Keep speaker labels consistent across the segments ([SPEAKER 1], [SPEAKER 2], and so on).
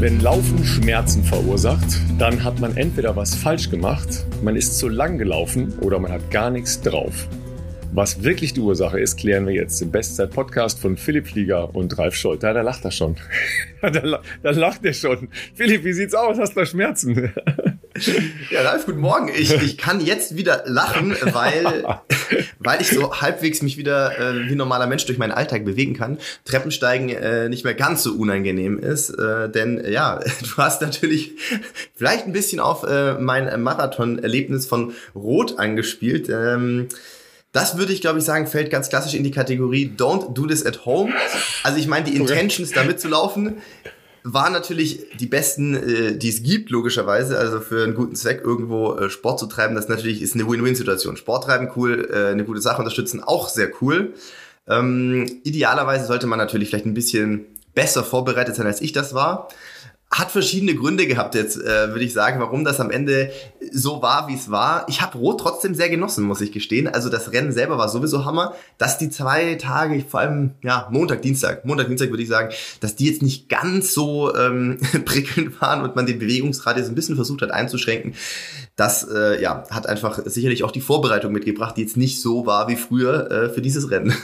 [SPEAKER 1] Wenn Laufen Schmerzen verursacht, dann hat man entweder was falsch gemacht, man ist zu lang gelaufen oder man hat gar nichts drauf. Was wirklich die Ursache ist, klären wir jetzt im Bestzeit-Podcast von Philipp Flieger und Ralf Scholz. Da, da lacht er schon. da, da lacht er schon. Philipp, wie sieht's aus? Hast du Schmerzen?
[SPEAKER 2] Ja, Ralf, guten Morgen. Ich, ich kann jetzt wieder lachen, weil, weil ich so halbwegs mich wieder äh, wie normaler Mensch durch meinen Alltag bewegen kann. Treppensteigen äh, nicht mehr ganz so unangenehm ist. Äh, denn ja, du hast natürlich vielleicht ein bisschen auf äh, mein Marathon-Erlebnis von Rot angespielt. Ähm, das würde ich, glaube ich, sagen, fällt ganz klassisch in die Kategorie Don't do this at home. Also ich meine, die Intentions, da mitzulaufen, waren natürlich die besten, äh, die es gibt, logischerweise. Also für einen guten Zweck irgendwo äh, Sport zu treiben, das natürlich ist eine Win-Win-Situation. Sport treiben cool, äh, eine gute Sache unterstützen auch sehr cool. Ähm, idealerweise sollte man natürlich vielleicht ein bisschen besser vorbereitet sein, als ich das war hat verschiedene Gründe gehabt jetzt, äh, würde ich sagen, warum das am Ende so war, wie es war. Ich habe Rot trotzdem sehr genossen, muss ich gestehen. Also das Rennen selber war sowieso Hammer. Dass die zwei Tage, vor allem ja Montag, Dienstag, Montag, Dienstag würde ich sagen, dass die jetzt nicht ganz so ähm, prickelnd waren und man den Bewegungsradius ein bisschen versucht hat einzuschränken. Das äh, ja hat einfach sicherlich auch die Vorbereitung mitgebracht, die jetzt nicht so war wie früher äh, für dieses Rennen.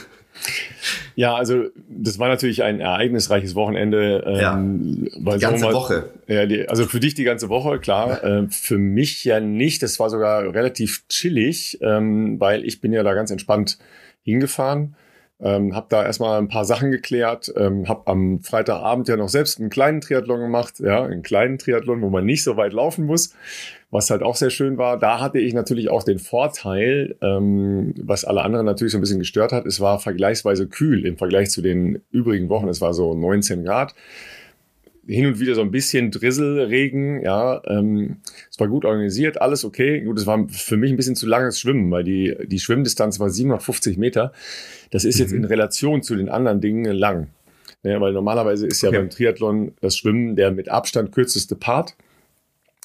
[SPEAKER 1] Ja, also das war natürlich ein ereignisreiches Wochenende.
[SPEAKER 2] Ähm, ja, die ganze mal, Woche.
[SPEAKER 1] Ja, die, also für dich die ganze Woche, klar. Ja. Äh, für mich ja nicht. Das war sogar relativ chillig, ähm, weil ich bin ja da ganz entspannt hingefahren. Ähm, habe da erstmal ein paar Sachen geklärt, ähm, habe am Freitagabend ja noch selbst einen kleinen Triathlon gemacht, ja, einen kleinen Triathlon, wo man nicht so weit laufen muss was halt auch sehr schön war. Da hatte ich natürlich auch den Vorteil, ähm, was alle anderen natürlich so ein bisschen gestört hat, es war vergleichsweise kühl im Vergleich zu den übrigen Wochen. Es war so 19 Grad. Hin und wieder so ein bisschen Drisselregen, ja. Ähm, es war gut organisiert, alles okay. Gut, es war für mich ein bisschen zu langes Schwimmen, weil die, die Schwimmdistanz war 750 Meter. Das ist jetzt mhm. in Relation zu den anderen Dingen lang. Ja, weil normalerweise ist ja okay. beim Triathlon das Schwimmen der mit Abstand kürzeste Part.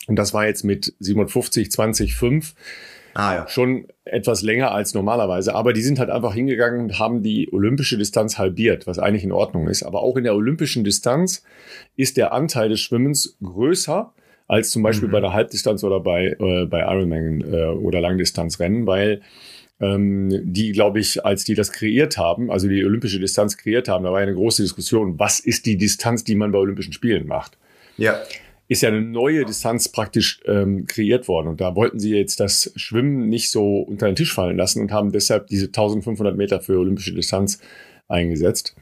[SPEAKER 1] Und das war jetzt mit 57, 20, 5 ah, ja. schon etwas länger als normalerweise. Aber die sind halt einfach hingegangen und haben die olympische Distanz halbiert, was eigentlich in Ordnung ist. Aber auch in der olympischen Distanz ist der Anteil des Schwimmens größer als zum Beispiel mhm. bei der Halbdistanz oder bei, äh, bei Ironman äh, oder Langdistanzrennen, weil ähm, die, glaube ich, als die das kreiert haben, also die olympische Distanz kreiert haben, da war eine große Diskussion, was ist die Distanz, die man bei Olympischen Spielen macht.
[SPEAKER 2] Ja
[SPEAKER 1] ist ja eine neue Distanz praktisch ähm, kreiert worden. Und da wollten sie jetzt das Schwimmen nicht so unter den Tisch fallen lassen und haben deshalb diese 1500 Meter für olympische Distanz eingesetzt.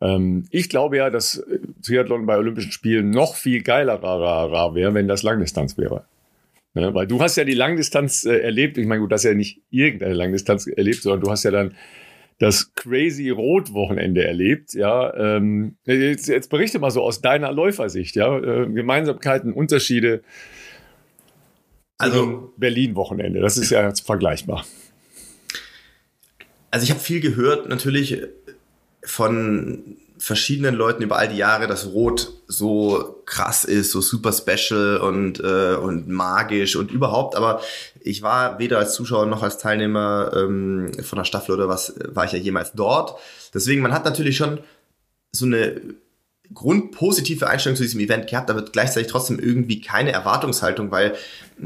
[SPEAKER 1] Ähm, ich glaube ja, dass Triathlon bei Olympischen Spielen noch viel geiler wäre, wenn das Langdistanz wäre. Ne? Weil du hast ja die Langdistanz äh, erlebt. Ich meine, gut, du hast ja nicht irgendeine Langdistanz erlebt, sondern du hast ja dann das Crazy Rot Wochenende erlebt. Ja, ähm, jetzt, jetzt berichte mal so aus deiner Läufersicht. Ja, äh, Gemeinsamkeiten, Unterschiede. Also Berlin Wochenende. Das ist ja vergleichbar.
[SPEAKER 2] Also ich habe viel gehört natürlich von verschiedenen Leuten über all die Jahre, dass Rot so krass ist, so super special und, äh, und magisch und überhaupt. Aber ich war weder als Zuschauer noch als Teilnehmer ähm, von der Staffel oder was, war ich ja jemals dort. Deswegen, man hat natürlich schon so eine grundpositive Einstellung zu diesem Event gehabt, aber gleichzeitig trotzdem irgendwie keine Erwartungshaltung, weil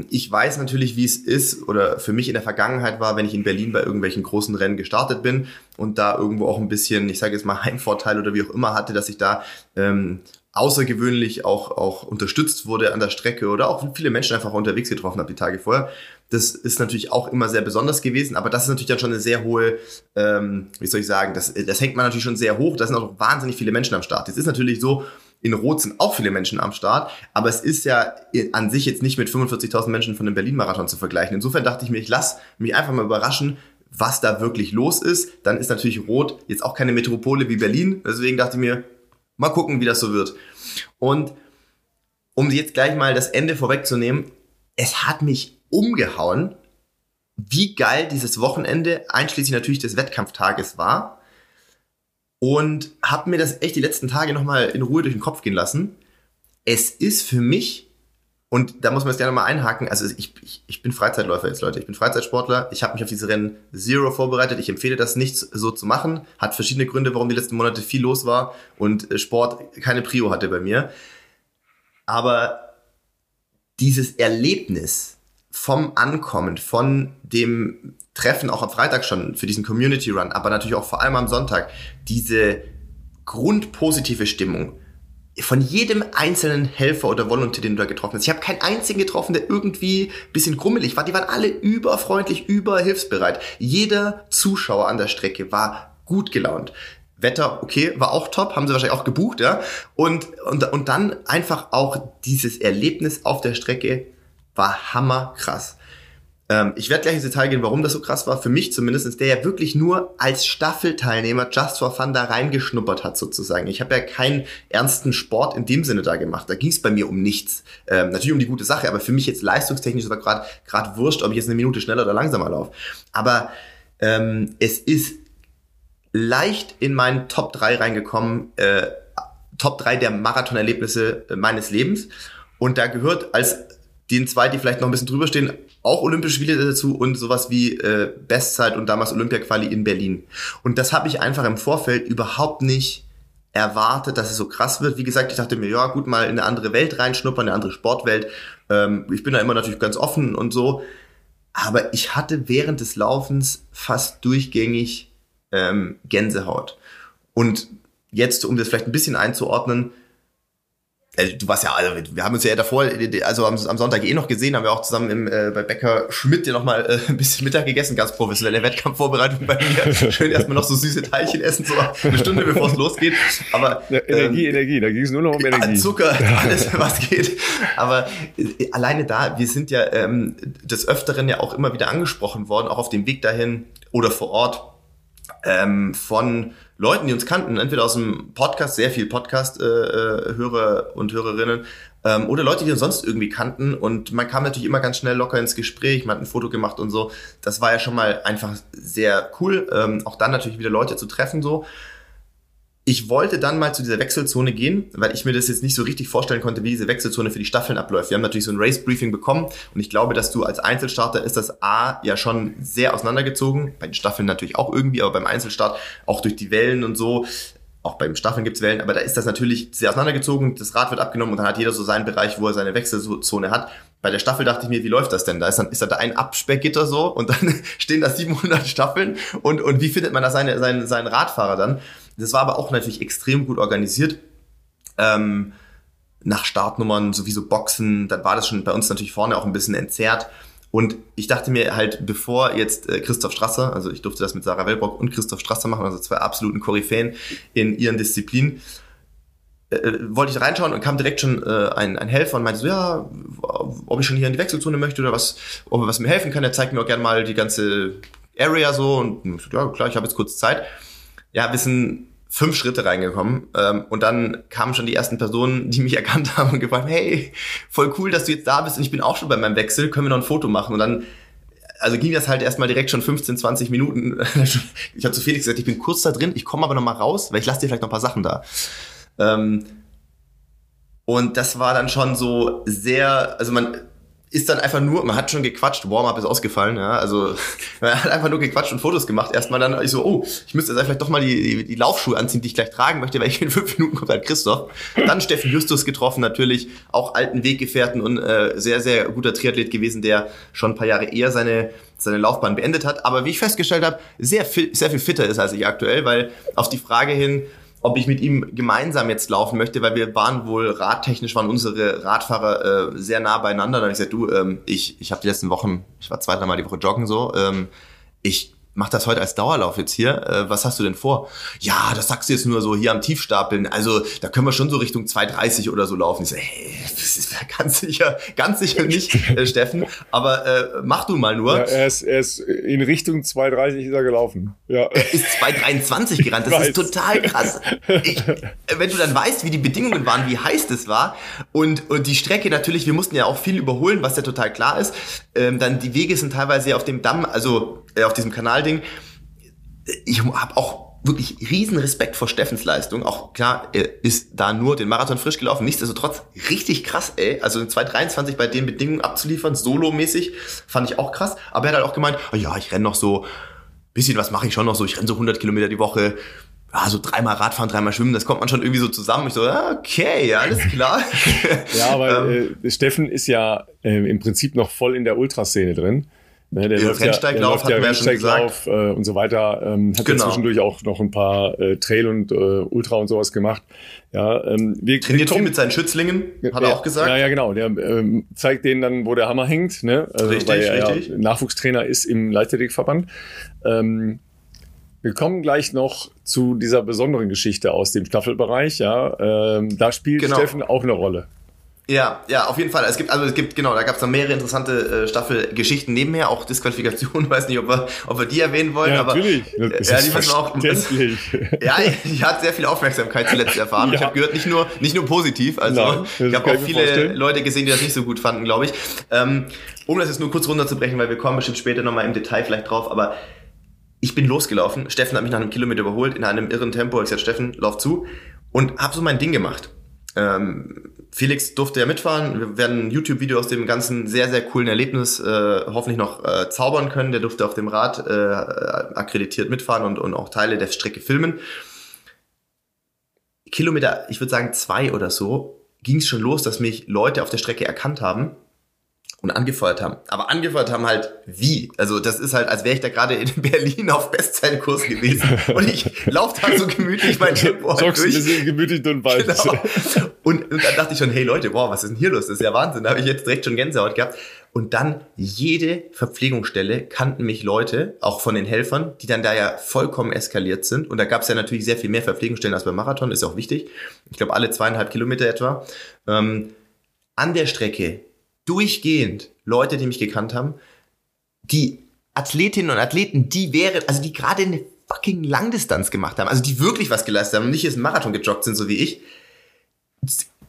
[SPEAKER 2] ich weiß natürlich, wie es ist oder für mich in der Vergangenheit war, wenn ich in Berlin bei irgendwelchen großen Rennen gestartet bin und da irgendwo auch ein bisschen, ich sage jetzt mal Heimvorteil oder wie auch immer hatte, dass ich da ähm, außergewöhnlich auch, auch unterstützt wurde an der Strecke oder auch viele Menschen einfach unterwegs getroffen habe die Tage vorher. Das ist natürlich auch immer sehr besonders gewesen, aber das ist natürlich dann schon eine sehr hohe, ähm, wie soll ich sagen, das, das hängt man natürlich schon sehr hoch. Da sind auch wahnsinnig viele Menschen am Start. Es ist natürlich so, in Rot sind auch viele Menschen am Start, aber es ist ja an sich jetzt nicht mit 45.000 Menschen von dem Berlin-Marathon zu vergleichen. Insofern dachte ich mir, ich lasse mich einfach mal überraschen, was da wirklich los ist. Dann ist natürlich Rot jetzt auch keine Metropole wie Berlin. Deswegen dachte ich mir, Mal gucken, wie das so wird. Und um jetzt gleich mal das Ende vorwegzunehmen, es hat mich umgehauen, wie geil dieses Wochenende, einschließlich natürlich des Wettkampftages war. Und habe mir das echt die letzten Tage nochmal in Ruhe durch den Kopf gehen lassen. Es ist für mich, Und da muss man jetzt gerne mal einhaken. Also ich, ich, ich bin Freizeitläufer jetzt, Leute. Ich bin Freizeitsportler. Ich habe mich auf diese Rennen Zero vorbereitet. Ich empfehle das nicht so zu machen. Hat verschiedene Gründe, warum die letzten Monate viel los war und äh, Sport keine Prio hatte bei mir. Aber dieses Erlebnis vom Ankommen, von dem Treffen auch am Freitag schon für diesen Community Run, aber natürlich auch vor allem am Sonntag, diese grundpositive Stimmung, von jedem einzelnen Helfer oder Volunteer, den du da getroffen hast. Ich habe keinen einzigen getroffen, der irgendwie bisschen grummelig war. Die waren alle überfreundlich, überhilfsbereit. Jeder Zuschauer an der Strecke war gut gelaunt. Wetter, okay, war auch top, haben sie wahrscheinlich auch gebucht, ja. Und, und, und dann einfach auch dieses Erlebnis auf der Strecke war hammerkrass. Ähm, ich werde gleich ins Detail gehen, warum das so krass war. Für mich zumindest, der ja wirklich nur als Staffelteilnehmer Just for Fun da reingeschnuppert hat sozusagen. Ich habe ja keinen ernsten Sport in dem Sinne da gemacht. Da ging es bei mir um nichts. Ähm, natürlich um die gute Sache, aber für mich jetzt leistungstechnisch war gerade gerade wurscht, ob ich jetzt eine Minute schneller oder langsamer laufe. Aber ähm, es ist leicht in meinen Top 3 reingekommen, äh, Top 3 der Marathonerlebnisse äh, meines Lebens. Und da gehört als den zwei, die vielleicht noch ein bisschen drüber stehen, auch Olympische Spiele dazu und sowas wie äh, Bestzeit und damals Olympia-Quali in Berlin. Und das habe ich einfach im Vorfeld überhaupt nicht erwartet, dass es so krass wird. Wie gesagt, ich dachte mir, ja gut, mal in eine andere Welt reinschnuppern, eine andere Sportwelt. Ähm, ich bin da immer natürlich ganz offen und so. Aber ich hatte während des Laufens fast durchgängig ähm, Gänsehaut. Und jetzt, um das vielleicht ein bisschen einzuordnen, du warst ja, also wir haben uns ja davor, also am, am, Sonntag eh noch gesehen, haben wir auch zusammen im, äh, bei Bäcker Schmidt ja noch mal äh, ein bisschen Mittag gegessen, ganz professionelle Wettkampfvorbereitung bei mir. Schön erstmal noch so süße Teilchen essen, so eine Stunde bevor es losgeht. Aber
[SPEAKER 1] ja, Energie, ähm, Energie, da ging es nur noch um Energie.
[SPEAKER 2] Zucker, alles was geht. Aber äh, alleine da, wir sind ja ähm, des Öfteren ja auch immer wieder angesprochen worden, auch auf dem Weg dahin oder vor Ort ähm, von Leuten, die uns kannten, entweder aus dem Podcast, sehr viel Podcast-Hörer äh, und Hörerinnen, ähm, oder Leute, die uns sonst irgendwie kannten. Und man kam natürlich immer ganz schnell locker ins Gespräch, man hat ein Foto gemacht und so. Das war ja schon mal einfach sehr cool. Ähm, auch dann natürlich wieder Leute zu treffen so ich wollte dann mal zu dieser Wechselzone gehen, weil ich mir das jetzt nicht so richtig vorstellen konnte, wie diese Wechselzone für die Staffeln abläuft. Wir haben natürlich so ein Race-Briefing bekommen und ich glaube, dass du als Einzelstarter ist das A ja schon sehr auseinandergezogen, bei den Staffeln natürlich auch irgendwie, aber beim Einzelstart auch durch die Wellen und so. Auch beim Staffeln gibt's Wellen, aber da ist das natürlich sehr auseinandergezogen. Das Rad wird abgenommen und dann hat jeder so seinen Bereich, wo er seine Wechselzone hat. Bei der Staffel dachte ich mir, wie läuft das denn? Da ist dann ist da ein Absperrgitter so und dann stehen da 700 Staffeln und und wie findet man da seine seinen seinen Radfahrer dann? Das war aber auch natürlich extrem gut organisiert. Ähm, nach Startnummern, sowieso Boxen, dann war das schon bei uns natürlich vorne auch ein bisschen entzerrt. Und ich dachte mir halt, bevor jetzt äh, Christoph Strasser, also ich durfte das mit Sarah Wellbrock und Christoph Strasser machen, also zwei absoluten Koryphäen in ihren Disziplinen, äh, äh, wollte ich reinschauen und kam direkt schon äh, ein, ein Helfer und meinte so, ja, ob ich schon hier in die Wechselzone möchte oder was, ob er was mir helfen kann. Er zeigt mir auch gerne mal die ganze Area so und ja, klar, ich habe jetzt kurz Zeit ja, wir sind fünf Schritte reingekommen ähm, und dann kamen schon die ersten Personen, die mich erkannt haben und gefragt, hey, voll cool, dass du jetzt da bist und ich bin auch schon bei meinem Wechsel, können wir noch ein Foto machen? Und dann also ging das halt erstmal direkt schon 15, 20 Minuten. Ich habe zu Felix gesagt, ich bin kurz da drin, ich komme aber noch mal raus, weil ich lasse dir vielleicht noch ein paar Sachen da. Ähm, und das war dann schon so sehr, also man, ist dann einfach nur, man hat schon gequatscht, Warm-up ist ausgefallen, ja, also man hat einfach nur gequatscht und Fotos gemacht. Erstmal dann ich so, oh, ich müsste jetzt vielleicht doch mal die, die, die Laufschuhe anziehen, die ich gleich tragen möchte, weil ich in fünf Minuten kommt halt Christoph. Dann Steffen Justus getroffen, natürlich auch alten Weggefährten und äh, sehr, sehr guter Triathlet gewesen, der schon ein paar Jahre eher seine seine Laufbahn beendet hat, aber wie ich festgestellt habe, sehr, sehr viel fitter ist als ich aktuell, weil auf die Frage hin, ob ich mit ihm gemeinsam jetzt laufen möchte, weil wir waren wohl radtechnisch, waren unsere Radfahrer äh, sehr nah beieinander. Dann habe ich gesagt, du, ähm, ich, ich habe die letzten Wochen, ich war zwei, dreimal die Woche joggen so, ähm, ich mach das heute als Dauerlauf jetzt hier. Äh, was hast du denn vor? Ja, das sagst du jetzt nur so hier am Tiefstapeln. Also da können wir schon so Richtung 2,30 oder so laufen. Ich so, hey, das ist ganz sicher, ganz sicher nicht, äh, Steffen. Aber äh, mach du mal nur.
[SPEAKER 1] Ja, er, ist, er ist in Richtung 2,30 ist er gelaufen. Ja.
[SPEAKER 2] Er ist 2,23 gerannt. Das ist total krass. Ich, wenn du dann weißt, wie die Bedingungen waren, wie heiß das war und, und die Strecke natürlich, wir mussten ja auch viel überholen, was ja total klar ist. Ähm, dann die Wege sind teilweise auf dem Damm, also äh, auf diesem Kanalding. Ich habe auch wirklich riesen Respekt vor Steffens Leistung. Auch klar, er ist da nur den Marathon frisch gelaufen. Nichtsdestotrotz richtig krass, ey. Also in 2,23 bei den Bedingungen abzuliefern, solomäßig, fand ich auch krass. Aber er hat halt auch gemeint, oh ja, ich renne noch so, bisschen was mache ich schon noch so. Ich renne so 100 Kilometer die Woche. Ja, so dreimal Radfahren, dreimal schwimmen, das kommt man schon irgendwie so zusammen. Ich so, okay, alles klar.
[SPEAKER 1] ja, aber ähm, äh, Steffen ist ja äh, im Prinzip noch voll in der Ultraszene drin.
[SPEAKER 2] Ne, der, läuft Rennsteiglauf,
[SPEAKER 1] ja, der läuft ja Rennsteiglauf äh, und so weiter. Ähm, hat genau. ja zwischendurch auch noch ein paar äh, Trail und äh, Ultra und sowas gemacht. Ja,
[SPEAKER 2] ähm, wir, Trainiert wir viel mit seinen Schützlingen, hat er auch gesagt.
[SPEAKER 1] Ja, ja, genau. Der ähm, zeigt denen dann, wo der Hammer hängt. Ne? Also, richtig, weil er richtig. Ja Nachwuchstrainer ist im Leichtathletikverband. Ähm, wir kommen gleich noch zu dieser besonderen Geschichte aus dem Staffelbereich. Ja, ähm, da spielt genau. Steffen auch eine Rolle.
[SPEAKER 2] Ja, ja, auf jeden Fall. Es gibt, also es gibt, genau, da gab es noch mehrere interessante äh, Staffelgeschichten nebenher, auch Disqualifikationen, weiß nicht, ob wir, ob wir die erwähnen wollen,
[SPEAKER 1] ja,
[SPEAKER 2] aber
[SPEAKER 1] natürlich.
[SPEAKER 2] Das ja, die müssen auch. Ja, die hat sehr viel Aufmerksamkeit zuletzt erfahren. ja. Ich habe gehört, nicht nur, nicht nur positiv, also Nein, ich habe auch viele vorstellen. Leute gesehen, die das nicht so gut fanden, glaube ich. Ähm, um das jetzt nur kurz runterzubrechen, weil wir kommen bestimmt später nochmal im Detail vielleicht drauf, aber ich bin losgelaufen. Steffen hat mich nach einem Kilometer überholt in einem irren Tempo. Ich sagte, Steffen, lauf zu und habe so mein Ding gemacht. Ähm, Felix durfte ja mitfahren. Wir werden ein YouTube-Video aus dem ganzen sehr, sehr coolen Erlebnis äh, hoffentlich noch äh, zaubern können. Der durfte auf dem Rad äh, akkreditiert mitfahren und, und auch Teile der Strecke filmen. Kilometer, ich würde sagen zwei oder so, ging es schon los, dass mich Leute auf der Strecke erkannt haben und angefeuert haben. Aber angefeuert haben halt wie? Also das ist halt, als wäre ich da gerade in Berlin auf Bestzeitenkurs gewesen und ich laufe da so gemütlich mein Tempo halt
[SPEAKER 1] durch. ein gemütlich und bald. Genau.
[SPEAKER 2] Und, und dann dachte ich schon, hey Leute, boah, was ist denn hier los? Das ist ja Wahnsinn. Da habe ich jetzt direkt schon Gänsehaut gehabt. Und dann jede Verpflegungsstelle kannten mich Leute, auch von den Helfern, die dann da ja vollkommen eskaliert sind. Und da gab es ja natürlich sehr viel mehr Verpflegungsstellen als beim Marathon, ist auch wichtig. Ich glaube, alle zweieinhalb Kilometer etwa. Ähm, an der Strecke durchgehend Leute, die mich gekannt haben, die Athletinnen und Athleten, die wären, also die gerade eine fucking Langdistanz gemacht haben, also die wirklich was geleistet haben und nicht jetzt einen Marathon gejoggt sind, so wie ich.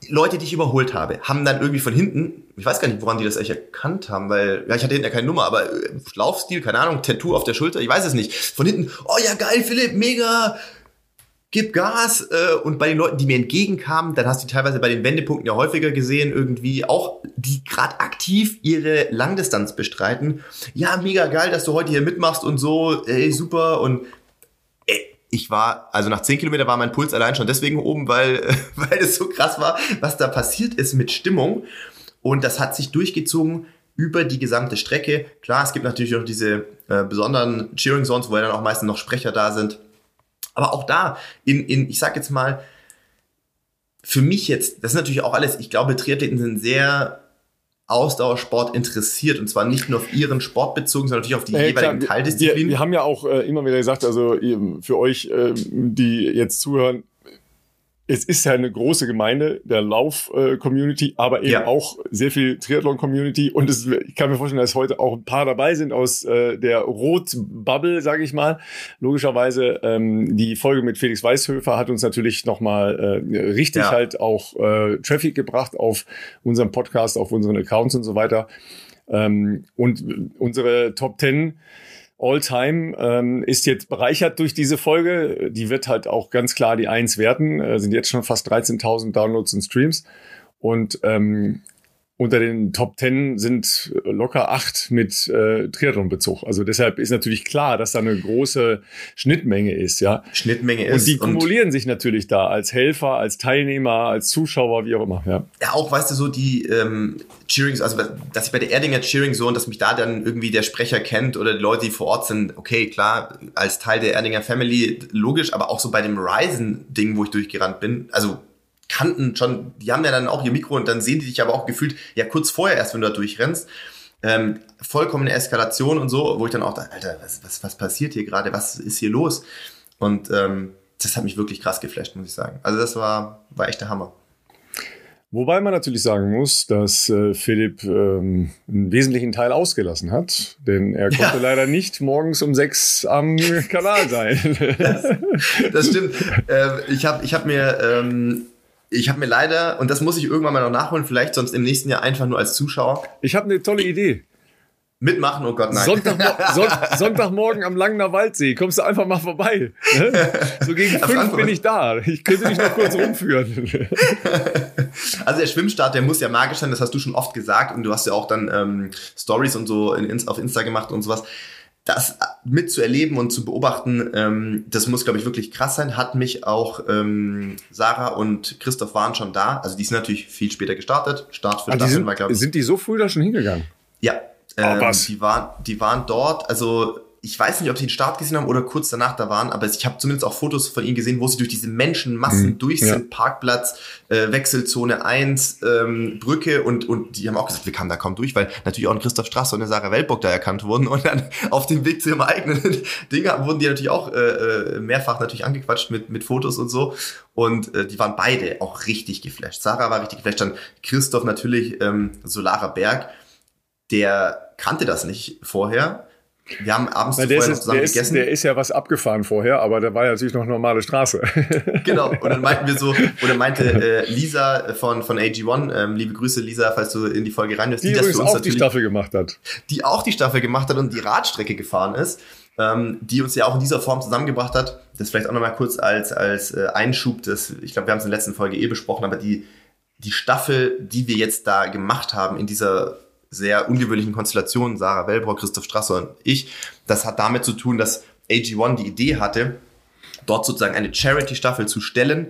[SPEAKER 2] Leute, die ich überholt habe, haben dann irgendwie von hinten, ich weiß gar nicht, woran die das eigentlich erkannt haben, weil, ja, ich hatte hinten ja keine Nummer, aber äh, Laufstil, keine Ahnung, Tattoo auf der Schulter, ich weiß es nicht. Von hinten, oh ja, geil, Philipp, mega, gib Gas. Äh, und bei den Leuten, die mir entgegenkamen, dann hast du teilweise bei den Wendepunkten ja häufiger gesehen, irgendwie auch, die gerade aktiv ihre Langdistanz bestreiten. Ja, mega geil, dass du heute hier mitmachst und so, ey, super. Und ich war, also nach 10 Kilometer war mein Puls allein schon deswegen oben, weil, weil es so krass war, was da passiert ist mit Stimmung. Und das hat sich durchgezogen über die gesamte Strecke. Klar, es gibt natürlich auch diese äh, besonderen Cheering Zones, wo ja dann auch meistens noch Sprecher da sind aber auch da, in, in, ich sag jetzt mal, für mich jetzt, das ist natürlich auch alles, ich glaube, Triathleten sind sehr Ausdauersport interessiert und zwar nicht nur auf ihren Sport bezogen, sondern natürlich auf die äh, jeweiligen klar, Teildisziplinen.
[SPEAKER 1] Wir, wir, haben ja auch äh, immer wieder gesagt, also für euch, äh, die jetzt zuhören, es ist ja eine große Gemeinde der Lauf-Community, aber eben ja. auch sehr viel Triathlon-Community. Und es, ich kann mir vorstellen, dass heute auch ein paar dabei sind aus äh, der Rot-Bubble, sage ich mal. Logischerweise, ähm, die Folge mit Felix Weißhöfer hat uns natürlich nochmal äh, richtig ja. halt auch äh, Traffic gebracht auf unserem Podcast, auf unseren Accounts und so weiter. Ähm, und unsere Top 10 All-Time ähm, ist jetzt bereichert durch diese Folge. Die wird halt auch ganz klar die Eins werten. Äh, sind jetzt schon fast 13.000 Downloads und Streams. Und ähm, unter den Top Ten sind locker acht mit äh, Triathlon-Bezug. Also deshalb ist natürlich klar, dass da eine große Schnittmenge ist, ja.
[SPEAKER 2] Schnittmenge
[SPEAKER 1] ist. Und die kumulieren und sich natürlich da als Helfer, als Teilnehmer, als Zuschauer, wie auch immer, ja.
[SPEAKER 2] Ja, auch, weißt du, so die ähm, Cheerings, also dass ich bei der Erdinger Cheering Zone, dass mich da dann irgendwie der Sprecher kennt oder die Leute, die vor Ort sind, okay, klar, als Teil der Erdinger Family, logisch, aber auch so bei dem Ryzen-Ding, wo ich durchgerannt bin, also kannten schon, die haben ja dann auch ihr Mikro und dann sehen die dich aber auch gefühlt, ja kurz vorher erst, wenn du da durchrennst. Ähm, vollkommene Eskalation und so, wo ich dann auch dachte, Alter, was, was, was passiert hier gerade? Was ist hier los? Und ähm, das hat mich wirklich krass geflasht, muss ich sagen. Also das war, war echt der Hammer.
[SPEAKER 1] Wobei man natürlich sagen muss, dass äh, Philipp ähm, einen wesentlichen Teil ausgelassen hat, denn er konnte ja. leider nicht morgens um sechs am Kanal sein.
[SPEAKER 2] das, das stimmt. Äh, ich habe ich hab mir ähm, ich habe mir leider, und das muss ich irgendwann mal noch nachholen, vielleicht sonst im nächsten Jahr einfach nur als Zuschauer.
[SPEAKER 1] Ich habe eine tolle Idee.
[SPEAKER 2] Mitmachen, oh Gott, nein.
[SPEAKER 1] Sonntagmo Son Sonntagmorgen am Langener Waldsee, kommst du einfach mal vorbei. Ne? So gegen fünf bin ich da. Ich könnte dich noch kurz rumführen.
[SPEAKER 2] Also der Schwimmstart, der muss ja magisch sein, das hast du schon oft gesagt und du hast ja auch dann ähm, Stories und so in, auf Insta gemacht und sowas das mitzuerleben und zu beobachten, ähm, das muss, glaube ich, wirklich krass sein. Hat mich auch ähm, Sarah und Christoph waren schon da. Also die sind natürlich viel später gestartet. Start für
[SPEAKER 1] ah, Staffeln war, glaube ich. Sind die so früh da schon hingegangen?
[SPEAKER 2] Ja. Oh, ähm, oh, was? Die, waren, die waren dort, also ich weiß nicht, ob sie den Start gesehen haben oder kurz danach da waren, aber ich habe zumindest auch Fotos von ihnen gesehen, wo sie durch diese Menschenmassen mhm, durch sind, Parkplatz, äh, Wechselzone 1, ähm, Brücke und, und die haben auch gesagt, wir kamen da kaum durch, weil natürlich auch ein Christoph Strasser und eine Sarah Weltbock da erkannt wurden und dann auf dem Weg zu ihrem eigenen Ding wurden die natürlich auch äh, äh, mehrfach natürlich angequatscht mit, mit Fotos und so. Und äh, die waren beide auch richtig geflasht. Sarah war richtig geflasht, dann Christoph natürlich ähm, Solarer Berg, der kannte das nicht vorher wir haben abends
[SPEAKER 1] zuvor ist, zusammen der gegessen. Ist, der ist ja was abgefahren vorher, aber da war ja natürlich noch normale Straße.
[SPEAKER 2] genau. Und dann meinten wir so, oder meinte äh, Lisa von, von AG1, ähm, liebe Grüße Lisa, falls du in die Folge rein
[SPEAKER 1] die, die übrigens auch die Staffel gemacht hat.
[SPEAKER 2] Die auch die Staffel gemacht hat und die Radstrecke gefahren ist, ähm, die uns ja auch in dieser Form zusammengebracht hat. Das vielleicht auch nochmal kurz als, als äh, Einschub, das, ich glaube, wir haben es in der letzten Folge eh besprochen, aber die, die Staffel, die wir jetzt da gemacht haben in dieser sehr ungewöhnlichen Konstellationen, Sarah Wellbrau, Christoph Strasser und ich, das hat damit zu tun, dass AG1 die Idee hatte, dort sozusagen eine Charity-Staffel zu stellen,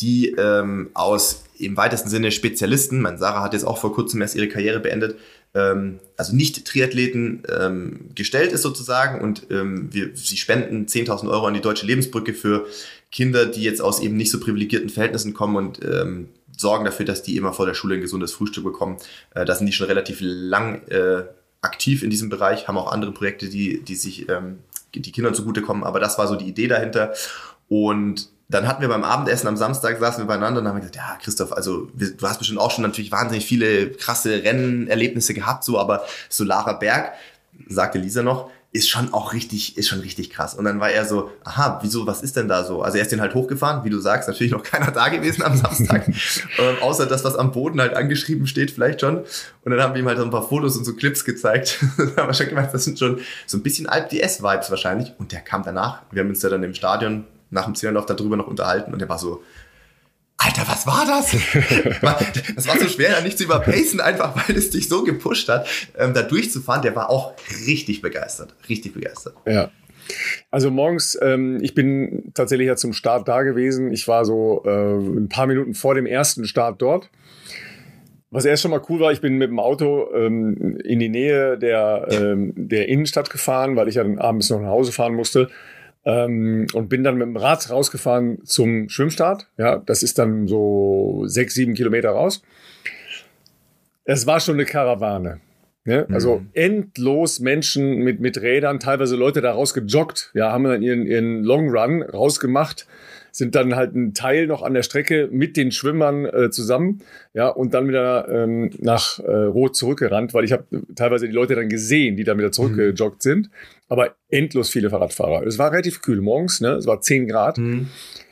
[SPEAKER 2] die ähm, aus im weitesten Sinne Spezialisten, mein Sarah hat jetzt auch vor kurzem erst ihre Karriere beendet, ähm, also nicht Triathleten ähm, gestellt ist sozusagen und ähm, wir, sie spenden 10.000 Euro an die Deutsche Lebensbrücke für Kinder, die jetzt aus eben nicht so privilegierten Verhältnissen kommen und ähm, sorgen dafür, dass die immer vor der Schule ein gesundes Frühstück bekommen. Äh, da sind die schon relativ lang äh, aktiv in diesem Bereich, haben auch andere Projekte, die, die sich ähm, die Kindern zugutekommen. Aber das war so die Idee dahinter. Und dann hatten wir beim Abendessen am Samstag, saßen wir beieinander und haben gesagt, ja, Christoph, also du hast bestimmt auch schon natürlich wahnsinnig viele krasse Rennerlebnisse gehabt, so, aber Solarer Berg, sagte Lisa noch, ist schon auch richtig, ist schon richtig krass. Und dann war er so, aha, wieso, was ist denn da so? Also er ist den halt hochgefahren, wie du sagst, natürlich noch keiner da gewesen am Samstag, ähm, außer das, was am Boden halt angeschrieben steht, vielleicht schon. Und dann haben wir ihm halt so ein paar Fotos und so Clips gezeigt. da haben wir schon gemerkt, das sind schon so ein bisschen Alp-DS-Vibes wahrscheinlich. Und der kam danach. Wir haben uns ja dann im Stadion nach dem Zielanlauf darüber noch unterhalten und der war so, Alter, was war das? das war so schwer, nicht zu überpacen, einfach weil es dich so gepusht hat, ähm, da durchzufahren. Der war auch richtig begeistert. Richtig begeistert.
[SPEAKER 1] Ja. Also morgens, ähm, ich bin tatsächlich ja zum Start da gewesen. Ich war so äh, ein paar Minuten vor dem ersten Start dort. Was erst schon mal cool war, ich bin mit dem Auto ähm, in die Nähe der, ähm, der Innenstadt gefahren, weil ich ja dann abends noch nach Hause fahren musste. Ähm, und bin dann mit dem Rad rausgefahren zum Schwimmstart. Ja, das ist dann so sechs, sieben Kilometer raus. Es war schon eine Karawane. Ne? Also mhm. endlos Menschen mit, mit Rädern, teilweise Leute da rausgejoggt, ja, haben dann ihren, ihren Long Run rausgemacht sind dann halt ein Teil noch an der Strecke mit den Schwimmern äh, zusammen, ja, und dann wieder ähm, nach äh, Rot zurückgerannt, weil ich habe teilweise die Leute dann gesehen, die dann wieder zurückgejoggt mhm. sind, aber endlos viele Fahrradfahrer. Es war relativ kühl morgens, ne? Es war 10 Grad. Mhm.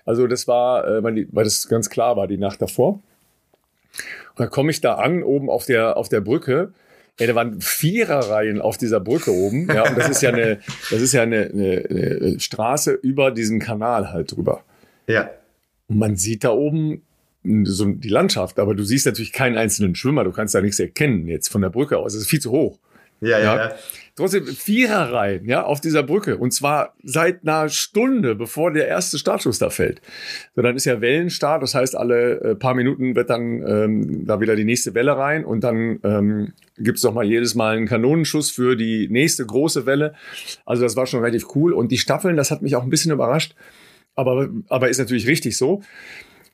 [SPEAKER 1] Also das war, äh, weil, die, weil das ganz klar war die Nacht davor. Und dann komme ich da an, oben auf der, auf der Brücke. Ja, da waren Viererreihen auf dieser Brücke oben. Ja, und das ist ja eine, das ist ja eine, eine, eine Straße über diesen Kanal halt drüber.
[SPEAKER 2] Ja.
[SPEAKER 1] Und man sieht da oben so die Landschaft, aber du siehst natürlich keinen einzelnen Schwimmer, du kannst da nichts erkennen jetzt von der Brücke aus. Es ist viel zu hoch.
[SPEAKER 2] Ja, ja, ja.
[SPEAKER 1] Trotzdem Viererreihen, ja, auf dieser Brücke. Und zwar seit einer Stunde, bevor der erste Startschuss da fällt. So, dann ist ja Wellenstart, das heißt, alle äh, paar Minuten wird dann ähm, da wieder die nächste Welle rein und dann ähm, gibt es doch mal jedes Mal einen Kanonenschuss für die nächste große Welle. Also das war schon relativ cool. Und die Staffeln, das hat mich auch ein bisschen überrascht aber, aber ist natürlich richtig so.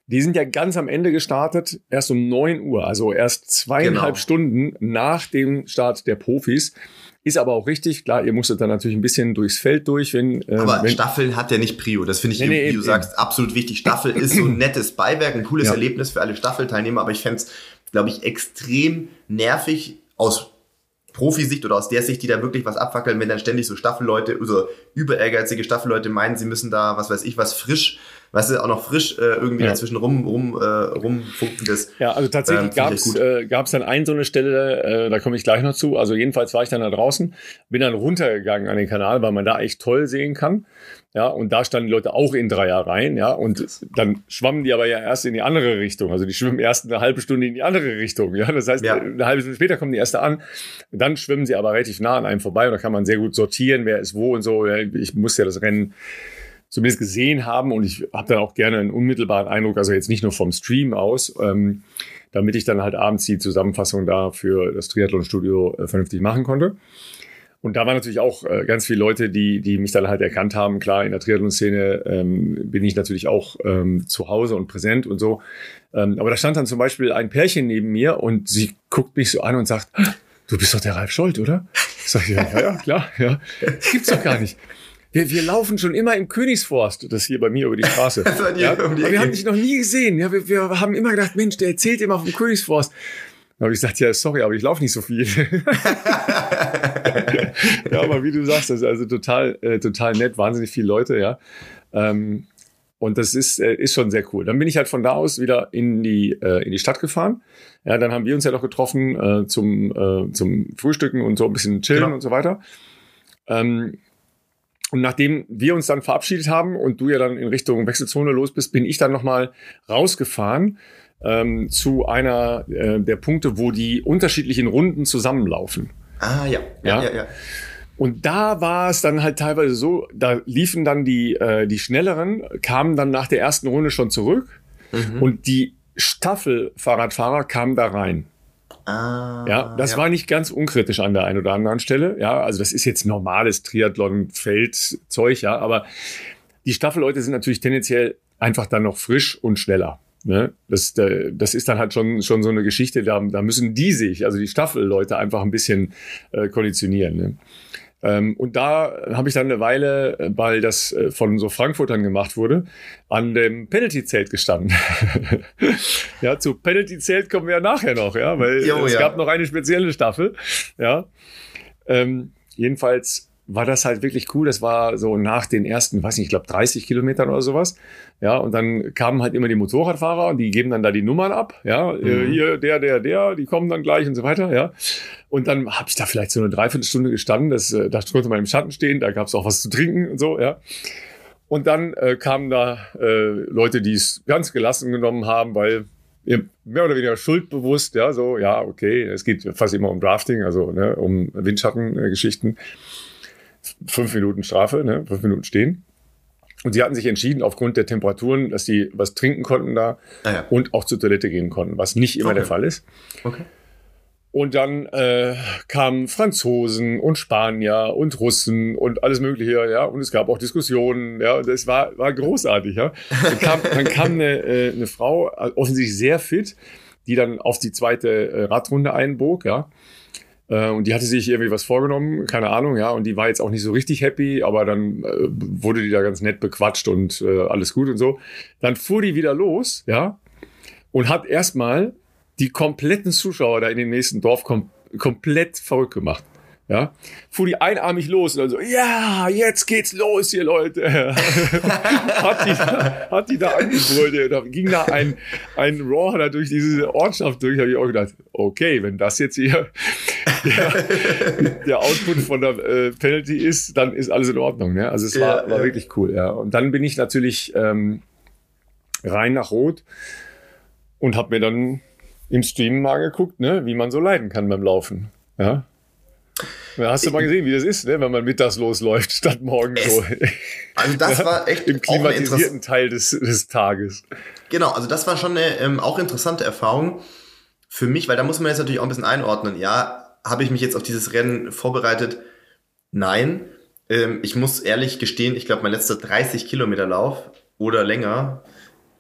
[SPEAKER 1] Die sind ja ganz am Ende gestartet, erst um 9 Uhr, also erst zweieinhalb genau. Stunden nach dem Start der Profis. Ist aber auch richtig, klar, ihr musstet dann natürlich ein bisschen durchs Feld durch. Wenn,
[SPEAKER 2] äh, aber
[SPEAKER 1] wenn
[SPEAKER 2] Staffeln hat ja nicht Prio. Das finde ich, nee, nee, wie du eben. sagst, absolut wichtig. Staffel ist so ein nettes Beiwerk, ein cooles ja. Erlebnis für alle Staffelteilnehmer, aber ich fände es, glaube ich, extrem nervig aus Profisicht oder aus der Sicht, die da wirklich was abfackeln, wenn dann ständig so Staffelleute, also über ehrgeizige Staffelleute meinen, sie müssen da, was weiß ich, was frisch du, auch noch frisch äh, irgendwie
[SPEAKER 1] Ja.
[SPEAKER 2] dazwischen rum, rum, äh, rumfunken. Das,
[SPEAKER 1] Ja, also tatsächlich
[SPEAKER 2] Ähm, echt gut.
[SPEAKER 1] äh, gab's dann ein so eine Stelle, äh, da komme ich gleich noch zu. Also jedenfalls war ich dann da draußen, bin dann runtergegangen an den Kanal, weil man da echt toll sehen kann. Ja, und da standen die Leute auch in Dreierreihen, ja, und dann schwammen die aber ja erst in die andere Richtung. Also die schwimmen erst eine halbe Stunde in die andere Richtung, ja. Das heißt,
[SPEAKER 2] Ja.
[SPEAKER 1] eine halbe Stunde später kommen die erste an. Dann schwimmen sie aber relativ nah an einem vorbei und da kann man sehr gut sortieren, wer ist wo und so. Ich muss ja das Rennen zumindest gesehen haben und ich habe dann auch gerne einen unmittelbaren Eindruck, also jetzt nicht nur vom Stream aus, ähm, damit ich dann halt abends die Zusammenfassung da für das Triathlon-Studio äh, vernünftig machen konnte. Und da waren natürlich auch äh, ganz viele Leute, die, die mich dann halt erkannt haben. Klar, in der Triathlon-Szene ähm, bin ich natürlich auch ähm, zu Hause und präsent und so. Ähm, aber da stand dann zum Beispiel ein Pärchen neben mir und sie guckt mich so an und sagt, du bist doch der Ralf Scholz, oder? Ich sag, ja, ja, ja, klar, ja. Gibt's doch gar nicht. Wir, wir laufen schon immer im Königsforst, das hier bei mir über die Straße. Ja,
[SPEAKER 2] um die
[SPEAKER 1] wir haben dich noch nie gesehen. Ja, wir, wir haben immer gedacht, Mensch, der erzählt immer vom Königsforst. Da habe ich gesagt, ja, sorry, aber ich laufe nicht so viel. ja, aber wie du sagst, das ist also total, äh, total nett, wahnsinnig viele Leute, ja. Ähm, und das ist, äh, ist schon sehr cool. Dann bin ich halt von da aus wieder in die, äh, in die Stadt gefahren. Ja, dann haben wir uns ja noch getroffen äh, zum, äh, zum Frühstücken und so ein bisschen chillen
[SPEAKER 2] Genau.
[SPEAKER 1] und so weiter. Ähm, und nachdem wir uns dann verabschiedet haben und du ja dann in Richtung Wechselzone los bist, bin ich dann nochmal rausgefahren ähm, zu einer äh, der Punkte, wo die unterschiedlichen Runden zusammenlaufen.
[SPEAKER 2] Ah, ja.
[SPEAKER 1] Ja.
[SPEAKER 2] Ja, ja, ja.
[SPEAKER 1] Und da war es dann halt teilweise so, da liefen dann die, äh, die Schnelleren, kamen dann nach der ersten Runde schon zurück
[SPEAKER 2] Mhm.
[SPEAKER 1] und die Staffel-Fahrradfahrer kamen da rein.
[SPEAKER 2] Ah,
[SPEAKER 1] Ja, das war nicht ganz unkritisch an der einen oder anderen Stelle. Ja, also das ist jetzt normales Triathlon-Feldzeug, ja, aber die Staffelleute sind natürlich tendenziell einfach dann noch frisch und schneller. Ne? Das, das ist dann halt schon, schon so eine Geschichte, da, da müssen die sich, also die Staffelleute, einfach ein bisschen äh, konditionieren. Ne? Ähm, und da habe ich dann eine Weile, äh, weil das äh, von so Frankfurtern gemacht wurde, an dem Penalty-Zelt gestanden. ja, zu Penalty-Zelt kommen wir ja nachher noch, ja, weil
[SPEAKER 2] Jo,
[SPEAKER 1] es
[SPEAKER 2] ja.
[SPEAKER 1] gab noch eine spezielle Staffel. Ja. Ähm, jedenfalls war das halt wirklich cool. Das war so nach den ersten, weiß nicht, ich glaube 30 Kilometern oder sowas. Ja, und dann kamen halt immer die Motorradfahrer und die geben dann da die Nummern ab. Ja, äh,
[SPEAKER 2] Mhm.
[SPEAKER 1] hier, der, der, der, die kommen dann gleich und so weiter. Ja. Und dann habe ich da vielleicht so eine Dreiviertelstunde gestanden. Das, äh, da konnte man im Schatten stehen, da gab es auch was zu trinken und so, ja. Und dann äh, kamen da äh, Leute, die es ganz gelassen genommen haben, weil ihr mehr oder weniger schuldbewusst, ja, so, ja, okay, es geht fast immer um Drafting, also ne, um Windschattengeschichten. Fünf Minuten Strafe, ne, fünf Minuten stehen. Und sie hatten sich entschieden, aufgrund der Temperaturen, dass sie was trinken konnten da
[SPEAKER 2] Ah, ja.
[SPEAKER 1] und auch zur Toilette gehen konnten, was nicht immer
[SPEAKER 2] Okay.
[SPEAKER 1] der Fall ist.
[SPEAKER 2] Okay.
[SPEAKER 1] Und dann äh, kamen Franzosen und Spanier und Russen und alles Mögliche, ja. Und es gab auch Diskussionen, ja. Das war, war großartig, ja. Dann kam, dann kam eine, äh, eine Frau, äh, offensichtlich sehr fit, die dann auf die zweite äh, Radrunde einbog, ja. Äh, Und die hatte sich irgendwie was vorgenommen, keine Ahnung, ja. Und die war jetzt auch nicht so richtig happy, aber dann äh, wurde die da ganz nett bequatscht und äh, alles gut und so. Dann fuhr die wieder los, ja. Und hat erstmal die kompletten Zuschauer da in dem nächsten Dorf kom komplett verrückt gemacht. Ja, fuhr die einarmig los und dann so, ja, jetzt geht's los hier, Leute. hat, die, hat die da angebrüllt. Da ging da ein, ein Raw da durch diese Ortschaft durch, habe ich auch gedacht, okay, wenn das jetzt hier der, der Output von der äh, Penalty ist, dann ist alles in Ordnung. Ne? Also es war,
[SPEAKER 2] Ja,
[SPEAKER 1] war
[SPEAKER 2] ja.
[SPEAKER 1] wirklich cool, ja. Und dann bin ich natürlich ähm, rein nach Rot und habe mir dann im Stream mal geguckt, ne, wie man so leiden kann beim Laufen. Ja. Da hast du mal gesehen, wie das ist, ne, wenn man mittags losläuft, statt morgens
[SPEAKER 2] Es-
[SPEAKER 1] so
[SPEAKER 2] Also das war echt
[SPEAKER 1] im klimatisierten Teil des, des Tages.
[SPEAKER 2] Genau, also das war schon eine ähm, auch interessante Erfahrung für mich, weil da muss man jetzt natürlich auch ein bisschen einordnen. Ja, habe ich mich jetzt auf dieses Rennen vorbereitet? Nein. Ähm, ich muss ehrlich gestehen, ich glaube, mein letzter 30 Kilometer Lauf oder länger,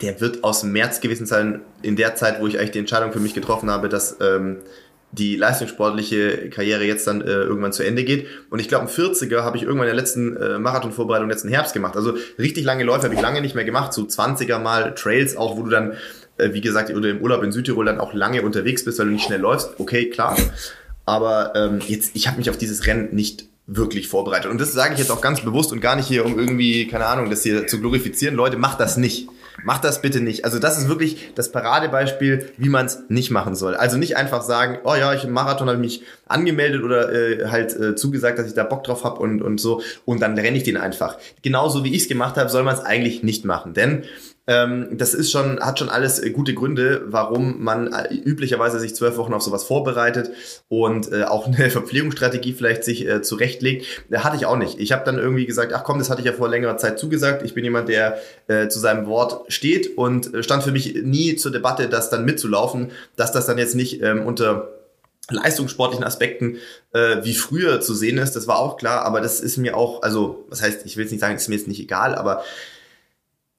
[SPEAKER 2] der wird aus dem März gewesen sein, in der Zeit, wo ich eigentlich die Entscheidung für mich getroffen habe, dass ähm, die leistungssportliche Karriere jetzt dann äh, irgendwann zu Ende geht. Und ich glaube, ein 40er habe ich irgendwann in der letzten äh, Marathonvorbereitung letzten Herbst gemacht. Also richtig lange Läufe habe ich lange nicht mehr gemacht. So 20er mal Trails auch, wo du dann, äh, wie gesagt, oder im Urlaub in Südtirol dann auch lange unterwegs bist, weil du nicht schnell läufst. Okay, klar. Aber ähm, jetzt, ich habe mich auf dieses Rennen nicht wirklich vorbereitet. Und das sage ich jetzt auch ganz bewusst und gar nicht hier, um irgendwie, keine Ahnung, das hier zu glorifizieren. Leute, macht das nicht. Macht das bitte nicht. Also das ist wirklich das Paradebeispiel, wie man es nicht machen soll. Also nicht einfach sagen, oh ja, ich im Marathon habe mich angemeldet oder äh, halt äh, zugesagt, dass ich da Bock drauf habe und, und so und dann renne ich den einfach. Genauso wie ich es gemacht habe, soll man es eigentlich nicht machen. Denn das ist schon, hat schon alles äh, gute Gründe, warum man äh, üblicherweise sich zwölf Wochen auf sowas vorbereitet und äh, auch eine Verpflegungsstrategie vielleicht sich zurechtlegt. Hatte ich auch nicht. Ich habe dann irgendwie gesagt, ach komm, das hatte ich ja vor längerer Zeit zugesagt. Ich bin jemand, der zu seinem Wort steht und stand für mich nie zur Debatte, das dann mitzulaufen, dass das dann jetzt nicht ähm, unter leistungssportlichen Aspekten äh, wie früher zu sehen ist, das war auch klar, aber das ist mir auch, also was heißt, ich will jetzt nicht sagen, ist mir jetzt nicht egal, aber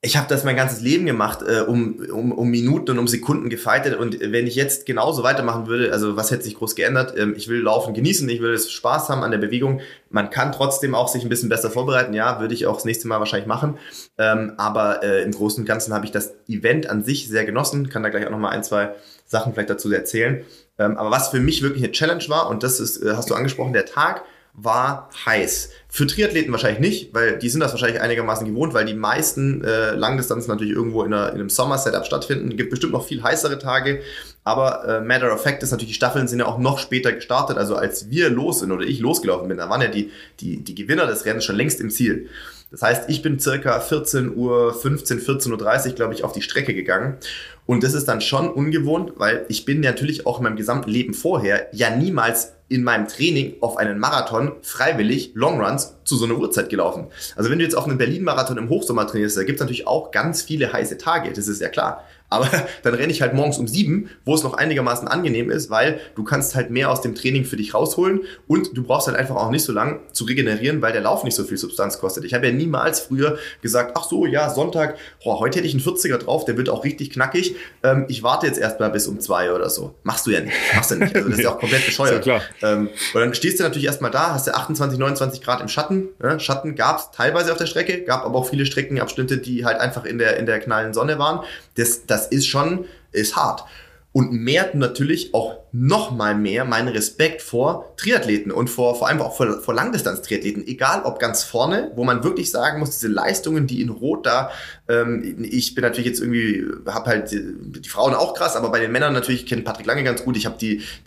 [SPEAKER 2] ich habe das mein ganzes Leben gemacht, äh, um, um, um Minuten und um Sekunden gefeitet. Und wenn ich jetzt genauso weitermachen würde, also was hätte sich groß geändert? Ähm, ich will Laufen genießen, ich will Spaß haben an der Bewegung. Man kann trotzdem auch sich ein bisschen besser vorbereiten. Ja, würde ich auch das nächste Mal wahrscheinlich machen. Ähm, aber äh, im Großen und Ganzen habe ich das Event an sich sehr genossen. Kann da gleich auch nochmal ein, zwei Sachen vielleicht dazu erzählen. Ähm, aber was für mich wirklich eine Challenge war, und das ist, äh, hast du angesprochen, der Tag war heiß. Für Triathleten wahrscheinlich nicht, weil die sind das wahrscheinlich einigermaßen gewohnt, weil die meisten äh, Langdistanzen natürlich irgendwo in, einer, in einem Sommer-Setup stattfinden. Gibt bestimmt noch viel heißere Tage, aber äh, Matter of Fact ist natürlich, die Staffeln sind ja auch noch später gestartet. Also als wir los sind oder ich losgelaufen bin, da waren ja die, die, die Gewinner des Rennens schon längst im Ziel. Das heißt, ich bin circa 14 Uhr, 15, 14.30 Uhr, glaube ich, auf die Strecke gegangen. Und das ist dann schon ungewohnt, weil ich bin natürlich auch in meinem gesamten Leben vorher ja niemals in meinem Training auf einen Marathon freiwillig Longruns zu so einer Uhrzeit gelaufen. Also wenn du jetzt auf einen Berlin-Marathon im Hochsommer trainierst, da gibt es natürlich auch ganz viele heiße Tage, das ist ja klar. Aber dann renne ich halt morgens um sieben, wo es noch einigermaßen angenehm ist, weil du kannst halt mehr aus dem Training für dich rausholen und du brauchst halt einfach auch nicht so lang zu regenerieren, weil der Lauf nicht so viel Substanz kostet. Ich habe ja niemals früher gesagt, ach so, ja, Sonntag, boah, heute hätte ich einen 40er drauf, der wird auch richtig knackig. Ähm, ich warte jetzt erstmal bis um zwei oder so. Machst du ja nicht. Machst du nicht. Also das ist ja auch komplett bescheuert. Ja ähm, und dann stehst du natürlich erstmal da, hast du 28, 29 Grad im Schatten. Ja, Schatten gab es teilweise auf der Strecke, gab aber auch viele Streckenabschnitte, die halt einfach in der, in der knallen Sonne waren. Das, das ist schon, ist hart. Und mehrt natürlich auch noch mal mehr meinen Respekt vor Triathleten und vor, vor allem auch vor, vor Langdistanz-Triathleten, egal ob ganz vorne, wo man wirklich sagen muss, diese Leistungen, die in Rot da, ähm, ich bin natürlich jetzt irgendwie, habe halt die, die, Frauen auch krass, aber bei den Männern natürlich, ich kenne Patrick Lange ganz gut, ich habe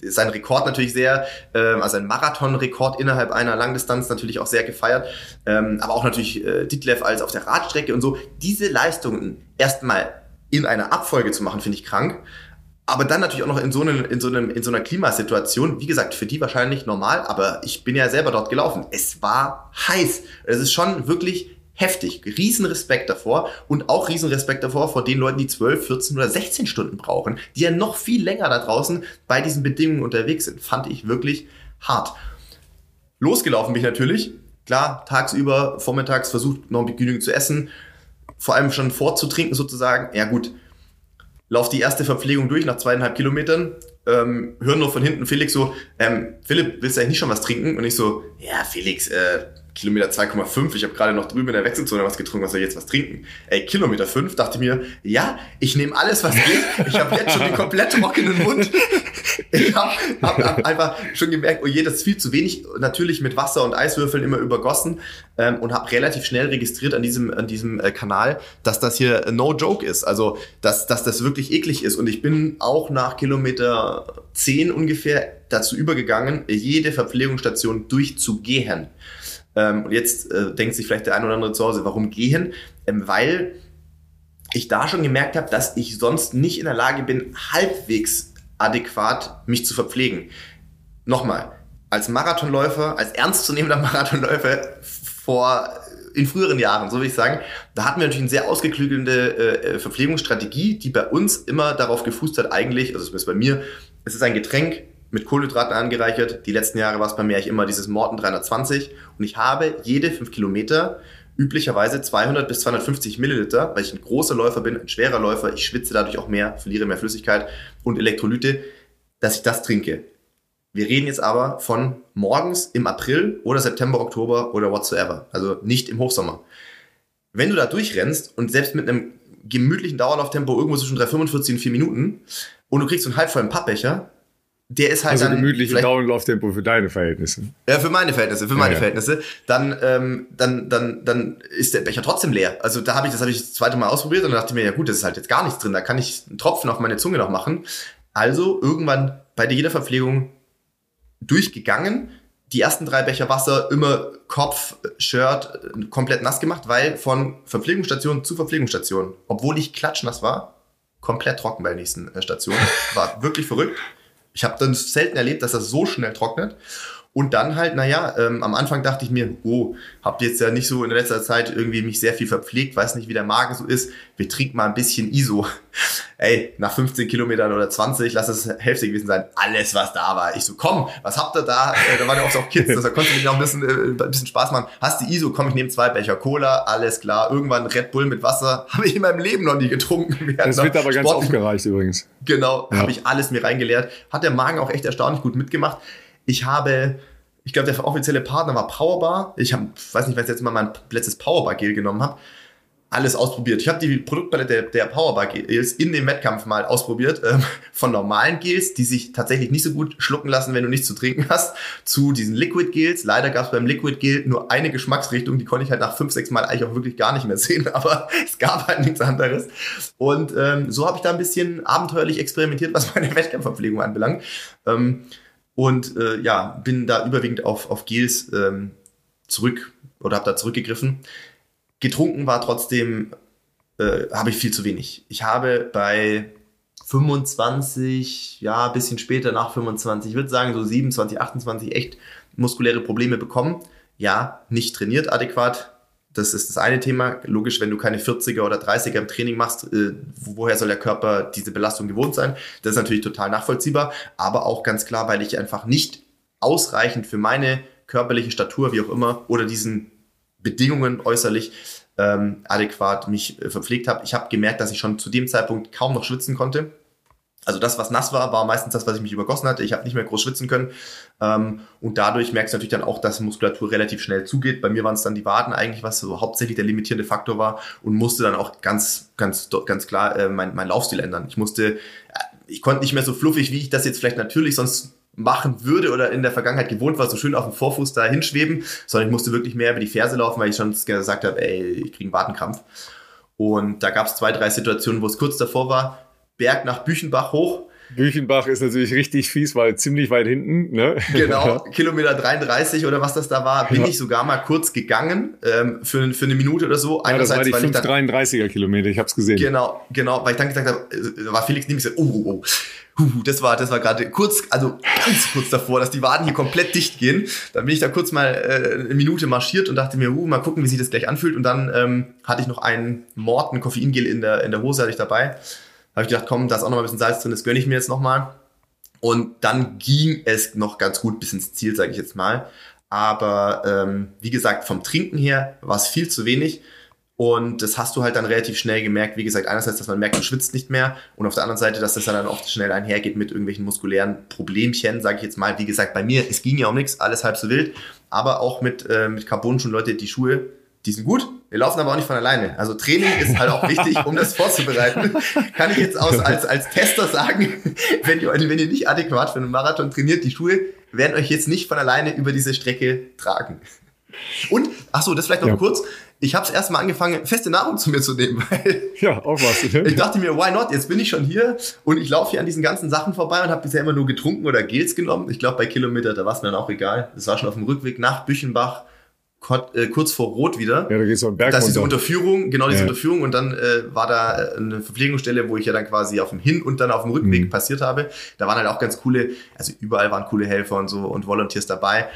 [SPEAKER 2] seinen Rekord natürlich sehr, ähm, also ein Marathon-Rekord innerhalb einer Langdistanz natürlich auch sehr gefeiert, ähm, aber auch natürlich äh, Ditlev als auf der Radstrecke und so. Diese Leistungen erstmal in einer Abfolge zu machen, finde ich krank. Aber dann natürlich auch noch in so, einem, in, so einem, in so einer Klimasituation, wie gesagt, für die wahrscheinlich normal, aber ich bin ja selber dort gelaufen. Es war heiß. Es ist schon wirklich heftig. Riesenrespekt davor und auch Riesenrespekt davor vor den Leuten, die 12, 14 oder 16 Stunden brauchen, die ja noch viel länger da draußen bei diesen Bedingungen unterwegs sind. Fand ich wirklich hart. Losgelaufen bin ich natürlich. Klar, tagsüber, vormittags versucht noch genügend zu essen, vor allem schon vorzutrinken sozusagen. Ja gut, lauf die erste Verpflegung durch nach zweieinhalb Kilometern, ähm, hören nur von hinten Felix so, ähm, Philipp, willst du eigentlich nicht schon was trinken? Und ich so, ja, Felix, äh, Kilometer 2,5. Ich habe gerade noch drüben in der Wechselzone was getrunken, was soll ich jetzt was trinken? Ey, Kilometer 5, dachte ich mir, ja, ich nehme alles, was geht. Ich habe jetzt schon den komplett trockenen Mund. Ich habe hab, hab einfach schon gemerkt, oh je, das ist viel zu wenig. Natürlich mit Wasser und Eiswürfeln immer übergossen ähm, und habe relativ schnell registriert an diesem, an diesem äh, Kanal, dass das hier no joke ist. Also, dass, dass das wirklich eklig ist. Und ich bin auch nach Kilometer 10 ungefähr dazu übergegangen, jede Verpflegungsstation durchzugehen. Ähm, und jetzt äh, denkt sich vielleicht der ein oder andere zu Hause, warum gehen? Ähm, weil ich da schon gemerkt habe, dass ich sonst nicht in der Lage bin, halbwegs adäquat mich zu verpflegen. Nochmal, als Marathonläufer, als ernstzunehmender Marathonläufer vor in früheren Jahren, so will ich sagen, da hatten wir natürlich eine sehr ausgeklügelte äh, Verpflegungsstrategie, die bei uns immer darauf gefußt hat, eigentlich, also zumindest bei mir, es ist ein Getränk, mit Kohlenhydraten angereichert. Die letzten Jahre war es bei mir eigentlich immer dieses Morten 320 und ich habe jede fünf Kilometer üblicherweise 200 bis 250 Milliliter, weil ich ein großer Läufer bin, ein schwerer Läufer, ich schwitze dadurch auch mehr, verliere mehr Flüssigkeit und Elektrolyte, dass ich das trinke. Wir reden jetzt aber von morgens im April oder September, Oktober oder whatsoever, also nicht im Hochsommer. Wenn du da durchrennst und selbst mit einem gemütlichen Dauerlauftempo irgendwo zwischen 3,45 und 4 Minuten und du kriegst so einen halbvollen Pappbecher, der ist halt
[SPEAKER 1] also
[SPEAKER 2] dann
[SPEAKER 1] gemütliche Downlauftempo für deine Verhältnisse.
[SPEAKER 2] Ja, für meine Verhältnisse, für meine
[SPEAKER 1] Ja.
[SPEAKER 2] Verhältnisse. Dann, ähm, dann, dann, dann ist der Becher trotzdem leer. Also da habe ich, das habe ich das zweite Mal ausprobiert und dann dachte ich mir, ja gut, das ist halt jetzt gar nichts drin. Da kann ich einen Tropfen auf meine Zunge noch machen. Also irgendwann bei jeder Verpflegung durchgegangen. Die ersten drei Becher Wasser immer Kopf, Shirt komplett nass gemacht, weil von Verpflegungsstation zu Verpflegungsstation, obwohl ich klatschnass war, komplett trocken bei der nächsten äh, Station. War wirklich verrückt. Ich habe dann selten erlebt, dass das so schnell trocknet. Und dann halt, naja, ähm, am Anfang dachte ich mir, oh, habt jetzt ja nicht so in letzter Zeit irgendwie mich sehr viel verpflegt, weiß nicht, wie der Magen so ist. Wir trinken mal ein bisschen ISO. Ey, nach 15 Kilometern oder 20, lass es Hälfte gewesen sein, alles, was da war. Ich so, komm, was habt ihr da? Äh, da waren ja auch so auch Kids, da konnte ich noch ein bisschen, äh, ein bisschen Spaß machen. Hast du ISO? Komm, ich nehme zwei Becher Cola, alles klar. Irgendwann Red Bull mit Wasser, habe ich in meinem Leben noch nie getrunken.
[SPEAKER 1] Das wird aber ganz
[SPEAKER 2] sportlich-
[SPEAKER 1] aufgereicht übrigens.
[SPEAKER 2] Genau,
[SPEAKER 1] Ja.
[SPEAKER 2] habe ich alles mir reingeleert. Hat der Magen auch echt erstaunlich gut mitgemacht. Ich habe, ich glaube, der offizielle Partner war Powerbar. Ich habe, weiß nicht, was jetzt mal mein letztes Powerbar-Gel genommen habe. Alles ausprobiert. Ich habe die Produktpalette der, der Powerbar-Gels in dem Wettkampf mal ausprobiert. Ähm, von normalen Gels, die sich tatsächlich nicht so gut schlucken lassen, wenn du nichts zu trinken hast, zu diesen Liquid-Gels. Leider gab es beim Liquid-Gel nur eine Geschmacksrichtung, die konnte ich halt nach fünf, sechs Mal eigentlich auch wirklich gar nicht mehr sehen, aber es gab halt nichts anderes. Und ähm, so habe ich da ein bisschen abenteuerlich experimentiert, was meine Wettkampfverpflegung anbelangt. Ähm, und äh, ja, bin da überwiegend auf, auf Gels ähm, zurück oder habe da zurückgegriffen. Getrunken war trotzdem, äh, habe ich viel zu wenig. Ich habe bei 25, ja, bisschen später nach 25, ich würde sagen so 27, 28 echt muskuläre Probleme bekommen. Ja, nicht trainiert adäquat. Das ist das eine Thema. Logisch, wenn du keine 40er oder 30er im Training machst, äh, woher soll der Körper diese Belastung gewohnt sein? Das ist natürlich total nachvollziehbar, aber auch ganz klar, weil ich einfach nicht ausreichend für meine körperliche Statur, wie auch immer, oder diesen Bedingungen äußerlich ähm, adäquat mich äh, verpflegt habe. Ich habe gemerkt, dass ich schon zu dem Zeitpunkt kaum noch schwitzen konnte. Also das, was nass war, war meistens das, was ich mich übergossen hatte. Ich habe nicht mehr groß schwitzen können. Ähm, und dadurch merkst du natürlich dann auch, dass Muskulatur relativ schnell zugeht. Bei mir waren es dann die Waden eigentlich, was so hauptsächlich der limitierende Faktor war und musste dann auch ganz, ganz, ganz klar äh, mein, mein Laufstil ändern. Ich musste, äh, ich konnte nicht mehr so fluffig, wie ich das jetzt vielleicht natürlich sonst machen würde oder in der Vergangenheit gewohnt war, so schön auf dem Vorfuß da hinschweben, sondern ich musste wirklich mehr über die Ferse laufen, weil ich schon gesagt habe, ey, ich kriege einen Wadenkrampf. Und da gab es zwei, drei Situationen, wo es kurz davor war, Berg nach Büchenbach hoch,
[SPEAKER 1] Büchenbach ist natürlich richtig fies, weil ziemlich weit hinten. Ne?
[SPEAKER 2] Genau, Kilometer 33 oder was das da war, bin
[SPEAKER 1] Ja.
[SPEAKER 2] ich sogar mal kurz gegangen ähm, für, für eine Minute oder so.
[SPEAKER 1] Ja, das war die
[SPEAKER 2] weil ich dann
[SPEAKER 1] 533er Kilometer, ich habe es gesehen.
[SPEAKER 2] Genau, genau, weil ich dann gesagt habe, äh, da war Felix mir gesagt, oh, oh, oh. Das war, das war gerade kurz, also ganz kurz davor, dass die Waden hier komplett dicht gehen. Dann bin ich da kurz mal äh, eine Minute marschiert und dachte mir, uh, mal gucken, wie sich das gleich anfühlt. Und dann ähm, hatte ich noch einen Morten Koffeingel in der, in der Hose hatte ich dabei. Habe ich gedacht, komm, da ist auch noch mal ein bisschen Salz drin, das gönne ich mir jetzt noch mal. Und dann ging es noch ganz gut bis ins Ziel, sage ich jetzt mal. Aber ähm, wie gesagt, vom Trinken her war es viel zu wenig. Und das hast du halt dann relativ schnell gemerkt. Wie gesagt, einerseits, dass man merkt, man schwitzt nicht mehr. Und auf der anderen Seite, dass das dann oft schnell einhergeht mit irgendwelchen muskulären Problemchen, sage ich jetzt mal. Wie gesagt, bei mir, es ging ja um nichts, alles halb so wild. Aber auch mit, äh, mit Carbon-Schuhen, Leute, die Schuhe, die sind gut. Wir laufen aber auch nicht von alleine. Also Training ist halt auch wichtig, um das vorzubereiten. Kann ich jetzt aus, als, als Tester sagen, wenn ihr, wenn ihr nicht adäquat für einen Marathon trainiert, die Schuhe werden euch jetzt nicht von alleine über diese Strecke tragen. Und, ach so, das vielleicht noch
[SPEAKER 1] Ja.
[SPEAKER 2] kurz. Ich habe es erstmal angefangen, feste Nahrung zu mir zu nehmen, weil
[SPEAKER 1] Ja, auch was.
[SPEAKER 2] Ich dachte mir, why not? Jetzt bin ich schon hier und ich laufe hier an diesen ganzen Sachen vorbei und habe bisher immer nur getrunken oder Gels genommen. Ich glaube, bei Kilometer, da war es mir dann auch egal. Das war schon auf dem Rückweg nach Büchenbach, kurz vor Rot wieder.
[SPEAKER 1] Ja, da geht's so einen Berg
[SPEAKER 2] Das ist diese. Unterführung, genau diese
[SPEAKER 1] Ja.
[SPEAKER 2] Unterführung und dann äh, war da äh, eine Verpflegungsstelle, wo ich ja dann quasi auf dem Hin- und dann auf dem Rückweg
[SPEAKER 1] Mhm.
[SPEAKER 2] passiert habe. Da waren halt auch ganz coole, also überall waren coole Helfer und so und Volunteers dabei.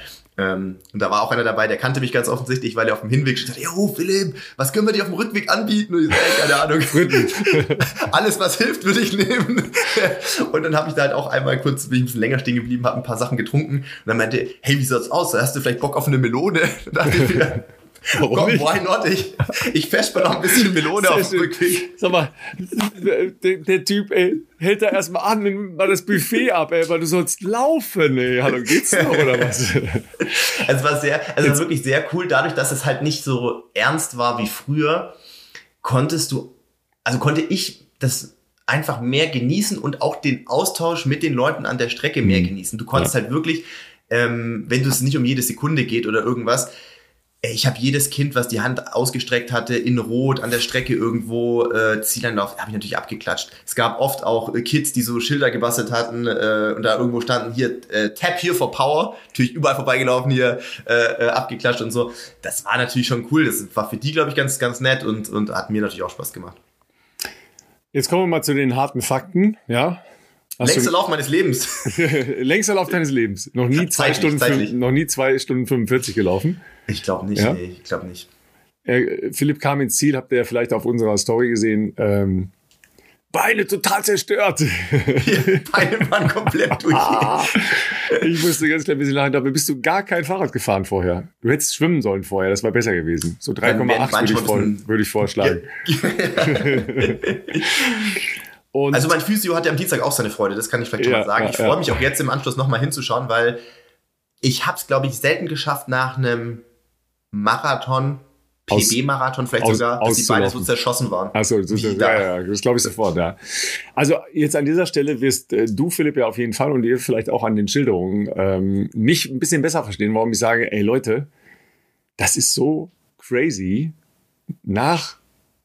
[SPEAKER 2] Ähm, und da war auch einer dabei, der kannte mich ganz offensichtlich, weil er auf dem Hinweg steht, jo Philipp, was können wir dir auf dem Rückweg anbieten? Und ich ey, keine Ahnung. Alles, was hilft, würde ich nehmen. Und dann habe ich da halt auch einmal kurz, bin ich ein bisschen länger stehen geblieben, habe ein paar Sachen getrunken und dann meinte, hey, wie sieht's aus? Hast du vielleicht Bock auf eine Melone?
[SPEAKER 1] Warum
[SPEAKER 2] Komm,
[SPEAKER 1] nicht?
[SPEAKER 2] why not? Ich, ich fesper noch ein bisschen Melone auf dem. Rückweg.
[SPEAKER 1] Sag mal, der, der Typ, ey, hält da erstmal an, nimm mal das Buffet ab, ey, weil du sollst laufen, ey. Hallo, geht's noch oder was?
[SPEAKER 2] Also es war sehr, also war wirklich sehr cool, dadurch, dass es halt nicht so ernst war wie früher, konntest du, also konnte ich das einfach mehr genießen und auch den Austausch mit den Leuten an der Strecke mehr mhm. genießen. Du konntest ja. halt wirklich, ähm, wenn du es nicht um jede Sekunde geht oder irgendwas, ich habe jedes Kind, was die Hand ausgestreckt hatte, in Rot an der Strecke irgendwo äh, Zieleinlauf, habe ich natürlich abgeklatscht. Es gab oft auch äh, Kids, die so Schilder gebastelt hatten äh, und da irgendwo standen hier äh, Tap here for Power, natürlich überall vorbeigelaufen hier, äh, äh, abgeklatscht und so. Das war natürlich schon cool. Das war für die, glaube ich, ganz, ganz nett und, und hat mir natürlich auch Spaß gemacht.
[SPEAKER 1] Jetzt kommen wir mal zu den harten Fakten, ja.
[SPEAKER 2] Längster Lauf meines Lebens.
[SPEAKER 1] Längster Lauf deines Lebens. Noch nie zwei Stunden, zeitlich. noch nie zwei Stunden 45 gelaufen.
[SPEAKER 2] Ich glaube nicht, ja? nee, ich glaube nicht.
[SPEAKER 1] Äh, Philipp kam ins Ziel, habt ihr ja vielleicht auf unserer Story gesehen. Ähm, Beine total zerstört.
[SPEAKER 2] Beine waren komplett durch.
[SPEAKER 1] ich musste ganz klein bisschen lachen. Dabei bist du gar kein Fahrrad gefahren vorher. Du hättest schwimmen sollen vorher, das war besser gewesen. So 3,8 würde, würde ich vorschlagen.
[SPEAKER 2] Und also mein Physio hatte am Dienstag auch seine Freude, das kann ich vielleicht schon ja, mal sagen. Ja, ich freue mich auch jetzt im Anschluss nochmal hinzuschauen, weil ich habe es, glaube ich, selten geschafft nach einem Marathon, PB-Marathon vielleicht aus, sogar, dass die Beine so zerschossen waren.
[SPEAKER 1] Achso, das, ja, ja, das glaube ich sofort, ja. Also jetzt an dieser Stelle wirst äh, du, Philipp, ja auf jeden Fall und ihr vielleicht auch an den Schilderungen ähm, mich ein bisschen besser verstehen, warum ich sage, ey Leute, das ist so crazy, nach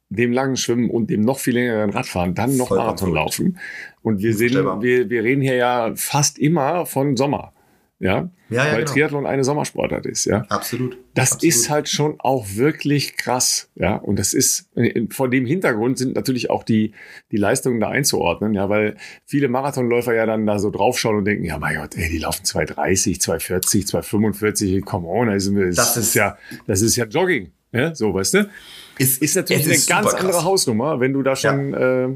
[SPEAKER 1] dem langen Schwimmen und dem noch viel längeren Radfahren, dann noch Voll Marathon laufen. Und wir sehen, wir, wir reden hier ja fast immer von Sommer. Ja, ja, ja weil genau. Triathlon eine Sommersportart ist, ja.
[SPEAKER 2] Absolut.
[SPEAKER 1] Das
[SPEAKER 2] Absolut.
[SPEAKER 1] ist halt schon auch wirklich krass, ja. Und das ist, vor dem Hintergrund sind natürlich auch die, die Leistungen da einzuordnen, ja, weil viele Marathonläufer ja dann da so draufschauen und denken, ja, mein Gott, ey, die laufen 230, 240, 245, come on, also, das, das ist ja, das ist ja Jogging, ja, so, weißt du. Ist, ist natürlich ist eine ganz andere Hausnummer, wenn du da schon, ja. äh,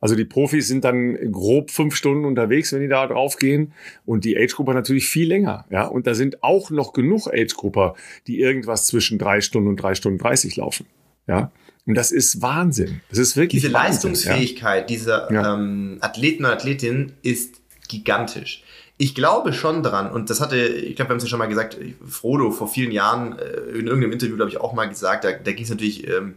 [SPEAKER 1] also die Profis sind dann grob fünf Stunden unterwegs, wenn die da drauf gehen. Und die Age-Grupper natürlich viel länger. Ja, und da sind auch noch genug Age-Grupper, die irgendwas zwischen drei Stunden und drei Stunden dreißig laufen. Ja. Und das ist Wahnsinn. Das ist wirklich
[SPEAKER 2] Diese Wahnsinn, Leistungsfähigkeit ja. dieser ja. Ähm, Athleten und Athletinnen ist gigantisch. Ich glaube schon dran, und das hatte, ich glaube, wir haben es ja schon mal gesagt, Frodo vor vielen Jahren äh, in irgendeinem Interview, glaube ich, auch mal gesagt, da, da ging es natürlich ähm,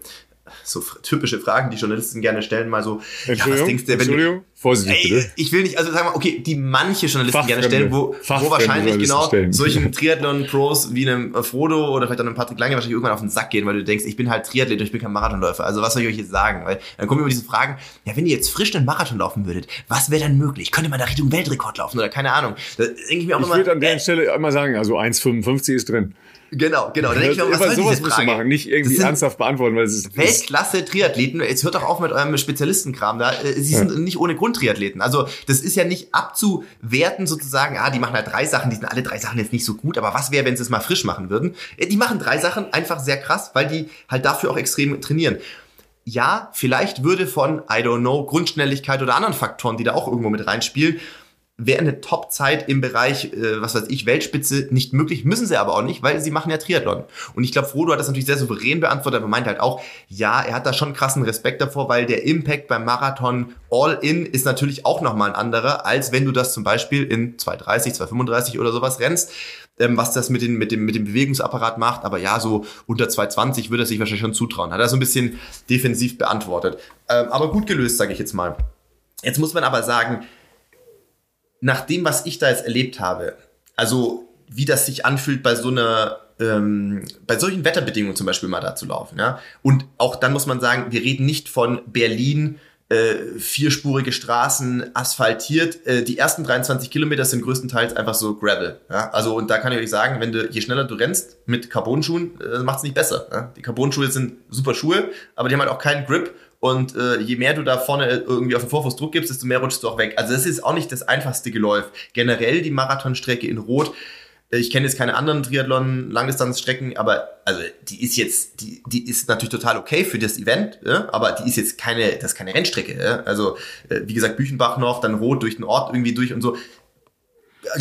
[SPEAKER 2] so typische Fragen, die Journalisten gerne stellen, mal so,
[SPEAKER 1] ja, was denkst du, wenn Entschuldigung? Vorsichtig,
[SPEAKER 2] ey, bitte. Ich will nicht, also sagen wir, okay, die manche Journalisten gerne stellen, wo, wo wahrscheinlich genau stellen. solchen Triathlon-Pros wie einem Frodo oder vielleicht auch einem Patrick Lange wahrscheinlich irgendwann auf den Sack gehen, weil du denkst, ich bin halt Triathlet und ich bin kein Marathonläufer. Also was soll ich euch jetzt sagen? Weil dann kommen immer diese Fragen, ja, wenn ihr jetzt frisch einen Marathon laufen würdet, was wäre dann möglich? Könnte man da Richtung Weltrekord laufen oder keine Ahnung? Da denke
[SPEAKER 1] ich mir auch ich immer. Ich würde an der äh, Stelle immer sagen, also 1,55 ist drin.
[SPEAKER 2] Genau, genau.
[SPEAKER 1] Dann denke ich mir, was soll sowas musst du machen, nicht irgendwie ernsthaft beantworten, weil es ist
[SPEAKER 2] Weltklasse Triathleten. Jetzt hört doch auf mit eurem Spezialistenkram da. Äh, sie sind ja. nicht ohne Grund Triathleten. Also das ist ja nicht abzuwerten sozusagen. Ah, die machen halt drei Sachen, die sind alle drei Sachen jetzt nicht so gut. Aber was wäre, wenn sie es mal frisch machen würden? Äh, die machen drei Sachen einfach sehr krass, weil die halt dafür auch extrem trainieren ja, vielleicht würde von, I don't know, Grundschnelligkeit oder anderen Faktoren, die da auch irgendwo mit reinspielen, wäre eine Top-Zeit im Bereich, äh, was weiß ich, Weltspitze nicht möglich, müssen sie aber auch nicht, weil sie machen ja Triathlon. Und ich glaube, Frodo hat das natürlich sehr souverän beantwortet, aber meint halt auch, ja, er hat da schon krassen Respekt davor, weil der Impact beim Marathon All-In ist natürlich auch nochmal ein anderer, als wenn du das zum Beispiel in 230, 235 oder sowas rennst. Ähm, was das mit, den, mit, dem, mit dem Bewegungsapparat macht, aber ja, so unter 220 würde er sich wahrscheinlich schon zutrauen. Hat er so ein bisschen defensiv beantwortet. Ähm, aber gut gelöst, sage ich jetzt mal. Jetzt muss man aber sagen, nach dem, was ich da jetzt erlebt habe, also wie das sich anfühlt bei so einer ähm, bei solchen Wetterbedingungen zum Beispiel mal da zu laufen, ja. Und auch dann muss man sagen, wir reden nicht von Berlin, äh, vierspurige Straßen, asphaltiert. Äh, die ersten 23 Kilometer sind größtenteils einfach so Gravel. Ja? Also und da kann ich euch sagen, wenn du je schneller du rennst mit Carbonschuhen, äh, macht es nicht besser. Ja? Die Carbonschuhe sind super Schuhe, aber die haben halt auch keinen Grip und äh, je mehr du da vorne irgendwie auf den Vorfuß Druck gibst, desto mehr rutschst du auch weg. Also das ist auch nicht das einfachste Geläuf. Generell die Marathonstrecke in Rot. Ich kenne jetzt keine anderen Triathlon-Langdistanzstrecken, aber also die ist jetzt, die, die ist natürlich total okay für das Event, ja? aber die ist jetzt keine, das ist keine Rennstrecke. Ja? Also äh, wie gesagt, Büchenbach noch, dann Rot durch den Ort irgendwie durch und so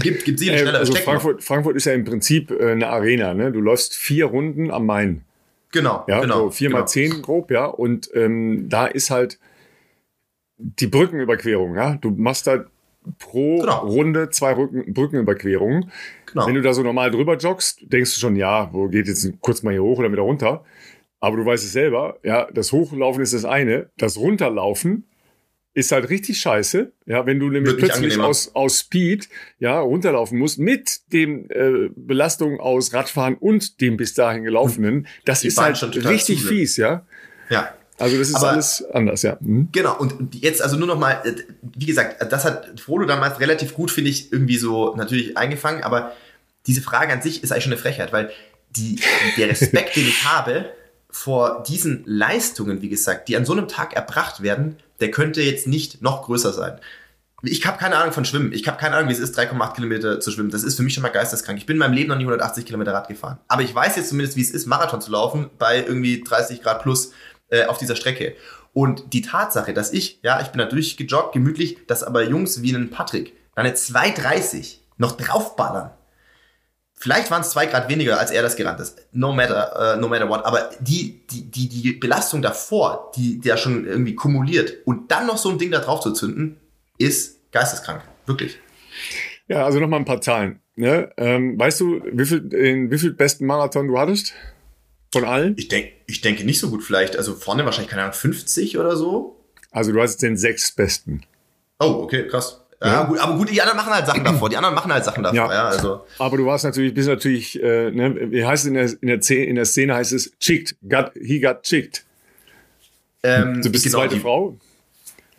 [SPEAKER 2] gibt gibt sicher
[SPEAKER 1] äh, schnellere also Strecken. Frankfurt, Frankfurt ist ja im Prinzip äh, eine Arena. Ne? Du läufst vier Runden am Main.
[SPEAKER 2] Genau,
[SPEAKER 1] ja,
[SPEAKER 2] genau.
[SPEAKER 1] So vier
[SPEAKER 2] genau.
[SPEAKER 1] mal zehn grob, ja. Und ähm, da ist halt die Brückenüberquerung, ja. Du machst da pro genau. Runde zwei Rücken, Brückenüberquerungen. Genau. Wenn du da so normal drüber joggst, denkst du schon, ja, wo geht jetzt kurz mal hier hoch oder wieder runter. Aber du weißt es selber, ja, das Hochlaufen ist das eine, das Runterlaufen ist halt richtig scheiße, ja, wenn du nämlich
[SPEAKER 2] Wirklich
[SPEAKER 1] plötzlich
[SPEAKER 2] angenehmer.
[SPEAKER 1] aus, aus Speed, ja, runterlaufen musst mit dem äh, Belastung aus Radfahren und dem bis dahin gelaufenen. Das
[SPEAKER 2] Die
[SPEAKER 1] ist
[SPEAKER 2] Bahn
[SPEAKER 1] halt
[SPEAKER 2] schon
[SPEAKER 1] richtig
[SPEAKER 2] zu, ne?
[SPEAKER 1] fies, ja.
[SPEAKER 2] Ja.
[SPEAKER 1] Also das ist
[SPEAKER 2] Aber-
[SPEAKER 1] alles anders, ja. Mhm.
[SPEAKER 2] Genau, und jetzt also nur noch mal, äh, wie gesagt, das hat Frodo damals relativ gut, finde ich, irgendwie so natürlich eingefangen, aber diese Frage an sich ist eigentlich schon eine Frechheit, weil die, der Respekt, den ich habe vor diesen Leistungen, wie gesagt, die an so einem Tag erbracht werden, der könnte jetzt nicht noch größer sein. Ich habe keine Ahnung von Schwimmen. Ich habe keine Ahnung, wie es ist, 3,8 Kilometer zu schwimmen. Das ist für mich schon mal geisteskrank. Ich bin in meinem Leben noch nie 180 Kilometer Rad gefahren. Aber ich weiß jetzt zumindest, wie es ist, Marathon zu laufen bei irgendwie 30 Grad plus äh, auf dieser Strecke. Und die Tatsache, dass ich, ja, ich bin da durchgejoggt, gemütlich, dass aber Jungs wie einen Patrick eine 2,30 noch draufballern. Vielleicht waren es zwei Grad weniger, als er das gerannt ist. No matter, äh, no matter what. Aber die, die, die, die Belastung davor, die, die ja schon irgendwie kumuliert und dann noch so ein Ding da drauf zu zünden, ist geisteskrank. Wirklich.
[SPEAKER 1] Ja, also nochmal ein paar Zahlen. Ne? Ähm, weißt du, wie viel, in wie viel besten Marathon du hattest? Von allen?
[SPEAKER 2] Ich, denk, ich denke nicht so gut vielleicht. Also vorne wahrscheinlich, keine Ahnung, 50 oder so.
[SPEAKER 1] Also du hast den sechs besten.
[SPEAKER 2] Oh, okay, krass. Ja, gut, aber gut, die anderen machen halt Sachen davor. Die anderen machen halt Sachen davor,
[SPEAKER 1] Ja.
[SPEAKER 2] ja, also.
[SPEAKER 1] Aber du warst natürlich, bist natürlich, äh, ne, wie heißt es in der, in der, Szene, in der Szene heißt es chicked, got, he got chicked.
[SPEAKER 2] Ähm,
[SPEAKER 1] Du bist die
[SPEAKER 2] genau,
[SPEAKER 1] zweite
[SPEAKER 2] die-
[SPEAKER 1] Frau?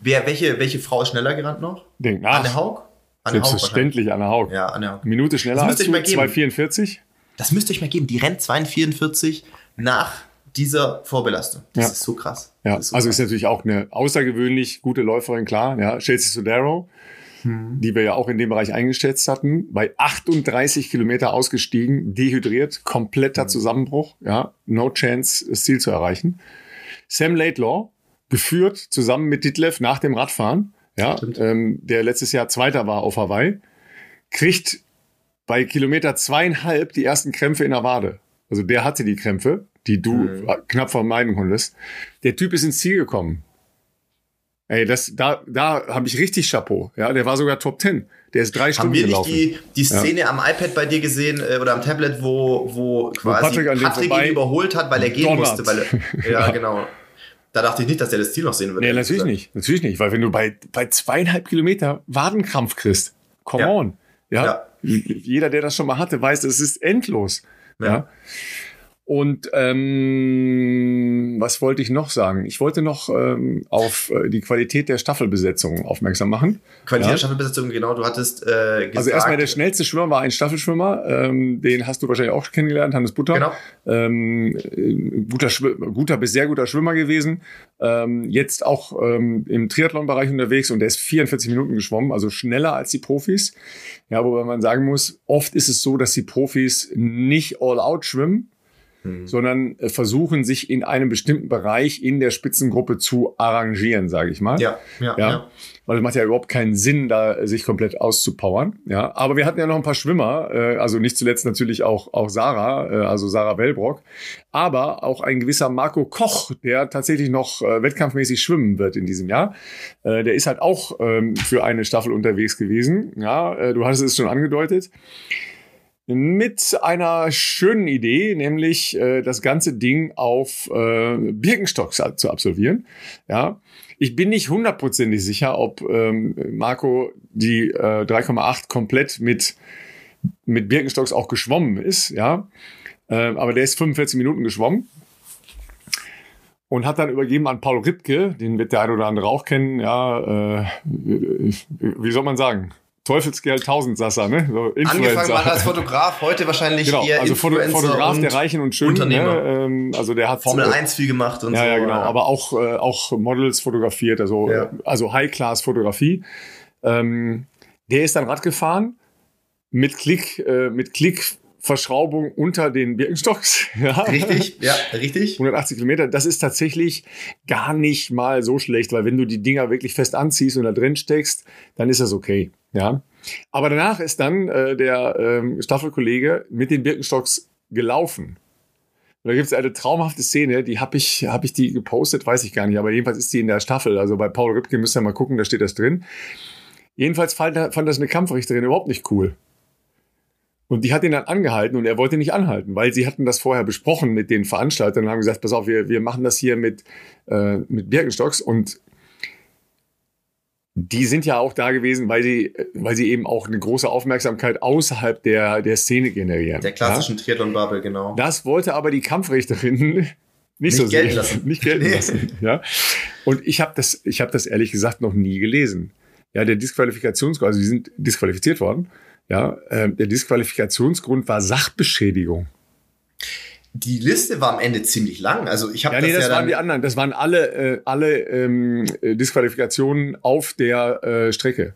[SPEAKER 2] Wer, welche, welche Frau ist schneller gerannt noch?
[SPEAKER 1] Denk nach.
[SPEAKER 2] Anne Haug? Anne Haug
[SPEAKER 1] Selbstverständlich, Anna Haug.
[SPEAKER 2] wahrscheinlich. Ja, Anne Haug.
[SPEAKER 1] Minute schneller
[SPEAKER 2] Das
[SPEAKER 1] als
[SPEAKER 2] müsste
[SPEAKER 1] du,
[SPEAKER 2] ich mal geben.
[SPEAKER 1] 2,44.
[SPEAKER 2] Das müsst ihr euch mal geben. Die rennt 2,44 nach dieser Vorbelastung. Das
[SPEAKER 1] Ja.
[SPEAKER 2] ist so krass.
[SPEAKER 1] Ja,
[SPEAKER 2] ist so
[SPEAKER 1] also
[SPEAKER 2] krass.
[SPEAKER 1] ist natürlich auch eine außergewöhnlich gute Läuferin, klar. Ja, Chelsea Sodaro,
[SPEAKER 2] Hm.
[SPEAKER 1] die wir ja auch in dem Bereich eingeschätzt hatten, bei 38 Kilometer ausgestiegen, dehydriert,
[SPEAKER 2] Hm.
[SPEAKER 1] kompletter Zusammenbruch, ja, no chance, das Ziel zu erreichen. Sam Laidlaw, geführt zusammen mit Ditlev nach dem Radfahren, ja, ähm, der letztes Jahr Zweiter war auf Hawaii, kriegt bei Kilometer zweieinhalb die ersten Krämpfe in der Wade. Also der hatte die Krämpfe, die du
[SPEAKER 2] Mhm.
[SPEAKER 1] knapp vermeiden konntest. Der Typ ist ins Ziel gekommen. Ey, das, da, da habe ich richtig Chapeau. Ja, der war sogar Top 10. Der ist drei
[SPEAKER 2] Haben
[SPEAKER 1] Stunden
[SPEAKER 2] wir nicht
[SPEAKER 1] gelaufen.
[SPEAKER 2] die, die Szene am iPad bei dir gesehen äh, oder am Tablet, wo, wo quasi
[SPEAKER 1] Patrick an dem vorbei
[SPEAKER 2] ihn überholt hat, weil er gehen
[SPEAKER 1] donnert.
[SPEAKER 2] musste? Weil er, ja, genau. Da dachte ich nicht, dass er das Ziel noch sehen würde.
[SPEAKER 1] Nee, natürlich nicht. Natürlich nicht. Weil wenn du bei, bei zweieinhalb Kilometer Wadenkrampf kriegst, come
[SPEAKER 2] Ja.
[SPEAKER 1] on. Ja?
[SPEAKER 2] Ja.
[SPEAKER 1] Jeder, der das schon mal hatte, weiß, es ist endlos. Ja.
[SPEAKER 2] Ja.
[SPEAKER 1] Und ähm, was wollte ich noch sagen? Ich wollte noch ähm, auf äh, die Qualität der Staffelbesetzung aufmerksam machen.
[SPEAKER 2] Qualität
[SPEAKER 1] Ja.
[SPEAKER 2] der Staffelbesetzung, genau, du hattest äh, gesagt.
[SPEAKER 1] Also erstmal der schnellste Schwimmer war ein Staffelschwimmer, ähm, den hast du wahrscheinlich auch kennengelernt, Hannes Butter.
[SPEAKER 2] Genau.
[SPEAKER 1] Ähm, äh, guter, guter bis sehr guter Schwimmer gewesen. Ähm, jetzt auch ähm, im Triathlon-Bereich unterwegs und der ist 44 Minuten geschwommen, also schneller als die Profis. Ja, wobei man sagen muss, oft ist es so, dass die Profis nicht all out schwimmen,
[SPEAKER 2] Hm.
[SPEAKER 1] sondern äh, versuchen, sich in einem bestimmten Bereich in der Spitzengruppe zu arrangieren, sage ich mal.
[SPEAKER 2] Ja, ja,
[SPEAKER 1] Ja.
[SPEAKER 2] ja.
[SPEAKER 1] Weil es macht ja überhaupt keinen Sinn, da sich komplett auszupowern. Ja, aber wir hatten ja noch ein paar Schwimmer, äh, also nicht zuletzt natürlich auch auch Sarah, äh, also Sarah Wellbrock, aber auch ein gewisser Marco Koch, der tatsächlich noch äh, wettkampfmäßig schwimmen wird in diesem Jahr. Äh, der ist halt auch ähm, für eine Staffel unterwegs gewesen. Ja, äh, du hattest es schon angedeutet. Mit einer schönen Idee, nämlich äh, das ganze Ding auf äh, Birkenstocks zu absolvieren. Ja, ich bin nicht hundertprozentig sicher, ob ähm, Marco die äh, 3,8 komplett mit mit Birkenstocks auch geschwommen ist. Ja, ähm, aber der ist 45 Minuten geschwommen und hat dann übergeben an Paul Ripke, den wird der eine oder andere auch kennen. Ja, äh, wie soll man sagen? Teufelskerl Tausendsasser, ne? So
[SPEAKER 2] Angefangen mal als Fotograf, heute wahrscheinlich
[SPEAKER 1] Genau,
[SPEAKER 2] eher
[SPEAKER 1] also
[SPEAKER 2] Influencer
[SPEAKER 1] Fotograf
[SPEAKER 2] und
[SPEAKER 1] der Reichen und Schönen.
[SPEAKER 2] Unternehmer.
[SPEAKER 1] Ne? Ähm, also der hat
[SPEAKER 2] Formel
[SPEAKER 1] äh,
[SPEAKER 2] 1 viel gemacht und
[SPEAKER 1] ja,
[SPEAKER 2] so.
[SPEAKER 1] ja, genau. Aber auch, äh, auch Models fotografiert, also,
[SPEAKER 2] Ja.
[SPEAKER 1] also High-Class-Fotografie. Ähm, der ist dann Rad gefahren mit Klick, äh, mit Klickverschraubung unter den Birkenstocks. ja.
[SPEAKER 2] Richtig, ja, richtig.
[SPEAKER 1] 180 Kilometer, das ist tatsächlich gar nicht mal so schlecht, weil wenn du die Dinger wirklich fest anziehst und da drin steckst, dann ist das okay. Ja. Aber danach ist dann äh, der ähm, Staffelkollege mit den Birkenstocks gelaufen. Und da gibt es eine traumhafte Szene, die habe ich, hab ich die gepostet, weiß ich gar nicht, aber jedenfalls ist die in der Staffel. Also bei Paul Ripke müsst ihr mal gucken, da steht das drin. Jedenfalls fand, fand das eine Kampfrichterin überhaupt nicht cool. Und die hat ihn dann angehalten und er wollte nicht anhalten, weil sie hatten das vorher besprochen mit den Veranstaltern und haben gesagt, pass auf, wir, wir machen das hier mit, äh, mit Birkenstocks und die sind ja auch da gewesen, weil sie, weil sie eben auch eine große Aufmerksamkeit außerhalb der, der Szene generieren.
[SPEAKER 2] Der klassischen ja? Triathlon-Bubble, genau.
[SPEAKER 1] Das wollte aber die Kampfrichterin nicht, nicht so gelten lassen. Nicht gelten nee. lassen. Ja? Und ich habe das, ich habe das ehrlich gesagt noch nie gelesen. Ja, der Disqualifikationsgrund, also die sind disqualifiziert worden. Ja, äh, der Disqualifikationsgrund war Sachbeschädigung
[SPEAKER 2] die Liste war am Ende ziemlich lang. Also ich habe
[SPEAKER 1] ja, nee, das, das ja waren die anderen. Das waren alle äh, alle ähm, Disqualifikationen auf der äh, Strecke.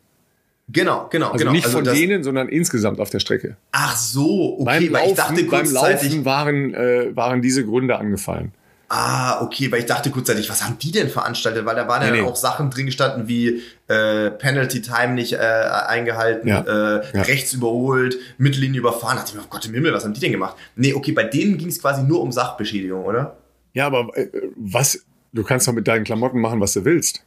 [SPEAKER 2] Genau, genau,
[SPEAKER 1] also
[SPEAKER 2] genau.
[SPEAKER 1] Nicht
[SPEAKER 2] also
[SPEAKER 1] von denen, sondern insgesamt auf der Strecke.
[SPEAKER 2] Ach so,
[SPEAKER 1] okay. Beim Laufen, ich dachte beim Laufen waren äh, waren diese Gründe angefallen.
[SPEAKER 2] Ah, okay, weil ich dachte kurzzeitig, was haben die denn veranstaltet? Weil da waren nee, ja nee. auch Sachen drin gestanden wie äh, Penalty Time nicht äh, eingehalten, ja, äh, ja. rechts überholt, Mittellinie überfahren. Da dachte ich mir, oh Gott im Himmel, was haben die denn gemacht? Nee, okay, bei denen ging es quasi nur um Sachbeschädigung, oder?
[SPEAKER 1] Ja, aber äh, was, du kannst doch mit deinen Klamotten machen, was du willst.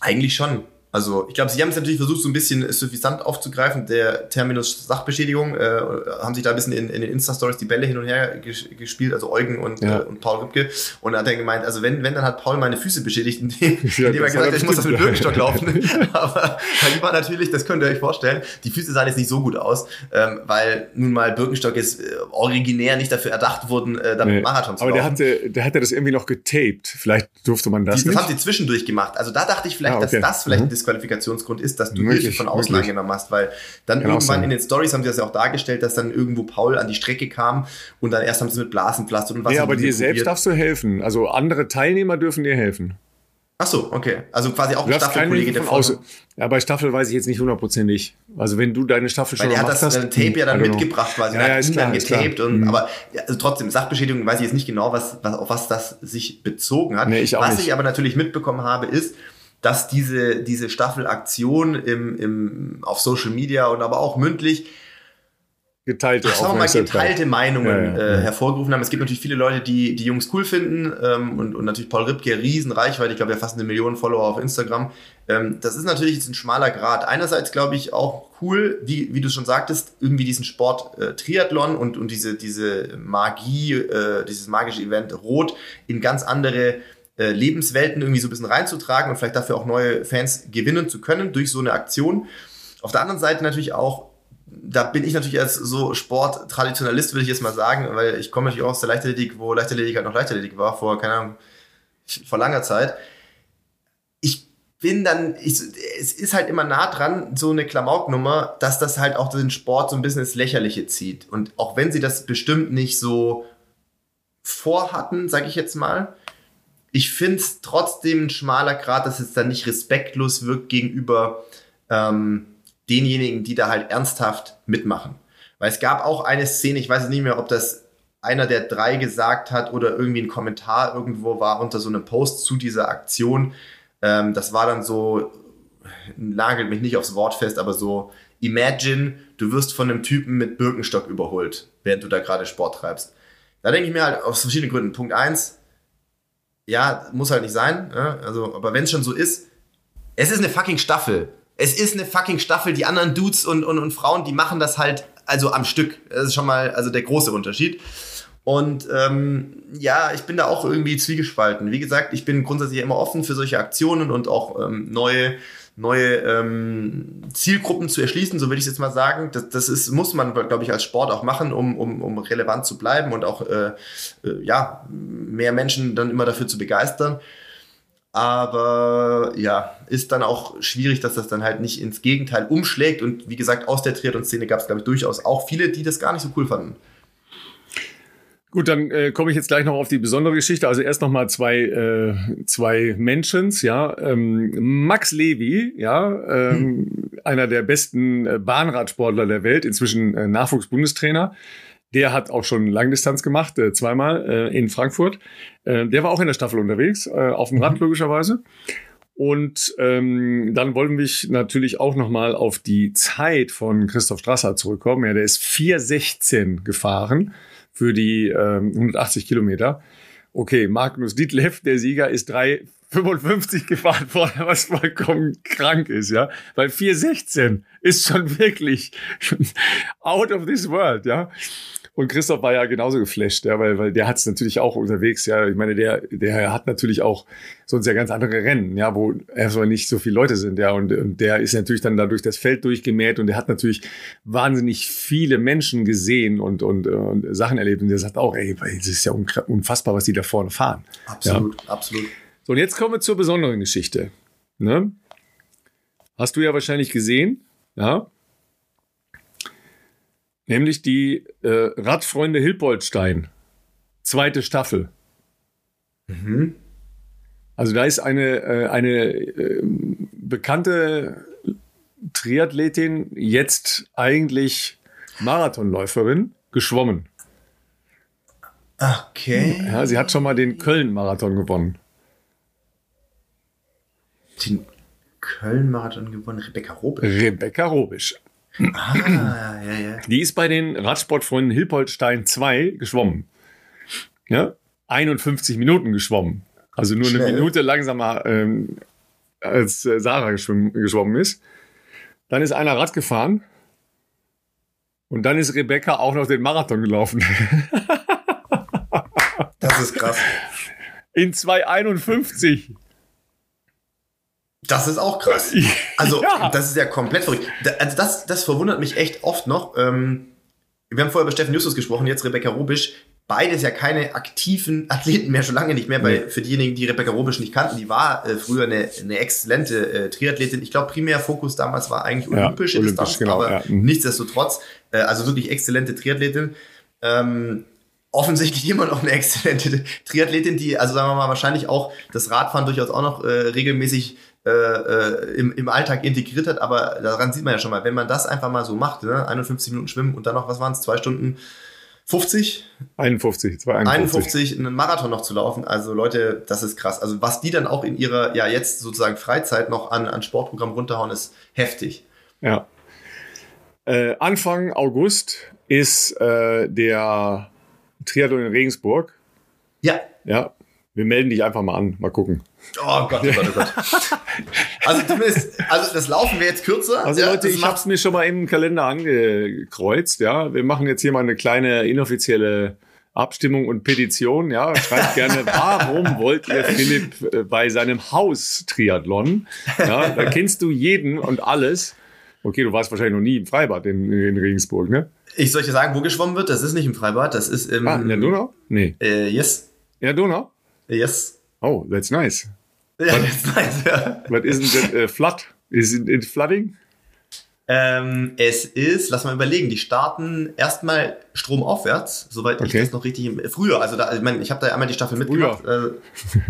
[SPEAKER 2] Eigentlich schon. Also ich glaube, sie haben es natürlich versucht, so ein bisschen suffisant aufzugreifen, der Terminus Sachbeschädigung, äh, haben sich da ein bisschen in, in den Insta-Stories die Bälle hin und her ges gespielt, also Eugen und, ja. äh, und Paul Rübke. Und dann hat er gemeint, also wenn, wenn, dann hat Paul meine Füße beschädigt, indem, ja, indem er gesagt hat, ich muss das mit Birkenstock laufen. Aber die war natürlich, das könnt ihr euch vorstellen, die Füße sahen jetzt nicht so gut aus, ähm, weil nun mal Birkenstock ist äh, originär nicht dafür erdacht worden, äh, damit nee. Marathon
[SPEAKER 1] zu laufen. Aber der hatte, der hatte das irgendwie noch getaped. Vielleicht durfte man das
[SPEAKER 2] die. Das haben sie zwischendurch gemacht. Also da dachte ich vielleicht, ah, okay. dass das vielleicht mhm. Disqualifikationsgrund ist, dass du möglich, Hilfe von außen möglich. angenommen hast, weil dann Kann irgendwann in den Stories haben sie das ja auch dargestellt, dass dann irgendwo Paul an die Strecke kam und dann erst haben sie mit Blasenpflaster und was.
[SPEAKER 1] Ja, aber dir selbst darfst du helfen. Also andere Teilnehmer dürfen dir helfen.
[SPEAKER 2] Ach so, okay. Also quasi auch ein Staffelkollege
[SPEAKER 1] der von Ja, bei Staffel weiß ich jetzt nicht hundertprozentig. Also wenn du deine Staffel
[SPEAKER 2] schon Weil
[SPEAKER 1] er
[SPEAKER 2] hat das
[SPEAKER 1] hast,
[SPEAKER 2] Tape ja dann mitgebracht quasi. Ja, ja, ist klar, dann getaped und mhm. aber also trotzdem Sachbeschädigung weiß ich jetzt nicht genau, was, was auf was das sich bezogen hat.
[SPEAKER 1] Nee, ich auch
[SPEAKER 2] was
[SPEAKER 1] nicht.
[SPEAKER 2] ich aber natürlich mitbekommen habe, ist, dass diese, diese Staffelaktion im, im, auf Social Media und aber auch mündlich
[SPEAKER 1] geteilte,
[SPEAKER 2] Ach, mal, geteilte Meinungen ja, ja, äh, hervorgerufen haben. Es gibt natürlich viele Leute, die die Jungs cool finden ähm, und, und natürlich Paul Ripke, riesen Reichweite, ich glaube, er fast eine Million Follower auf Instagram. Ähm, das ist natürlich jetzt ein schmaler Grad. Einerseits glaube ich auch cool, wie, wie du schon sagtest, irgendwie diesen Sport äh, Triathlon und, und diese, diese Magie, äh, dieses magische Event Rot in ganz andere äh, Lebenswelten irgendwie so ein bisschen reinzutragen und vielleicht dafür auch neue Fans gewinnen zu können durch so eine Aktion. Auf der anderen Seite natürlich auch, da bin ich natürlich als so Sporttraditionalist, würde ich jetzt mal sagen, weil ich komme natürlich auch aus der Leichtathletik, wo Leichtathletik halt noch Leichtathletik war, vor, keine Ahnung, vor langer Zeit. Ich bin dann, ich, es ist halt immer nah dran, so eine Klamauknummer, dass das halt auch den Sport so ein bisschen ins Lächerliche zieht. Und auch wenn sie das bestimmt nicht so vorhatten, sage ich jetzt mal, ich finde es trotzdem ein schmaler Grad, dass es dann nicht respektlos wirkt gegenüber ähm, denjenigen, die da halt ernsthaft mitmachen. Weil es gab auch eine Szene, ich weiß nicht mehr, ob das einer der drei gesagt hat oder irgendwie ein Kommentar irgendwo war unter so einem Post zu dieser Aktion. Ähm, das war dann so, nagelt mich nicht aufs Wort fest, aber so, imagine, du wirst von einem Typen mit Birkenstock überholt, während du da gerade Sport treibst. Da denke ich mir halt aus verschiedenen Gründen. Punkt eins, ja, muss halt nicht sein. Ja? Also, aber wenn es schon so ist, es ist eine fucking Staffel. Es ist eine fucking Staffel. Die anderen Dudes und, und, und Frauen, die machen das halt also am Stück. Das ist schon mal also der große Unterschied. Und ähm, ja, ich bin da auch irgendwie zwiegespalten. Wie gesagt, ich bin grundsätzlich immer offen für solche Aktionen und auch ähm, neue neue ähm, Zielgruppen zu erschließen, so würde ich jetzt mal sagen. Das, das ist, muss man, glaube ich, als Sport auch machen, um, um, um relevant zu bleiben und auch äh, äh, ja, mehr Menschen dann immer dafür zu begeistern. Aber ja, ist dann auch schwierig, dass das dann halt nicht ins Gegenteil umschlägt. Und wie gesagt, aus der Triathlon-Szene gab es, glaube ich, durchaus auch viele, die das gar nicht so cool fanden.
[SPEAKER 1] Gut, dann äh, komme ich jetzt gleich noch auf die besondere Geschichte. Also erst noch mal zwei äh, zwei Mentions, ja. Ähm, Max Levy, ja, ähm, hm. einer der besten äh, Bahnradsportler der Welt, inzwischen äh, Nachwuchsbundestrainer. Der hat auch schon Langdistanz gemacht, äh, zweimal äh, in Frankfurt. Äh, der war auch in der Staffel unterwegs, äh, auf dem Rad mhm. logischerweise. Und ähm, dann wollen wir natürlich auch noch mal auf die Zeit von Christoph Strasser zurückkommen. Ja, der ist 4,16 gefahren für die ähm, 180 Kilometer. Okay, Magnus Dietleff, der Sieger, ist 3,55 gefahren worden, was vollkommen krank ist, ja. Weil 4,16 ist schon wirklich out of this world, ja. Und Christoph war ja genauso geflasht, ja, weil, weil der hat es natürlich auch unterwegs, ja. Ich meine, der, der hat natürlich auch sonst ja ganz andere Rennen, ja, wo erstmal nicht so viele Leute sind, ja. Und, und der ist natürlich dann da durch das Feld durchgemäht und der hat natürlich wahnsinnig viele Menschen gesehen und, und, und Sachen erlebt. Und der sagt auch, ey, das ist ja unfassbar, was die da vorne fahren.
[SPEAKER 2] Absolut, ja. absolut.
[SPEAKER 1] So, und jetzt kommen wir zur besonderen Geschichte. Ne? Hast du ja wahrscheinlich gesehen, ja. Nämlich die äh, Radfreunde Hilpoldstein. Zweite Staffel. Mhm. Also da ist eine, äh, eine äh, bekannte Triathletin, jetzt eigentlich Marathonläuferin, geschwommen.
[SPEAKER 2] Okay.
[SPEAKER 1] Ja, sie hat schon mal den Köln-Marathon gewonnen.
[SPEAKER 2] Den Köln-Marathon gewonnen, Rebecca Robisch.
[SPEAKER 1] Rebecca Robisch.
[SPEAKER 2] Ah, ja, ja.
[SPEAKER 1] Die ist bei den Radsportfreunden Hilpoltstein 2 geschwommen. Ja, 51 Minuten geschwommen. Also nur Schnell. eine Minute langsamer ähm, als äh, Sarah geschwommen ist. Dann ist einer Rad gefahren. Und dann ist Rebecca auch noch den Marathon gelaufen.
[SPEAKER 2] das ist krass.
[SPEAKER 1] In 2,51.
[SPEAKER 2] Das ist auch krass. Also, ja. das ist ja komplett verrückt. Also, das, das verwundert mich echt oft noch. Ähm, wir haben vorher über Steffen Justus gesprochen, jetzt Rebecca Rubisch. Beides ja keine aktiven Athleten mehr, schon lange nicht mehr. Weil für diejenigen, die Rebecca Rubisch nicht kannten, die war äh, früher eine, eine exzellente äh, Triathletin. Ich glaube, primär Fokus damals war eigentlich olympische ja, Distanz, genau, aber ja. mhm. nichtsdestotrotz, äh, also wirklich exzellente Triathletin. Ähm, offensichtlich immer noch eine exzellente Triathletin, die, also sagen wir mal, wahrscheinlich auch das Radfahren durchaus auch noch äh, regelmäßig äh, äh, im, im Alltag integriert hat, aber daran sieht man ja schon mal, wenn man das einfach mal so macht, ne? 51 Minuten schwimmen und dann noch, was waren es, zwei Stunden 50?
[SPEAKER 1] 51,
[SPEAKER 2] 51. 51 einen Marathon noch zu laufen. Also Leute, das ist krass. Also was die dann auch in ihrer, ja jetzt sozusagen Freizeit noch an, an Sportprogramm runterhauen, ist heftig.
[SPEAKER 1] Ja. Äh, Anfang August ist äh, der Triathlon in Regensburg.
[SPEAKER 2] Ja.
[SPEAKER 1] Ja. Wir melden dich einfach mal an. Mal gucken.
[SPEAKER 2] Oh Gott, oh Gott, oh Gott. Also zumindest, also das laufen wir jetzt kürzer.
[SPEAKER 1] Also ja, Leute, ich habe es mir schon mal im Kalender angekreuzt. Ja, wir machen jetzt hier mal eine kleine inoffizielle Abstimmung und Petition. Ja, schreibt gerne, warum wollt ihr Philipp äh, bei seinem Haus-Triathlon? Ja, da kennst du jeden und alles. Okay, du warst wahrscheinlich noch nie im Freibad in, in Regensburg, ne?
[SPEAKER 2] Ich soll dir sagen, wo geschwommen wird? Das ist nicht im Freibad, das ist im.
[SPEAKER 1] Ah, in der Donau? Nee.
[SPEAKER 2] Äh, yes.
[SPEAKER 1] In der Donau?
[SPEAKER 2] Yes.
[SPEAKER 1] Oh, that's nice.
[SPEAKER 2] Ja, what, that's nice, ja.
[SPEAKER 1] What isn't that uh, flood? Is it, it flooding?
[SPEAKER 2] Ähm, es ist, lass mal überlegen, die starten erstmal stromaufwärts, soweit okay. ich das noch richtig früher, also da, ich meine, ich habe da einmal die Staffel mitgemacht äh,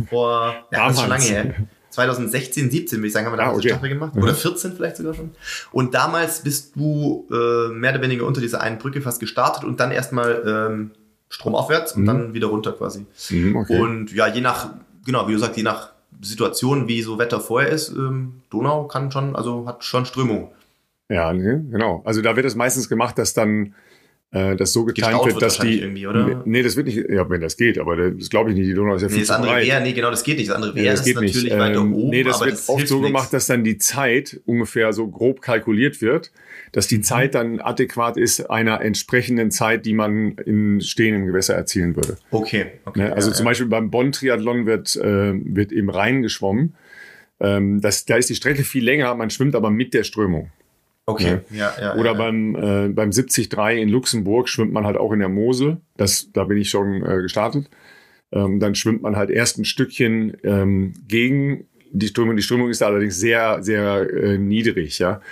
[SPEAKER 2] vor ja, das ist schon lange her. 2016, 17 würde ich sagen, haben wir da ah, okay. Staffel gemacht. Mhm. Oder 14 vielleicht sogar schon. Und damals bist du äh, mehr oder weniger unter dieser einen Brücke fast gestartet und dann erstmal ähm, stromaufwärts und mhm. dann wieder runter quasi. Mhm, okay. Und ja, je nach, genau, wie du sagst, je nach Situation, wie so Wetter vorher ist, ähm, Donau kann schon, also hat schon Strömung.
[SPEAKER 1] Ja, genau. Also da wird es meistens gemacht, dass dann äh, das so getimt wird, dass die.
[SPEAKER 2] Irgendwie, oder?
[SPEAKER 1] Nee, das wird nicht, ja, wenn das geht, aber das glaube ich nicht, die Donau ist ja viel
[SPEAKER 2] nee, das andere breit. Wehr, nee, genau, das geht nicht. Das andere Wehr
[SPEAKER 1] ja,
[SPEAKER 2] das
[SPEAKER 1] ist natürlich
[SPEAKER 2] nicht. weiter ähm, oben.
[SPEAKER 1] Nee, das wird
[SPEAKER 2] das
[SPEAKER 1] oft so gemacht, nichts. dass dann die Zeit ungefähr so grob kalkuliert wird, dass die mhm. Zeit dann adäquat ist einer entsprechenden Zeit, die man in stehendem Gewässer erzielen würde.
[SPEAKER 2] Okay, okay.
[SPEAKER 1] Ne? Also ja, zum ja. Beispiel beim Bonn-Triathlon wird, äh, wird im Rhein geschwommen. Ähm, das, da ist die Strecke viel länger, man schwimmt aber mit der Strömung.
[SPEAKER 2] Okay, ne? ja, ja.
[SPEAKER 1] Oder
[SPEAKER 2] ja,
[SPEAKER 1] beim, äh, beim 73 in Luxemburg schwimmt man halt auch in der Mosel. Das, da bin ich schon äh, gestartet. Ähm, dann schwimmt man halt erst ein Stückchen ähm, gegen die Strömung. Die Strömung ist da allerdings sehr, sehr äh, niedrig, ja.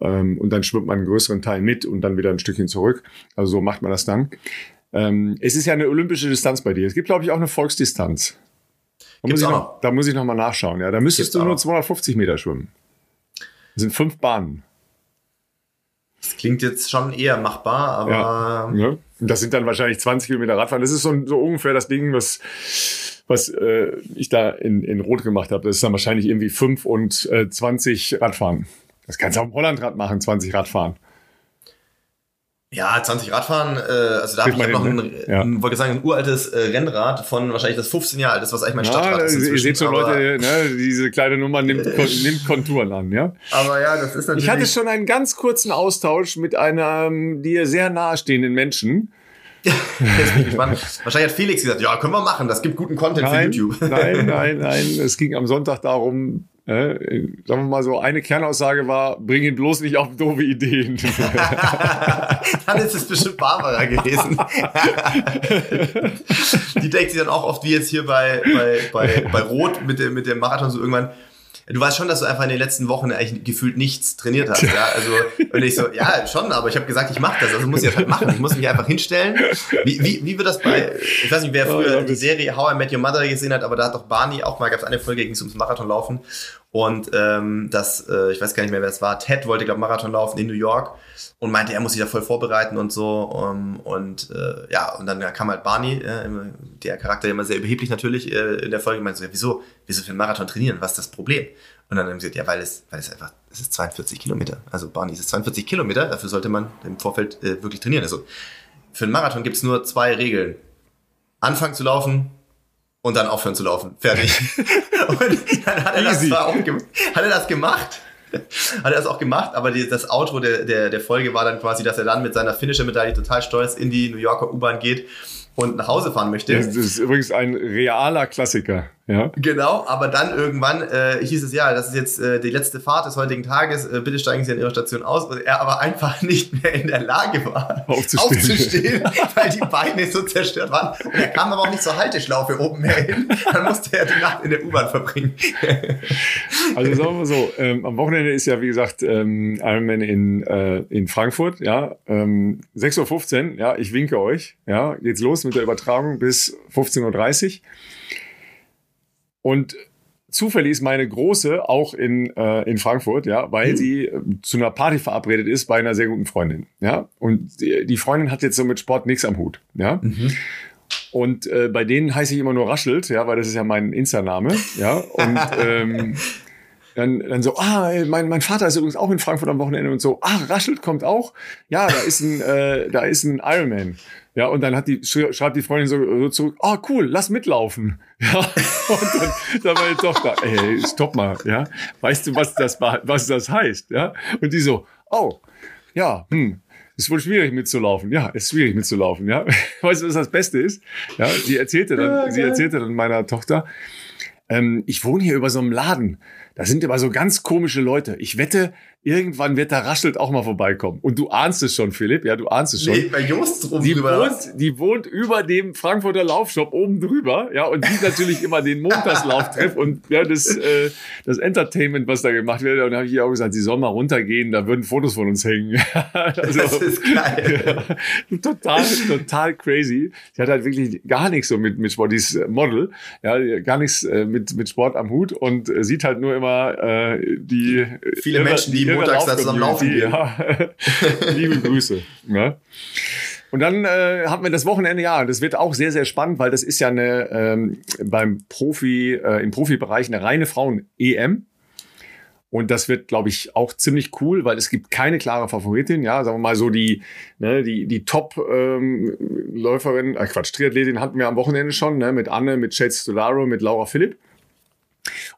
[SPEAKER 1] Ähm, und dann schwimmt man einen größeren Teil mit und dann wieder ein Stückchen zurück. Also so macht man das dann. Ähm, es ist ja eine olympische Distanz bei dir. Es gibt, glaube ich, auch eine Volksdistanz. Da muss, ich noch, da muss ich noch mal nachschauen. Ja, da müsstest Gibt's du nur 250 Meter schwimmen. Das sind fünf Bahnen.
[SPEAKER 2] Das klingt jetzt schon eher machbar, aber. Ja,
[SPEAKER 1] ne? Das sind dann wahrscheinlich 20 Kilometer Radfahren. Das ist so, so ungefähr das Ding, was, was äh, ich da in, in Rot gemacht habe. Das ist dann wahrscheinlich irgendwie 5 und äh, 20 Radfahren. Das kannst du auch im Hollandrad machen, 20 Radfahren.
[SPEAKER 2] Ja, 20 Radfahren, äh, also da habe ich noch ein, ja. ein, wollte sagen, ein uraltes äh, Rennrad von wahrscheinlich das 15 Jahre alt ist, was eigentlich mein ja, Stadtrad ist.
[SPEAKER 1] Ihr seht schon Leute, ne, diese kleine Nummer nimmt, nimmt Konturen an, ja.
[SPEAKER 2] Aber ja, das ist natürlich.
[SPEAKER 1] Ich hatte schon einen ganz kurzen Austausch mit einem dir sehr nahestehenden Menschen,
[SPEAKER 2] Jetzt bin ich gespannt. Wahrscheinlich hat Felix gesagt, ja, können wir machen, das gibt guten Content
[SPEAKER 1] nein,
[SPEAKER 2] für YouTube.
[SPEAKER 1] Nein, nein, nein. Es ging am Sonntag darum, äh, sagen wir mal so, eine Kernaussage war, bring ihn bloß nicht auf doofe Ideen.
[SPEAKER 2] dann ist es bestimmt Barbara gewesen. Die denkt sich dann auch oft, wie jetzt hier bei, bei, bei, bei Rot mit dem, mit dem Marathon so irgendwann, du weißt schon, dass du einfach in den letzten Wochen eigentlich gefühlt nichts trainiert hast. Ja? Also, und ich so, ja, schon, aber ich habe gesagt, ich mache das. Also muss ich das halt machen. Ich muss mich einfach hinstellen. Wie, wie, wie wird das bei, ich weiß nicht, wer früher die Serie How I Met Your Mother gesehen hat, aber da hat doch Barney auch mal, gab es eine Folge, ging es ums Marathonlaufen. Und ähm, das, äh, ich weiß gar nicht mehr, wer es war, Ted wollte, glaube Marathon laufen in New York und meinte, er muss sich da voll vorbereiten und so. Um, und äh, ja, und dann kam halt Barney, äh, der Charakter immer sehr überheblich natürlich äh, in der Folge, meinte so, ja, wieso, wieso für einen Marathon trainieren? Was ist das Problem? Und dann haben sie gesagt, ja, weil es, weil es einfach, es ist 42 Kilometer. Also Barney, es ist 42 Kilometer, dafür sollte man im Vorfeld äh, wirklich trainieren. Also für einen Marathon gibt es nur zwei Regeln. Anfangen zu laufen, und dann aufhören zu laufen. Fertig. und dann hat er, das zwar auch hat er das gemacht. Hat er das auch gemacht, aber die, das Outro der, der, der Folge war dann quasi, dass er dann mit seiner Finisher-Medaille total stolz in die New Yorker U-Bahn geht und nach Hause fahren möchte.
[SPEAKER 1] Das ist übrigens ein realer Klassiker. Ja.
[SPEAKER 2] Genau, aber dann irgendwann äh, hieß es ja, das ist jetzt äh, die letzte Fahrt des heutigen Tages, äh, bitte steigen Sie an Ihrer Station aus. Und er aber einfach nicht mehr in der Lage war, aufzustehen, aufzustehen weil die Beine so zerstört waren. Und er kam aber auch nicht zur Halteschlaufe oben mehr hin. Dann musste er die Nacht in der U-Bahn verbringen.
[SPEAKER 1] also sagen wir mal so, ähm, am Wochenende ist ja, wie gesagt, ähm, Ironman in, äh, in Frankfurt, ja, ähm, 6.15 Uhr, ja, ich winke euch, ja, geht's los mit der Übertragung bis 15.30 Uhr. Und zufällig ist meine Große auch in, äh, in Frankfurt, ja, weil mhm. sie äh, zu einer Party verabredet ist bei einer sehr guten Freundin, ja. Und die, die Freundin hat jetzt so mit Sport nichts am Hut, ja. Mhm. Und äh, bei denen heiße ich immer nur Raschelt, ja, weil das ist ja mein Insta-Name, ja. Und ähm, dann, dann so, ah, mein, mein Vater ist übrigens auch in Frankfurt am Wochenende und so, ah, Raschelt kommt auch. Ja, da ist ein, äh, da ist ein Ironman. Ja, und dann hat die, schreibt die Freundin so, so zurück, ah, oh, cool, lass mitlaufen. Ja, und dann, dann meine Tochter, ey, stopp mal, ja. Weißt du, was das, was das heißt, ja? Und die so, oh, ja, hm, ist wohl schwierig mitzulaufen. Ja, ist schwierig mitzulaufen, ja. Weißt du, was das Beste ist? Ja, sie erzählte dann, ja, sie erzählte dann meiner Tochter, ähm, ich wohne hier über so einem Laden. Da sind immer so ganz komische Leute. Ich wette, irgendwann wird der Raschelt auch mal vorbeikommen. Und du ahnst es schon, Philipp. Ja, du ahnst es schon. Nee,
[SPEAKER 2] bei Just drum
[SPEAKER 1] die drüber. Wohnt, die wohnt über dem Frankfurter Laufshop oben drüber. Ja, und die natürlich immer den Montagslauftreff und ja, das, äh, das Entertainment, was da gemacht wird. Und da habe ich ihr auch gesagt, sie soll mal runtergehen, da würden Fotos von uns hängen.
[SPEAKER 2] also, das ist geil.
[SPEAKER 1] Ja, total, total crazy. Sie hat halt wirklich gar nichts so mit, mit Sport, die ist Model, ja, gar nichts äh, mit, mit Sport am Hut und äh, sieht halt nur immer äh, die
[SPEAKER 2] viele Menschen, die montags da zusammen laufen gehen. Ja.
[SPEAKER 1] Liebe Grüße. Ja. Und dann äh, haben wir das Wochenende, ja, das wird auch sehr, sehr spannend, weil das ist ja eine ähm, beim Profi, äh, im Profibereich eine reine Frauen-EM. Und das wird, glaube ich, auch ziemlich cool, weil es gibt keine klare Favoritin. Ja, sagen wir mal so die, ne, die, die Top-Läuferin, ähm, äh, Quatsch, Triathletin hatten wir am Wochenende schon, ne, mit Anne, mit Chase Stolaro, mit Laura Philipp.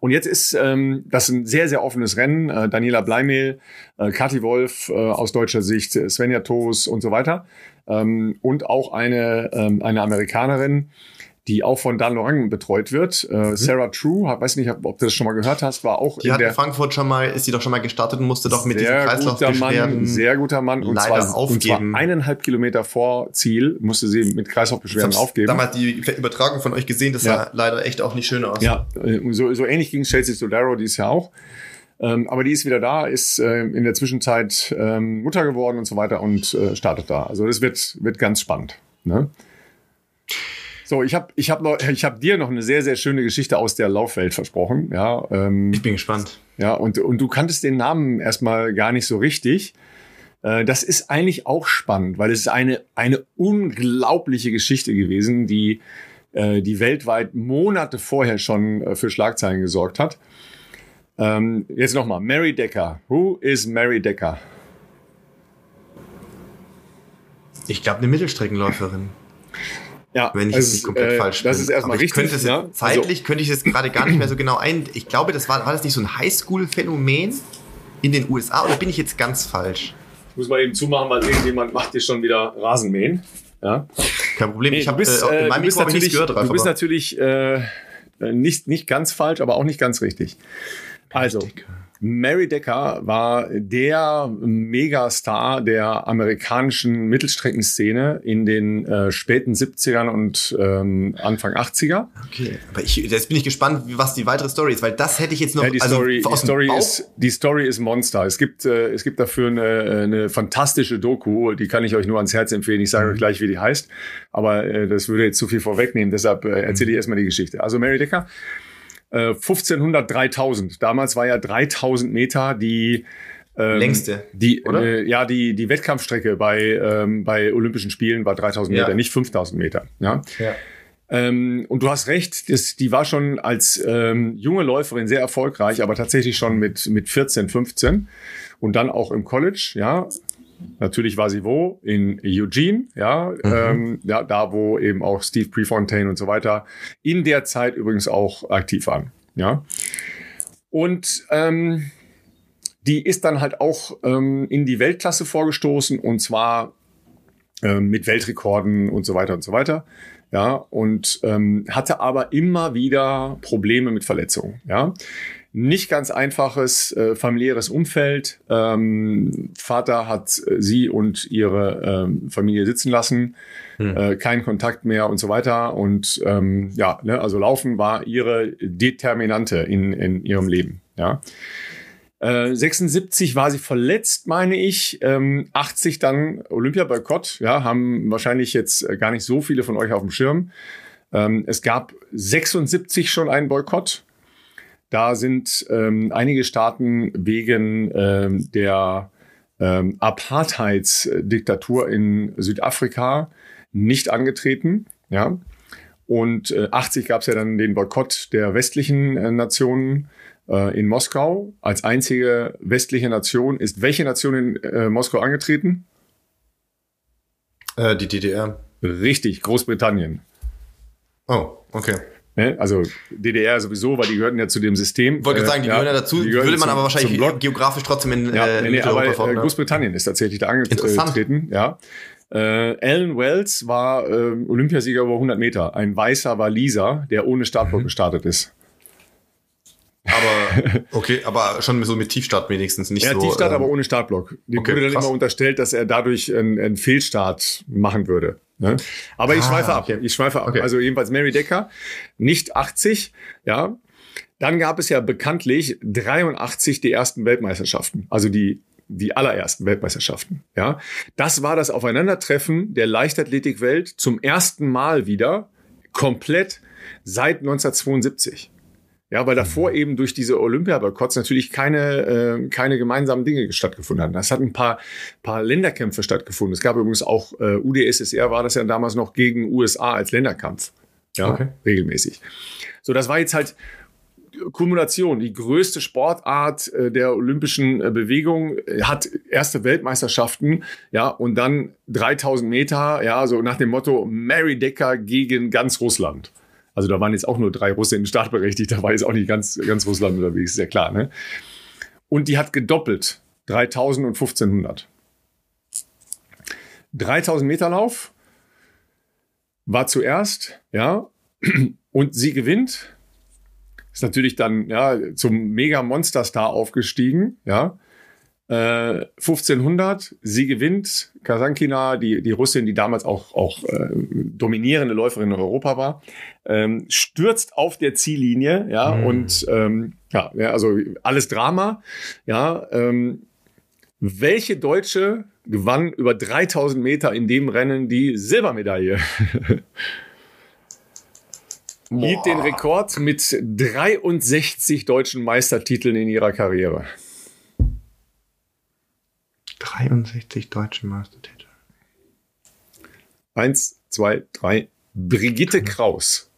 [SPEAKER 1] Und jetzt ist ähm, das ein sehr, sehr offenes Rennen. Äh, Daniela Bleimehl, äh, Kathi Wolf äh, aus deutscher Sicht, Svenja Toos und so weiter. Ähm, und auch eine, ähm, eine Amerikanerin, die auch von Dan Lorang betreut wird. Äh, mhm. Sarah True, weiß nicht, ob du das schon mal gehört hast, war auch
[SPEAKER 2] die in hat in Frankfurt schon mal, ist sie doch schon mal gestartet und musste doch mit
[SPEAKER 1] diesem Kreislaufbeschwerden
[SPEAKER 2] sehr guter Mann
[SPEAKER 1] und zwar, aufgeben. Und zwar eineinhalb Kilometer vor Ziel musste sie mit Kreislaufbeschwerden aufgeben.
[SPEAKER 2] Damals die Übertragung von euch gesehen, das ja. sah leider echt auch nicht schön aus.
[SPEAKER 1] Ja, äh, so, so ähnlich ging Chelsea Solaro, die ist ja auch. Ähm, aber die ist wieder da, ist äh, in der Zwischenzeit ähm, Mutter geworden und so weiter und äh, startet da. Also das wird, wird ganz spannend. Ne? So, ich habe ich hab ich hab dir noch eine sehr, sehr schöne Geschichte aus der Laufwelt versprochen. Ja,
[SPEAKER 2] ähm, ich bin gespannt.
[SPEAKER 1] Ja, und, und du kanntest den Namen erstmal gar nicht so richtig. Äh, das ist eigentlich auch spannend, weil es ist eine, eine unglaubliche Geschichte gewesen, die, äh, die weltweit Monate vorher schon äh, für Schlagzeilen gesorgt hat. Ähm, jetzt nochmal, Mary Decker. Who is Mary Decker?
[SPEAKER 2] Ich glaube, eine Mittelstreckenläuferin.
[SPEAKER 1] Ja,
[SPEAKER 2] wenn ich also, es nicht komplett äh, falsch
[SPEAKER 1] Das bin. ist erstmal richtig.
[SPEAKER 2] Könnte es, ja? Zeitlich also, könnte ich es gerade gar nicht mehr so genau ein. Ich glaube, das war, war das nicht so ein Highschool-Phänomen in den USA oder bin ich jetzt ganz falsch?
[SPEAKER 1] Ich muss mal eben zumachen, weil irgendjemand macht hier schon wieder Rasenmähen. Ja?
[SPEAKER 2] Kein Problem.
[SPEAKER 1] Nee,
[SPEAKER 2] ich habe äh,
[SPEAKER 1] äh,
[SPEAKER 2] in meinem
[SPEAKER 1] du bist
[SPEAKER 2] Mikro ich
[SPEAKER 1] natürlich,
[SPEAKER 2] nichts gehört, Ralf,
[SPEAKER 1] du bist
[SPEAKER 2] aber-
[SPEAKER 1] natürlich äh, nicht, nicht ganz falsch, aber auch nicht ganz richtig. Also, Mary Decker war der Megastar der amerikanischen Mittelstreckenszene in den äh, späten 70ern und ähm, Anfang 80er.
[SPEAKER 2] Okay, aber ich, jetzt bin ich gespannt, was die weitere Story ist, weil das hätte ich jetzt noch
[SPEAKER 1] Ja, die
[SPEAKER 2] also
[SPEAKER 1] Story, die Story ist, die Story ist Monster. Es gibt, äh, es gibt dafür eine, eine fantastische Doku, die kann ich euch nur ans Herz empfehlen. Ich
[SPEAKER 2] Mhm.
[SPEAKER 1] sage euch gleich, wie die heißt, aber äh, das würde jetzt zu viel vorwegnehmen. Deshalb äh, erzähle ich
[SPEAKER 2] Mhm.
[SPEAKER 1] erstmal die Geschichte. Also Mary Decker, äh, 1500, 3000. Damals war ja 3000 Meter die ähm,
[SPEAKER 2] Längste,
[SPEAKER 1] die,
[SPEAKER 2] oder?
[SPEAKER 1] Äh, ja, die, die Wettkampfstrecke bei, ähm, bei Olympischen Spielen war 3000
[SPEAKER 2] Ja.
[SPEAKER 1] Meter, nicht 5000 Meter. Ja.
[SPEAKER 2] Ja.
[SPEAKER 1] Ähm, und du hast recht, das, die war schon als ähm, junge Läuferin sehr erfolgreich, aber tatsächlich schon mit, mit 14, 15 und dann auch im College, ja. Natürlich war sie wo? In Eugene, ja, ähm, ja, da wo eben auch Steve Prefontaine und so weiter in der Zeit übrigens auch aktiv waren, ja. Und ähm, die ist dann halt auch ähm, in die Weltklasse vorgestoßen und zwar ähm, mit Weltrekorden und so weiter und so weiter. Ja, und ähm, hatte aber immer wieder Probleme mit Verletzungen. Ja, nicht ganz einfaches äh, familiäres Umfeld. Ähm, Vater hat sie und ihre ähm, Familie sitzen lassen, äh, kein Kontakt mehr und so weiter. Und ähm, ja, ne, also Laufen war ihre Determinante in, in ihrem Leben. Ja. Äh, 76 war sie verletzt, meine ich. Ähm, 80 dann Olympia-Boykott. Ja, haben wahrscheinlich jetzt äh, gar nicht so viele von euch auf dem Schirm. Ähm, es gab 76 schon einen Boykott. Da sind ähm, einige Staaten wegen ähm, der ähm, Apartheidsdiktatur in Südafrika nicht angetreten. Ja. Und äh, 80 gab es ja dann den Boykott der westlichen äh, Nationen äh, in Moskau. Als einzige westliche Nation ist welche Nation in äh, Moskau angetreten?
[SPEAKER 2] Äh, die DDR.
[SPEAKER 1] Richtig, Großbritannien.
[SPEAKER 2] Oh, okay.
[SPEAKER 1] Ne? Also DDR sowieso, weil die gehörten ja zu dem System.
[SPEAKER 2] Wollte
[SPEAKER 1] Äh,
[SPEAKER 2] sagen, die
[SPEAKER 1] ja,
[SPEAKER 2] gehören ja dazu,
[SPEAKER 1] die
[SPEAKER 2] würde man
[SPEAKER 1] zum-
[SPEAKER 2] aber wahrscheinlich geografisch trotzdem in
[SPEAKER 1] Ja,
[SPEAKER 2] äh,
[SPEAKER 1] nee, nee, aber
[SPEAKER 2] Mitteleuropa
[SPEAKER 1] äh,
[SPEAKER 2] verorten.
[SPEAKER 1] Großbritannien ist tatsächlich da
[SPEAKER 2] Interessant.
[SPEAKER 1] angetreten. Ja. Äh, Alan Wells war äh, Olympiasieger über 100 Meter. Ein weißer Waliser, der ohne Startblock gestartet ist.
[SPEAKER 2] Aber okay, aber schon so mit Tiefstart wenigstens, nicht
[SPEAKER 1] hat
[SPEAKER 2] so.
[SPEAKER 1] Tiefstart,
[SPEAKER 2] ähm,
[SPEAKER 1] aber ohne Startblock. Dem
[SPEAKER 2] okay,
[SPEAKER 1] wurde dann
[SPEAKER 2] krass.
[SPEAKER 1] immer unterstellt, dass er dadurch einen, einen Fehlstart machen würde. Ne? Aber ich
[SPEAKER 2] Ah,
[SPEAKER 1] schweife ab.
[SPEAKER 2] okay.
[SPEAKER 1] Ich schweife ab.
[SPEAKER 2] Okay.
[SPEAKER 1] Also jedenfalls Mary Decker, nicht 80, ja. Dann gab es ja bekanntlich 83 die ersten Weltmeisterschaften. Also die die allerersten Weltmeisterschaften. Ja, das war das Aufeinandertreffen der Leichtathletikwelt zum ersten Mal wieder komplett seit 1972. Ja, weil davor eben durch diese Olympiaboykotts natürlich keine, äh, keine gemeinsamen Dinge stattgefunden hatten. Das hat ein paar, paar Länderkämpfe stattgefunden. Es gab übrigens auch äh, UdSSR war das ja damals noch gegen USA als Länderkampf. Ja,
[SPEAKER 2] Okay.
[SPEAKER 1] regelmäßig. So, das war jetzt halt Kumulation, die größte Sportart äh, der olympischen äh, Bewegung, äh, hat erste Weltmeisterschaften, ja, und dann 3000 Meter, ja, so nach dem Motto Mary Decker gegen ganz Russland. Also da waren jetzt auch nur drei Russen startberechtigt, da war jetzt auch nicht ganz, ganz Russland unterwegs, ist ja klar, ne? Und die hat gedoppelt, 3000 und 1500. 3000 Meter Lauf war zuerst, ja, und sie gewinnt, ist natürlich dann ja zum mega Monsterstar aufgestiegen, ja. Äh, 1500, sie gewinnt, Kasankina, die, die Russin, die damals auch, auch äh, dominierende Läuferin in Europa war, ähm, stürzt auf der Ziellinie, ja,
[SPEAKER 2] Mhm.
[SPEAKER 1] und ähm, ja, ja, also alles Drama, ja. Ähm, welche Deutsche gewann über 3000 Meter in dem Rennen die Silbermedaille? hielt den Rekord mit 63 deutschen Meistertiteln in ihrer Karriere.
[SPEAKER 2] 63 deutsche Meistertitel.
[SPEAKER 1] Eins, zwei, drei. Brigitte Kraus.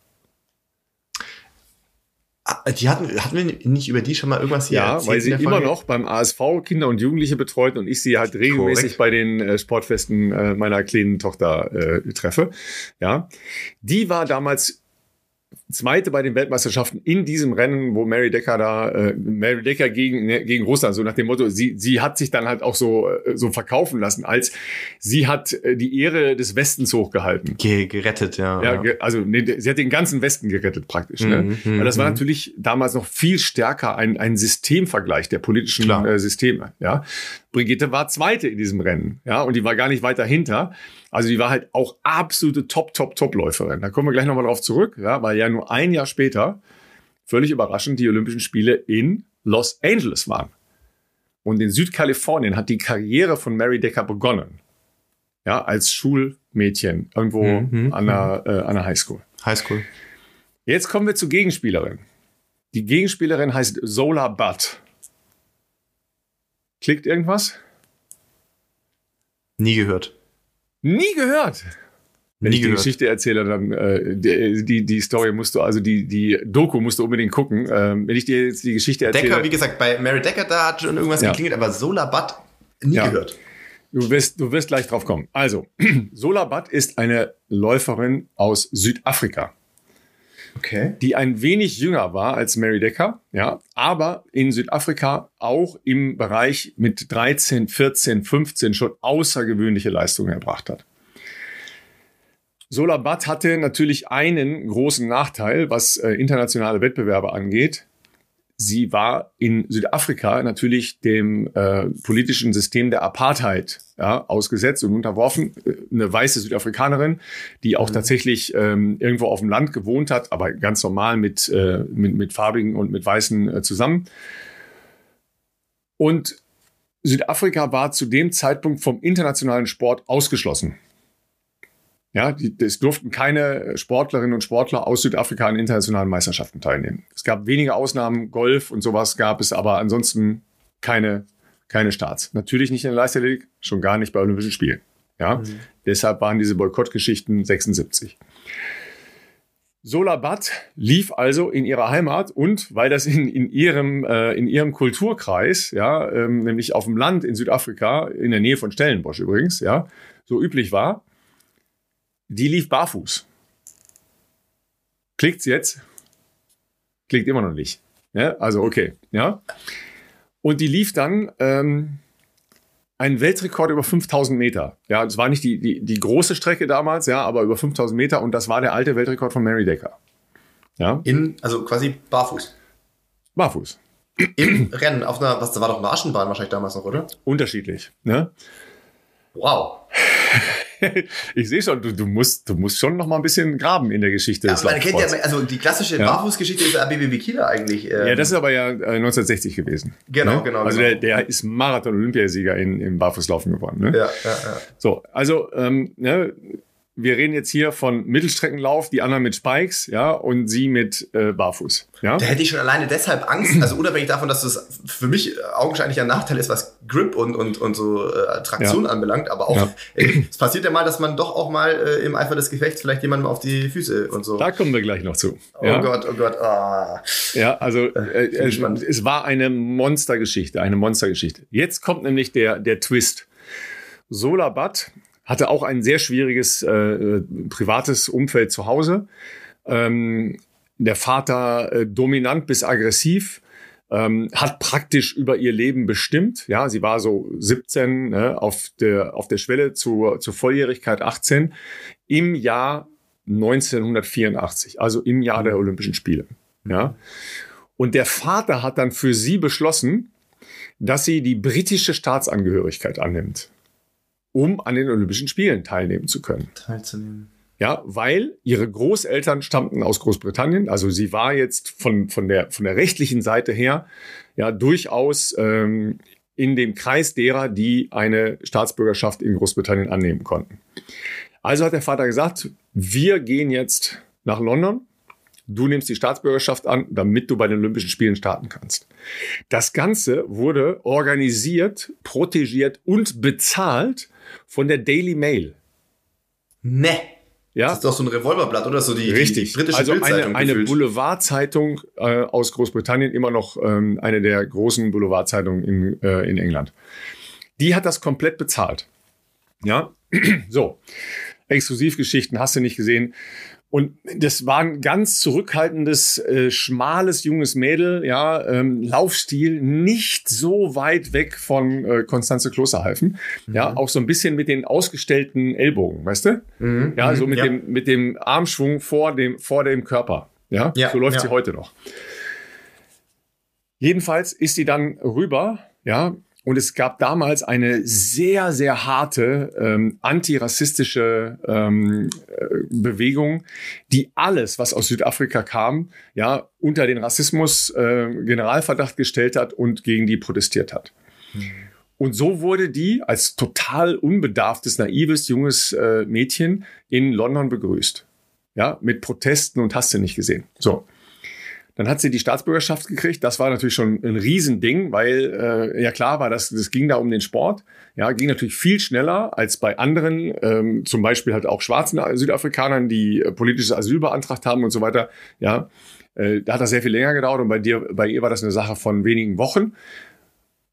[SPEAKER 2] Ah, Die hatten, hatten wir nicht über die schon mal irgendwas hier
[SPEAKER 1] Ja,
[SPEAKER 2] erzählt
[SPEAKER 1] weil sie immer
[SPEAKER 2] Folge?
[SPEAKER 1] noch beim ASV Kinder und Jugendliche betreut und ich sie halt regelmäßig
[SPEAKER 2] Korrekt.
[SPEAKER 1] bei den äh, Sportfesten äh, meiner kleinen Tochter äh, treffe. Ja, die war damals Zweite bei den Weltmeisterschaften in diesem Rennen, wo Mary Decker da, äh, Mary Decker gegen, ne, gegen Russland, so nach dem Motto, sie, sie hat sich dann halt auch so, äh, so verkaufen lassen, als sie hat äh, die Ehre des Westens hochgehalten.
[SPEAKER 2] Ge gerettet, ja.
[SPEAKER 1] Ja, ge also nee, sie hat den ganzen Westen gerettet praktisch. Ne?
[SPEAKER 2] Mhm,
[SPEAKER 1] Weil das war
[SPEAKER 2] mhm.
[SPEAKER 1] natürlich damals noch viel stärker ein, ein Systemvergleich der politischen äh, Systeme. Ja, Brigitte war Zweite in diesem Rennen, ja, und die war gar nicht weiter hinter. Also die war halt auch absolute Top, Top, Top-Läuferin. Da kommen wir gleich nochmal drauf zurück, ja, weil ja nur ein Jahr später, völlig überraschend, die Olympischen Spiele in Los Angeles waren. Und in Südkalifornien hat die Karriere von Mary Decker begonnen. Ja, als Schulmädchen irgendwo
[SPEAKER 2] Mhm,
[SPEAKER 1] an der, äh, an der Highschool.
[SPEAKER 2] Highschool.
[SPEAKER 1] Jetzt kommen wir zur Gegenspielerin. Die Gegenspielerin heißt Zola Butt. Klickt irgendwas?
[SPEAKER 2] Nie gehört.
[SPEAKER 1] Nie gehört. Wenn
[SPEAKER 2] Nie
[SPEAKER 1] ich die
[SPEAKER 2] gehört.
[SPEAKER 1] Geschichte erzähle, dann äh, die, die, die Story musst du, also die, die Doku musst du unbedingt gucken. Ähm, wenn ich dir jetzt die Geschichte erzähle,
[SPEAKER 2] Decker, wie gesagt, bei Mary Decker, da hat schon irgendwas
[SPEAKER 1] Ja.
[SPEAKER 2] geklingelt, aber Solar Butt nie
[SPEAKER 1] Ja.
[SPEAKER 2] gehört.
[SPEAKER 1] du wirst, du wirst gleich drauf kommen. Also, Zola Butt ist eine Läuferin aus Südafrika.
[SPEAKER 2] Okay.
[SPEAKER 1] die ein wenig jünger war als Mary Decker, ja, aber in Südafrika auch im Bereich mit 13, 14, 15 schon außergewöhnliche Leistungen erbracht hat. Sola Butt hatte natürlich einen großen Nachteil, was äh, internationale Wettbewerbe angeht. Sie war in Südafrika natürlich dem äh, politischen System der Apartheid ja, ausgesetzt und unterworfen. Äh, Eine weiße Südafrikanerin, die auch tatsächlich ähm, irgendwo auf dem Land gewohnt hat, aber ganz normal mit, äh, mit, mit Farbigen und mit Weißen äh, zusammen. Und Südafrika war zu dem Zeitpunkt vom internationalen Sport ausgeschlossen. Ja, die, es durften keine Sportlerinnen und Sportler aus Südafrika an internationalen Meisterschaften teilnehmen. Es gab wenige Ausnahmen, Golf und sowas gab es, aber ansonsten keine, keine Starts. Natürlich nicht in der Leichtathletik, schon gar nicht bei Olympischen Spielen. Ja, deshalb waren diese Boykottgeschichten 76. Sola Butt lief also in ihrer Heimat und weil das in, in, ihrem, äh, in ihrem Kulturkreis, ja, ähm, nämlich auf dem Land in Südafrika, in der Nähe von Stellenbosch übrigens, ja, so üblich war, die lief barfuß. Klickt's jetzt? Klickt immer noch nicht. Ja, also okay, ja. Und die lief dann ähm, einen Weltrekord über 5000 Meter. Ja, das war nicht die, die, die große Strecke damals, ja, aber über 5000 Meter und das war der alte Weltrekord von Mary Decker. Ja,
[SPEAKER 2] In, also quasi barfuß.
[SPEAKER 1] barfuß.
[SPEAKER 2] Im Rennen auf einer, was, da war doch eine Aschenbahn wahrscheinlich damals noch, oder?
[SPEAKER 1] Unterschiedlich. Ne?
[SPEAKER 2] Wow.
[SPEAKER 1] ich sehe schon, du, du, musst, du musst schon noch mal ein bisschen graben in der Geschichte
[SPEAKER 2] Ja,
[SPEAKER 1] des
[SPEAKER 2] man kennt ja, also die klassische
[SPEAKER 1] Ja.
[SPEAKER 2] Barfußgeschichte ist der ABB Bikila eigentlich. ähm,
[SPEAKER 1] Ja, das ist aber ja äh, 1960 gewesen.
[SPEAKER 2] Genau,
[SPEAKER 1] ne?
[SPEAKER 2] genau,
[SPEAKER 1] Also
[SPEAKER 2] genau.
[SPEAKER 1] Der, der ist Marathon-Olympiasieger in, im Barfußlaufen geworden. Ne?
[SPEAKER 2] ja, ja, ja.
[SPEAKER 1] So, also ähm, ne, wir reden jetzt hier von Mittelstreckenlauf, die anderen mit Spikes, ja, und sie mit äh, Barfuß. Ja?
[SPEAKER 2] Da hätte ich schon alleine deshalb Angst, also unabhängig davon, dass das für mich augenscheinlich ein Nachteil ist, was Grip und, und, und so äh, Traktion anbelangt, aber auch,
[SPEAKER 1] Ja.
[SPEAKER 2] ey, es passiert ja mal, dass man doch auch mal äh, im Eifer des Gefechts vielleicht jemandem auf die Füße und so.
[SPEAKER 1] Da kommen wir gleich noch zu.
[SPEAKER 2] Oh
[SPEAKER 1] ja?
[SPEAKER 2] Gott, oh Gott, ah.
[SPEAKER 1] Ja, also äh, äh,
[SPEAKER 2] gespannt.
[SPEAKER 1] es war eine Monstergeschichte, eine Monstergeschichte. Jetzt kommt nämlich der, der Twist. Sola Butt hatte auch ein sehr schwieriges äh, privates Umfeld zu Hause. Ähm, der Vater äh, dominant bis aggressiv, ähm, hat praktisch über ihr Leben bestimmt. Ja, sie war so 17 ne, auf der auf der Schwelle zur zur Volljährigkeit 18 im Jahr 1984, also im Jahr der Olympischen Spiele. Ja. Und der Vater hat dann für sie beschlossen, dass sie die britische Staatsangehörigkeit annimmt, um an den Olympischen Spielen teilnehmen zu können.
[SPEAKER 2] teilzunehmen.
[SPEAKER 1] Ja, weil ihre Großeltern stammten aus Großbritannien. Also sie war jetzt von, von, der, von der rechtlichen Seite her ja durchaus ähm, in dem Kreis derer, die eine Staatsbürgerschaft in Großbritannien annehmen konnten. Also hat der Vater gesagt, wir gehen jetzt nach London. Du nimmst die Staatsbürgerschaft an, damit du bei den Olympischen Spielen starten kannst. Das Ganze wurde organisiert, protegiert und bezahlt von der Daily Mail.
[SPEAKER 2] Ne.
[SPEAKER 1] Ja,
[SPEAKER 2] Das ist doch so ein Revolverblatt oder so die,
[SPEAKER 1] Richtig.
[SPEAKER 2] die britische
[SPEAKER 1] also eine, eine. Boulevardzeitung äh, aus Großbritannien, immer noch ähm, eine der großen Boulevardzeitungen in, äh, in England. Die hat das komplett bezahlt. Ja, so. Exklusivgeschichten hast du nicht gesehen. Und das war ein ganz zurückhaltendes, äh, schmales, junges Mädel, ja, ähm, Laufstil, nicht so weit weg von äh, Konstanze Klosterhalfen. Mhm. Ja, auch so ein bisschen mit den ausgestellten Ellbogen, weißt du? Mhm. Ja, so mit ja. dem, mit dem Armschwung vor dem, vor dem Körper. Ja, ja so läuft ja. sie heute noch. Jedenfalls ist sie dann rüber, ja, und es gab damals eine sehr, sehr harte ähm, antirassistische ähm, äh, Bewegung, die alles, was aus Südafrika kam, ja, unter den Rassismus äh, Generalverdacht gestellt hat und gegen die protestiert hat. Mhm. Und so wurde die als total unbedarftes, naives, junges äh, Mädchen in London begrüßt. Ja, mit Protesten und hast du nicht gesehen. So. Dann hat sie die Staatsbürgerschaft gekriegt. Das war natürlich schon ein Riesending, weil äh, ja klar war, das, das ging da um den Sport. Ja, ging natürlich viel schneller als bei anderen, ähm, zum Beispiel halt auch schwarzen Südafrikanern, die äh, politisches Asyl beantragt haben und so weiter. Ja, äh, da hat das sehr viel länger gedauert und bei dir, bei ihr war das eine Sache von wenigen Wochen,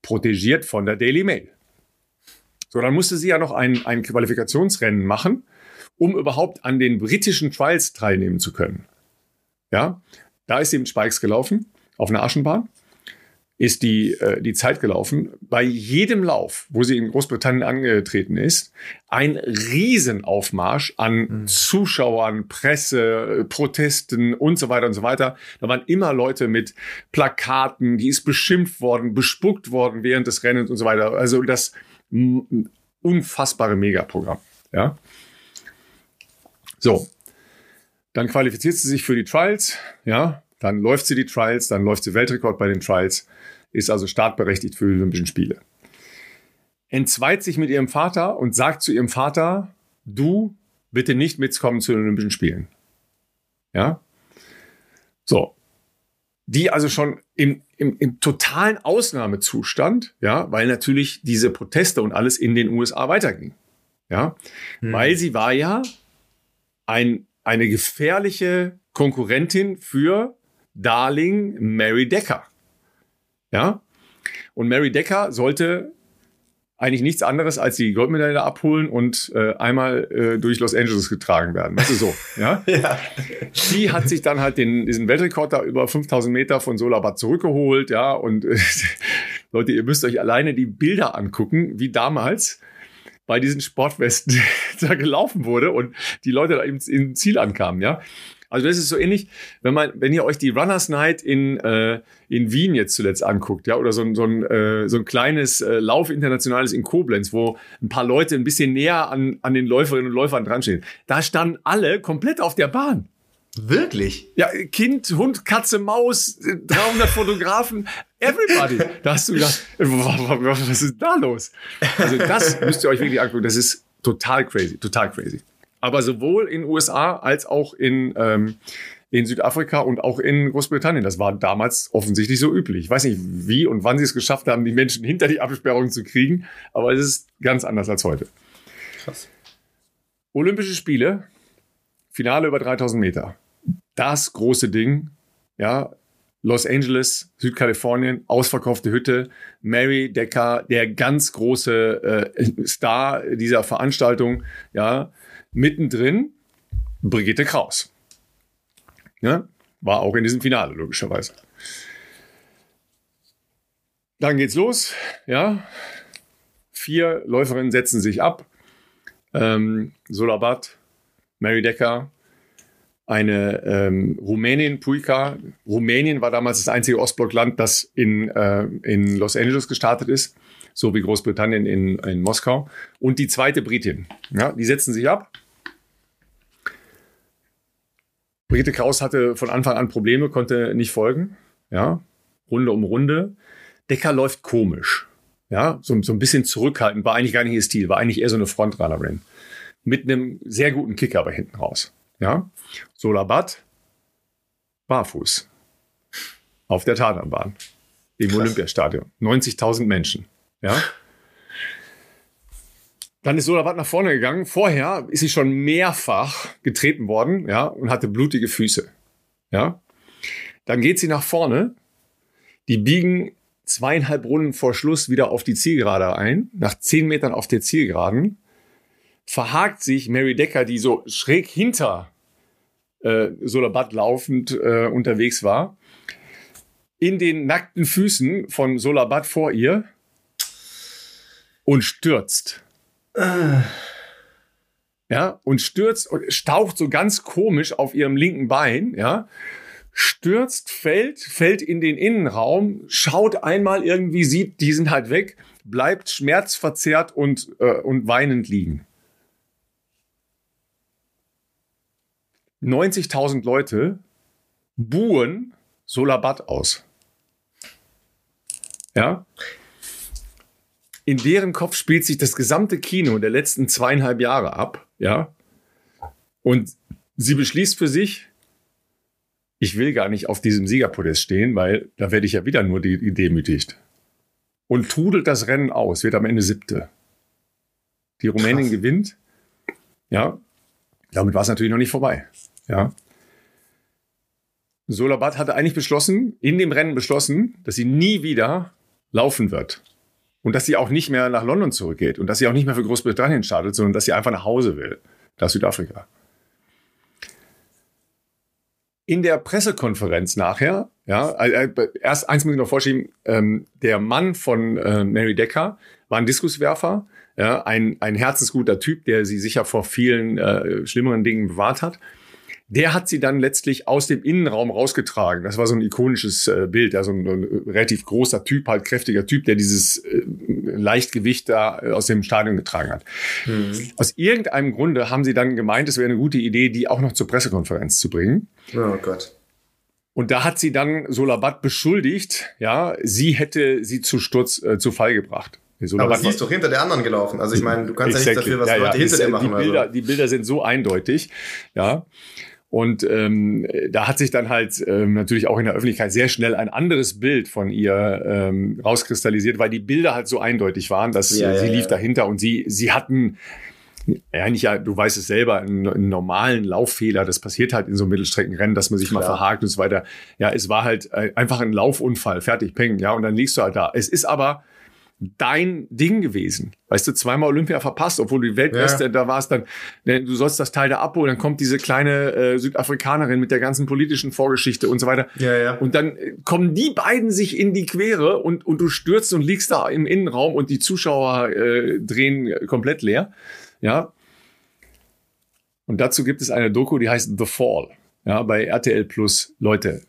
[SPEAKER 1] protegiert von der Daily Mail. So, dann musste sie ja noch ein, ein Qualifikationsrennen machen, um überhaupt an den britischen Trials teilnehmen zu können. Ja, da ist sie mit Spikes gelaufen, auf einer Aschenbahn, ist die, äh, die Zeit gelaufen. Bei jedem Lauf, wo sie in Großbritannien angetreten ist, ein Riesenaufmarsch an mhm. Zuschauern, Presse, Protesten und so weiter und so weiter. Da waren immer Leute mit Plakaten, die ist beschimpft worden, bespuckt worden während des Rennens und so weiter. Also das unfassbare Megaprogramm. Ja. So, dann qualifiziert sie sich für die Trials, ja, dann läuft sie die Trials, dann läuft sie Weltrekord bei den Trials, ist also startberechtigt für die Olympischen Spiele. Entzweit sich mit ihrem Vater und sagt zu ihrem Vater, du bitte nicht mitkommen zu den Olympischen Spielen. Ja? So. Die also schon im, im, im totalen Ausnahmezustand, ja, weil natürlich diese Proteste und alles in den USA weiterging. Ja, hm. weil sie war ja ein eine gefährliche Konkurrentin für Darling Mary Decker. Ja? Und Mary Decker sollte eigentlich nichts anderes als die Goldmedaille abholen und äh, einmal äh, durch Los Angeles getragen werden. Das ist so. Ja? ja. Die hat sich dann halt den, diesen Weltrekord da über 5000 Meter von Solabat zurückgeholt. Ja, und äh, Leute, ihr müsst euch alleine die Bilder angucken, wie damals bei diesen Sportwesten da gelaufen wurde und die Leute da im, im Ziel ankamen, ja. Also das ist so ähnlich, wenn man, wenn ihr euch die Runners Night in, äh, in Wien jetzt zuletzt anguckt, ja, oder so ein, so ein, äh, so ein kleines äh, Lauf internationales in Koblenz, wo ein paar Leute ein bisschen näher an, an den Läuferinnen und Läufern dran stehen. Da standen alle komplett auf der Bahn.
[SPEAKER 2] Wirklich?
[SPEAKER 1] Ja, Kind, Hund, Katze, Maus, 300 Fotografen, everybody. Da hast du gedacht, was ist da los? Also das müsst ihr euch wirklich angucken. Das ist total crazy, total crazy. Aber sowohl in USA als auch in, ähm, in Südafrika und auch in Großbritannien. Das war damals offensichtlich so üblich. Ich weiß nicht, wie und wann sie es geschafft haben, die Menschen hinter die Absperrung zu kriegen, aber es ist ganz anders als heute. Krass. Olympische Spiele, Finale über 3000 Meter. Das große Ding, ja, Los Angeles, Südkalifornien, ausverkaufte Hütte. Mary Decker, der ganz große äh, Star dieser Veranstaltung, ja, mittendrin Brigitte Kraus. Ja, war auch in diesem Finale, logischerweise. Dann geht's los, ja. Vier Läuferinnen setzen sich ab. Ähm, Solabat, Mary Decker, eine ähm, Rumänin, Puica. Rumänien war damals das einzige Ostblockland, das in, äh, in Los Angeles gestartet ist, so wie Großbritannien in, in Moskau. Und die zweite Britin. Ja, die setzen sich ab. Brigitte Kraus hatte von Anfang an Probleme, konnte nicht folgen. Ja, Runde um Runde. Decker läuft komisch. Ja, so, so ein bisschen zurückhaltend, war eigentlich gar nicht ihr Stil, war eigentlich eher so eine Frontrunnerin. Mit einem sehr guten Kicker aber hinten raus. Ja, Solabat, barfuß. Auf der Tatanbahn. Im Krass. Olympiastadion. 90.000 Menschen. Ja. Dann ist Solabat nach vorne gegangen. Vorher ist sie schon mehrfach getreten worden, ja, und hatte blutige Füße. Ja. Dann geht sie nach vorne. Die biegen zweieinhalb Runden vor Schluss wieder auf die Zielgerade ein. Nach zehn Metern auf der Zielgeraden verhakt sich Mary Decker, die so schräg hinter äh, Solabat laufend äh, unterwegs war, in den nackten Füßen von Solabat vor ihr und stürzt. Äh. Ja, und stürzt und staucht so ganz komisch auf ihrem linken Bein, ja, stürzt, fällt, fällt in den Innenraum, schaut einmal irgendwie, sieht, die sind halt weg, bleibt schmerzverzerrt und, äh, und weinend liegen. 90.000 Leute buhen Solabat aus. Ja. In deren Kopf spielt sich das gesamte Kino der letzten zweieinhalb Jahre ab. Ja. Und sie beschließt für sich, ich will gar nicht auf diesem Siegerpodest stehen, weil da werde ich ja wieder nur demütigt. Und trudelt das Rennen aus, wird am Ende siebte. Die Rumänin Krass. gewinnt. Ja. Damit war es natürlich noch nicht vorbei. Ja. Solabat hatte eigentlich beschlossen, in dem Rennen beschlossen, dass sie nie wieder laufen wird. Und dass sie auch nicht mehr nach London zurückgeht und dass sie auch nicht mehr für Großbritannien startet, sondern dass sie einfach nach Hause will, nach Südafrika. In der Pressekonferenz nachher, ja, äh, äh, erst eins muss ich noch vorschieben, ähm, der Mann von äh, Mary Decker war ein Diskuswerfer, ja, ein, ein herzensguter Typ, der sie sicher vor vielen äh, schlimmeren Dingen bewahrt hat der hat sie dann letztlich aus dem Innenraum rausgetragen. Das war so ein ikonisches äh, Bild, ja, so ein, ein, relativ großer Typ, halt kräftiger Typ, der dieses äh, Leichtgewicht da äh, aus dem Stadion getragen hat. Mhm. Aus irgendeinem Grunde haben sie dann gemeint, es wäre eine gute Idee, die auch noch zur Pressekonferenz zu bringen.
[SPEAKER 2] Oh Gott.
[SPEAKER 1] Und da hat sie dann Solabat beschuldigt, ja, sie hätte sie zu Sturz, äh, zu Fall gebracht.
[SPEAKER 2] Aber sie ist doch hinter der anderen gelaufen. Also ich meine, du kannst exactly. ja nicht dafür, was ja, Leute ja. hinter dir machen.
[SPEAKER 1] Die Bilder, also. die Bilder sind so eindeutig, ja. Und ähm, da hat sich dann halt ähm, natürlich auch in der Öffentlichkeit sehr schnell ein anderes Bild von ihr ähm, rauskristallisiert, weil die Bilder halt so eindeutig waren, dass ja, sie ja, lief ja. dahinter und sie, sie hatten ja, nicht ja, du weißt es selber, einen, einen, normalen Lauffehler, das passiert halt in so Mittelstreckenrennen, dass man sich Klar. mal verhakt und so weiter. Ja, es war halt äh, einfach ein Laufunfall, fertig, peng, ja, und dann liegst du halt da. Es ist aber dein Ding gewesen. Weißt du, zweimal Olympia verpasst, obwohl du die Weltbeste, ja. da war es dann, ne, du sollst das Teil da abholen, dann kommt diese kleine äh, Südafrikanerin mit der ganzen politischen Vorgeschichte und so weiter.
[SPEAKER 2] Ja, ja.
[SPEAKER 1] Und dann äh, kommen die beiden sich in die Quere und, und du stürzt und liegst da im Innenraum und die Zuschauer äh, drehen komplett leer. Ja. Und dazu gibt es eine Doku, die heißt The Fall. Ja, bei RTL Plus. Leute,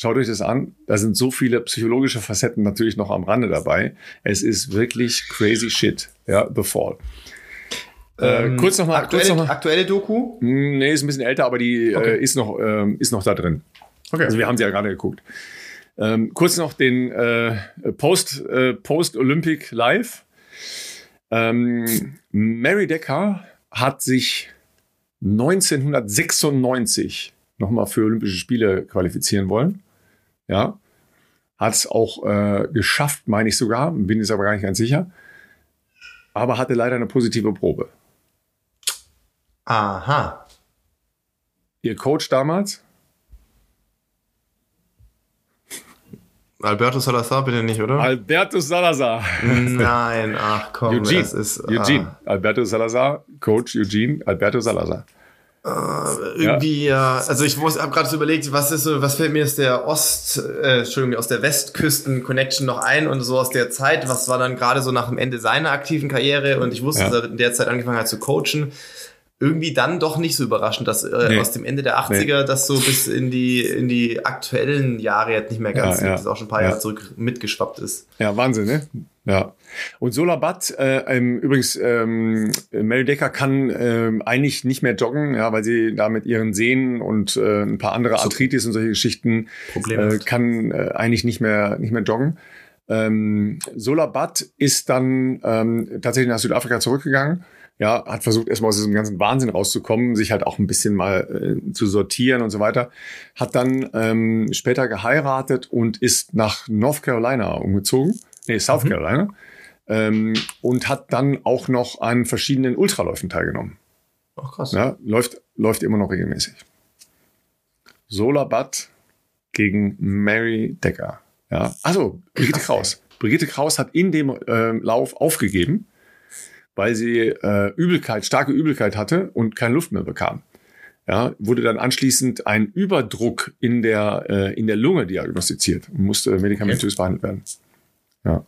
[SPEAKER 1] Schaut euch das an. Da sind so viele psychologische Facetten natürlich noch am Rande dabei. Es ist wirklich crazy shit. Ja, The Fall.
[SPEAKER 2] Äh, ähm, kurz nochmal. Aktuelle, kurz noch mal. aktuelle Doku?
[SPEAKER 1] Hm, nee, ist ein bisschen älter, aber die okay. äh, ist, noch, äh, ist noch da drin. Okay. Also wir haben sie ja gerade geguckt. Ähm, kurz noch den äh, Post, äh, Post Olympic Live. Ähm, Mary Decker hat sich 1996 nochmal für Olympische Spiele qualifizieren wollen. Ja. Hat es auch äh, geschafft, meine ich sogar, bin jetzt aber gar nicht ganz sicher. Aber hatte leider eine positive Probe.
[SPEAKER 2] Aha.
[SPEAKER 1] Ihr Coach damals?
[SPEAKER 2] Alberto Salazar bitte nicht, oder?
[SPEAKER 1] Alberto Salazar.
[SPEAKER 2] Nein, ach komm,
[SPEAKER 1] Eugene. das ist. Eugene. Ah. Alberto Salazar, Coach Eugene, Alberto Salazar.
[SPEAKER 2] Äh, irgendwie ja. also ich habe gerade so überlegt, was ist so, was fällt mir aus der Ost, äh, Entschuldigung, aus der Westküsten-Connection noch ein und so aus der Zeit, was war dann gerade so nach dem Ende seiner aktiven Karriere und ich wusste, ja. dass er in der Zeit angefangen hat zu coachen irgendwie dann doch nicht so überraschend, dass äh, nee. aus dem Ende der 80er nee. das so bis in die, in die aktuellen Jahre jetzt nicht mehr ganz, ja, ja. das auch schon ein paar ja. Jahre zurück mitgeschwappt ist.
[SPEAKER 1] Ja, Wahnsinn, ne? Ja. Und Solabat, äh, ähm, übrigens, ähm, Mary Decker kann ähm, eigentlich nicht mehr joggen, ja, weil sie da mit ihren Sehnen und äh, ein paar andere Arthritis und solche Geschichten äh, kann äh, eigentlich nicht mehr, nicht mehr joggen. Ähm, Solabat ist dann ähm, tatsächlich nach Südafrika zurückgegangen ja, hat versucht erstmal aus diesem ganzen Wahnsinn rauszukommen, sich halt auch ein bisschen mal äh, zu sortieren und so weiter. Hat dann ähm, später geheiratet und ist nach North Carolina umgezogen, nee, South mhm. Carolina, ähm, und hat dann auch noch an verschiedenen Ultraläufen teilgenommen.
[SPEAKER 2] Ach krass.
[SPEAKER 1] Ja, läuft, läuft immer noch regelmäßig. Solabat gegen Mary Decker. Ja, also Brigitte Kraus. Brigitte Kraus hat in dem äh, Lauf aufgegeben weil sie äh, Übelkeit, starke Übelkeit hatte und keine Luft mehr bekam. ja, wurde dann anschließend ein Überdruck in der, äh, in der Lunge diagnostiziert und musste medikamentös okay. behandelt werden. Ja.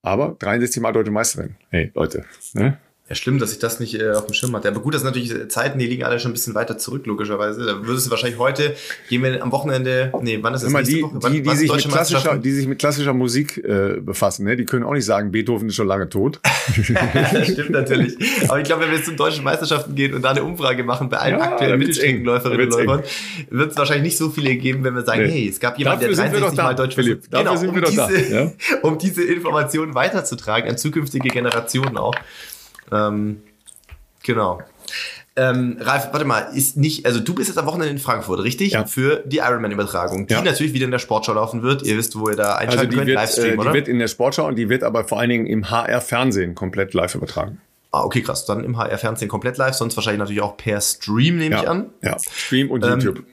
[SPEAKER 1] Aber 63 Mal deutsche Meisterin. Hey, Leute. Ne?
[SPEAKER 2] Ja, schlimm, dass ich das nicht äh, auf dem Schirm hatte. Aber gut, das sind natürlich Zeiten, die liegen alle schon ein bisschen weiter zurück, logischerweise. Da würdest du wahrscheinlich heute, gehen wir am Wochenende, nee, wann ist das
[SPEAKER 1] nächste die, Woche? Wann, die, die, sich mit klassischer, die sich mit klassischer Musik äh, befassen, ne? die können auch nicht sagen, Beethoven ist schon lange tot.
[SPEAKER 2] das stimmt natürlich. Aber ich glaube, wenn wir jetzt zu deutschen Meisterschaften gehen und da eine Umfrage machen bei allen ja, aktuellen Mittelstreckenläuferinnen und Läufern, wird es wahrscheinlich nicht so viele geben, wenn wir sagen, nee. hey, es gab jemanden, der 63 Mal Deutsch Philipp,
[SPEAKER 1] dafür genau, sind wir um doch diese, da. Ja?
[SPEAKER 2] Um diese Informationen weiterzutragen an zukünftige Generationen auch. Ähm, Genau. Ähm, Ralf, warte mal, ist nicht, also du bist jetzt am Wochenende in Frankfurt, richtig? Ja. Für die Ironman-Übertragung, die ja. natürlich wieder in der Sportschau laufen wird. Ihr wisst, wo ihr da einschalten also könnt,
[SPEAKER 1] wird, Livestream, äh, die oder? Die wird in der Sportschau und die wird aber vor allen Dingen im HR-Fernsehen komplett live übertragen.
[SPEAKER 2] Ah, okay, krass. Dann im HR-Fernsehen komplett live, sonst wahrscheinlich natürlich auch per Stream, nehme
[SPEAKER 1] ja.
[SPEAKER 2] ich an.
[SPEAKER 1] Ja, Stream und ähm, YouTube.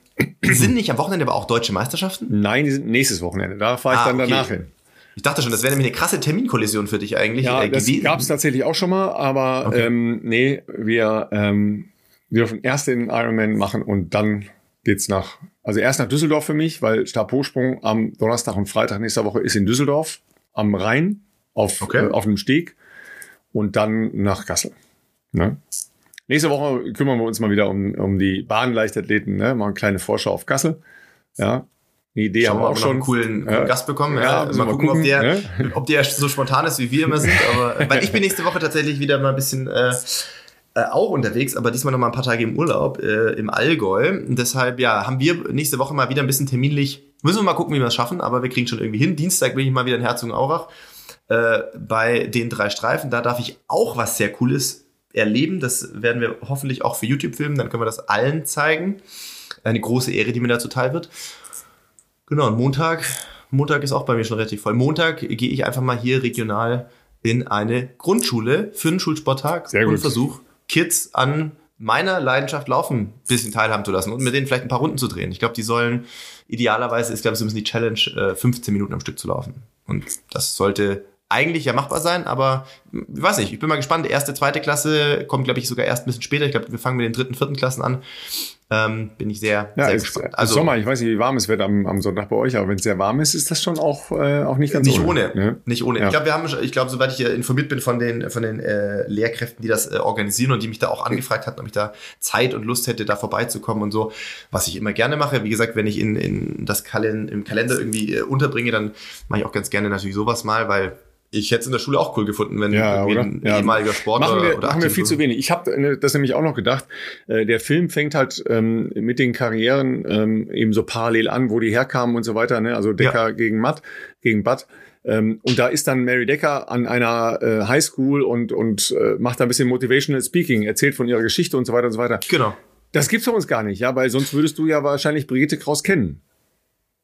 [SPEAKER 2] Sind nicht am Wochenende aber auch deutsche Meisterschaften?
[SPEAKER 1] Nein, die sind nächstes Wochenende. Da fahre ich ah, dann okay. danach hin.
[SPEAKER 2] Ich dachte schon, das wäre nämlich eine krasse Terminkollision für dich eigentlich.
[SPEAKER 1] Ja, äh, das gab es tatsächlich auch schon mal, aber okay. ähm, nee, wir ähm, dürfen erst den Ironman machen und dann geht's nach, also erst nach Düsseldorf für mich, weil Stabhochsprung am Donnerstag und Freitag nächster Woche ist in Düsseldorf am Rhein auf, okay. äh, auf einem Steg und dann nach Kassel. Ne? Nächste Woche kümmern wir uns mal wieder um, um die Bahnleichtathleten, ne? mal eine kleine Vorschau auf Kassel. Ja,
[SPEAKER 2] eine Idee haben wir auch schon. einen coolen, coolen Gast bekommen. Ja, ja. Mal, gucken, gucken, ob der, ja. ob der so spontan ist, wie wir immer sind. Aber weil ich bin nächste Woche tatsächlich wieder mal ein bisschen äh, äh, auch unterwegs, aber diesmal noch mal ein paar Tage im Urlaub äh, im Allgäu. Und deshalb ja, haben wir nächste Woche mal wieder ein bisschen terminlich. Müssen wir mal gucken, wie wir es schaffen, aber wir kriegen schon irgendwie hin. Dienstag bin ich mal wieder in Herzogenaurach äh, bei den drei Streifen. Da darf ich auch was sehr Cooles erleben. Das werden wir hoffentlich auch für YouTube filmen. Dann können wir das allen zeigen. Eine große Ehre, die mir da zuteil wird. Genau, und Montag, Montag ist auch bei mir schon relativ voll. Montag gehe ich einfach mal hier regional in eine Grundschule für einen Schulsporttag
[SPEAKER 1] Sehr
[SPEAKER 2] und versuche Kids an meiner Leidenschaft Laufen ein bisschen teilhaben zu lassen und mit denen vielleicht ein paar Runden zu drehen. Ich glaube, die sollen idealerweise, ich glaube, sie müssen die Challenge, äh, 15 Minuten am Stück zu laufen. Und das sollte eigentlich ja machbar sein, aber ich weiß nicht, ich bin mal gespannt. Erste, zweite Klasse kommt, glaube ich, sogar erst ein bisschen später. Ich glaube, wir fangen mit den dritten, vierten Klassen an. Ähm, bin ich sehr,
[SPEAKER 1] ja,
[SPEAKER 2] sehr
[SPEAKER 1] gespannt. Also Sommer, ich weiß nicht, wie warm es wird am, am Sonntag bei euch, aber wenn es sehr warm ist, ist das schon auch, äh, auch nicht ganz
[SPEAKER 2] nicht ohne. ohne ne? Nicht ohne. Ja. Ich glaube, wir haben, ich glaube, soweit ich informiert bin von den, von den äh, Lehrkräften, die das äh, organisieren und die mich da auch angefragt hatten, ob ich da Zeit und Lust hätte, da vorbeizukommen und so, was ich immer gerne mache. Wie gesagt, wenn ich in, in das Kalend im Kalender irgendwie äh, unterbringe, dann mache ich auch ganz gerne natürlich sowas mal, weil ich hätte es in der Schule auch cool gefunden, wenn
[SPEAKER 1] ja,
[SPEAKER 2] ein
[SPEAKER 1] ja.
[SPEAKER 2] ehemaliger Sportler
[SPEAKER 1] machen wir,
[SPEAKER 2] oder
[SPEAKER 1] machen wir viel zu wenig. Ich habe das nämlich auch noch gedacht. Äh, der Film fängt halt ähm, mit den Karrieren ähm, eben so parallel an, wo die herkamen und so weiter. Ne? Also Decker ja. gegen Matt, gegen Bud. Ähm, und da ist dann Mary Decker an einer äh, Highschool und und äh, macht da ein bisschen Motivational Speaking, erzählt von ihrer Geschichte und so weiter und so weiter.
[SPEAKER 2] Genau.
[SPEAKER 1] Das gibt's bei uns gar nicht, ja, weil sonst würdest du ja wahrscheinlich Brigitte Kraus kennen.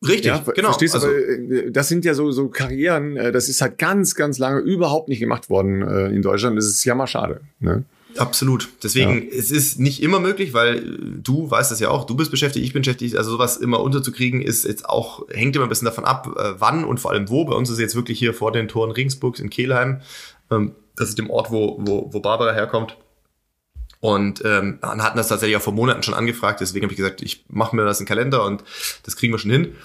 [SPEAKER 2] Richtig, ja, genau.
[SPEAKER 1] Verstehst du? Also, äh, das sind ja so, so Karrieren, äh, das ist halt ganz, ganz lange überhaupt nicht gemacht worden äh, in Deutschland. Das ist ja mal schade. Ne?
[SPEAKER 2] Absolut. Deswegen, ja. es ist nicht immer möglich, weil du weißt das ja auch, du bist beschäftigt, ich bin beschäftigt. Also sowas immer unterzukriegen ist jetzt auch, hängt immer ein bisschen davon ab, wann und vor allem wo. Bei uns ist jetzt wirklich hier vor den Toren Regensburgs in Kehlheim. Ähm, das ist dem Ort, wo, wo, wo Barbara herkommt. Und ähm, hatten das tatsächlich auch vor Monaten schon angefragt, deswegen habe ich gesagt, ich mache mir das in den Kalender und das kriegen wir schon hin.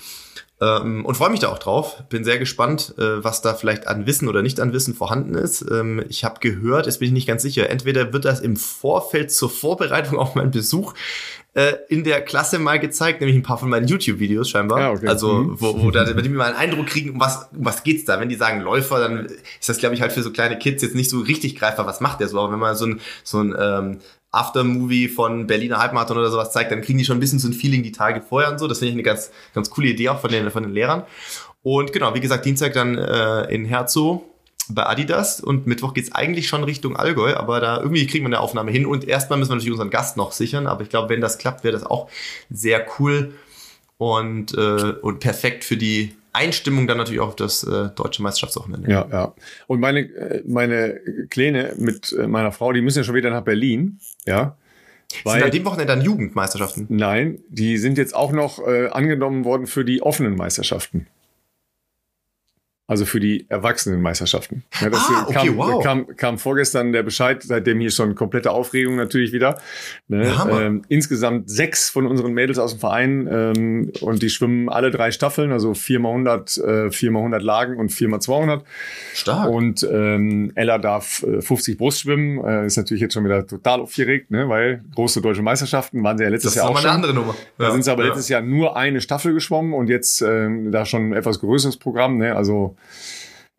[SPEAKER 2] Ähm, und freue mich da auch drauf. Bin sehr gespannt, äh, was da vielleicht an Wissen oder nicht an Wissen vorhanden ist. Ähm, ich habe gehört, jetzt bin ich nicht ganz sicher, entweder wird das im Vorfeld zur Vorbereitung auf meinen Besuch äh, in der Klasse mal gezeigt, nämlich ein paar von meinen YouTube-Videos scheinbar. Ja, okay. Also, mhm. wo, wo da, bei dem wir mal einen Eindruck kriegen, um was, um was geht's da? Wenn die sagen Läufer, dann ist das, glaube ich, halt für so kleine Kids jetzt nicht so richtig greifbar, was macht der so. Aber wenn man so ein, so ein ähm, Aftermovie von Berliner Halbmarathon oder sowas zeigt, dann kriegen die schon ein bisschen so ein Feeling die Tage vorher und so. Das finde ich eine ganz, ganz coole Idee auch von den, von den Lehrern. Und genau, wie gesagt, Dienstag dann äh, in Herzog bei Adidas und Mittwoch geht's eigentlich schon Richtung Allgäu, aber da irgendwie kriegen wir eine Aufnahme hin und erstmal müssen wir natürlich unseren Gast noch sichern, aber ich glaube, wenn das klappt, wäre das auch sehr cool und, äh, und perfekt für die Einstimmung dann natürlich auch auf das äh, deutsche Meisterschaftswochenende.
[SPEAKER 1] Ja, ja. Und meine, äh, meine Kleine mit äh, meiner Frau, die müssen ja schon wieder nach Berlin, ja.
[SPEAKER 2] Weil, sind an dem Wochenende dann Jugendmeisterschaften?
[SPEAKER 1] Nein, die sind jetzt auch noch äh, angenommen worden für die offenen Meisterschaften. Also für die Erwachsenenmeisterschaften. Ja, das
[SPEAKER 2] Ah, okay,
[SPEAKER 1] kam,
[SPEAKER 2] wow.
[SPEAKER 1] kam, kam vorgestern der Bescheid, seitdem hier schon komplette Aufregung natürlich wieder. Ne? Ähm, insgesamt sechs von unseren Mädels aus dem Verein ähm, und die schwimmen alle drei Staffeln, also viermal 100, äh, viermal 100 Lagen und viermal 200.
[SPEAKER 2] Stark.
[SPEAKER 1] Und ähm, Ella darf äh, 50 Brust schwimmen. Äh, ist natürlich jetzt schon wieder total aufgeregt, ne? weil große deutsche Meisterschaften waren sie ja letztes
[SPEAKER 2] das ist
[SPEAKER 1] Jahr auch
[SPEAKER 2] nochmal eine
[SPEAKER 1] schon.
[SPEAKER 2] andere Nummer.
[SPEAKER 1] Da
[SPEAKER 2] Ja,
[SPEAKER 1] sind sie aber
[SPEAKER 2] ja.
[SPEAKER 1] letztes Jahr nur eine Staffel geschwommen und jetzt ähm, da schon ein etwas größeres Programm. Ne? Also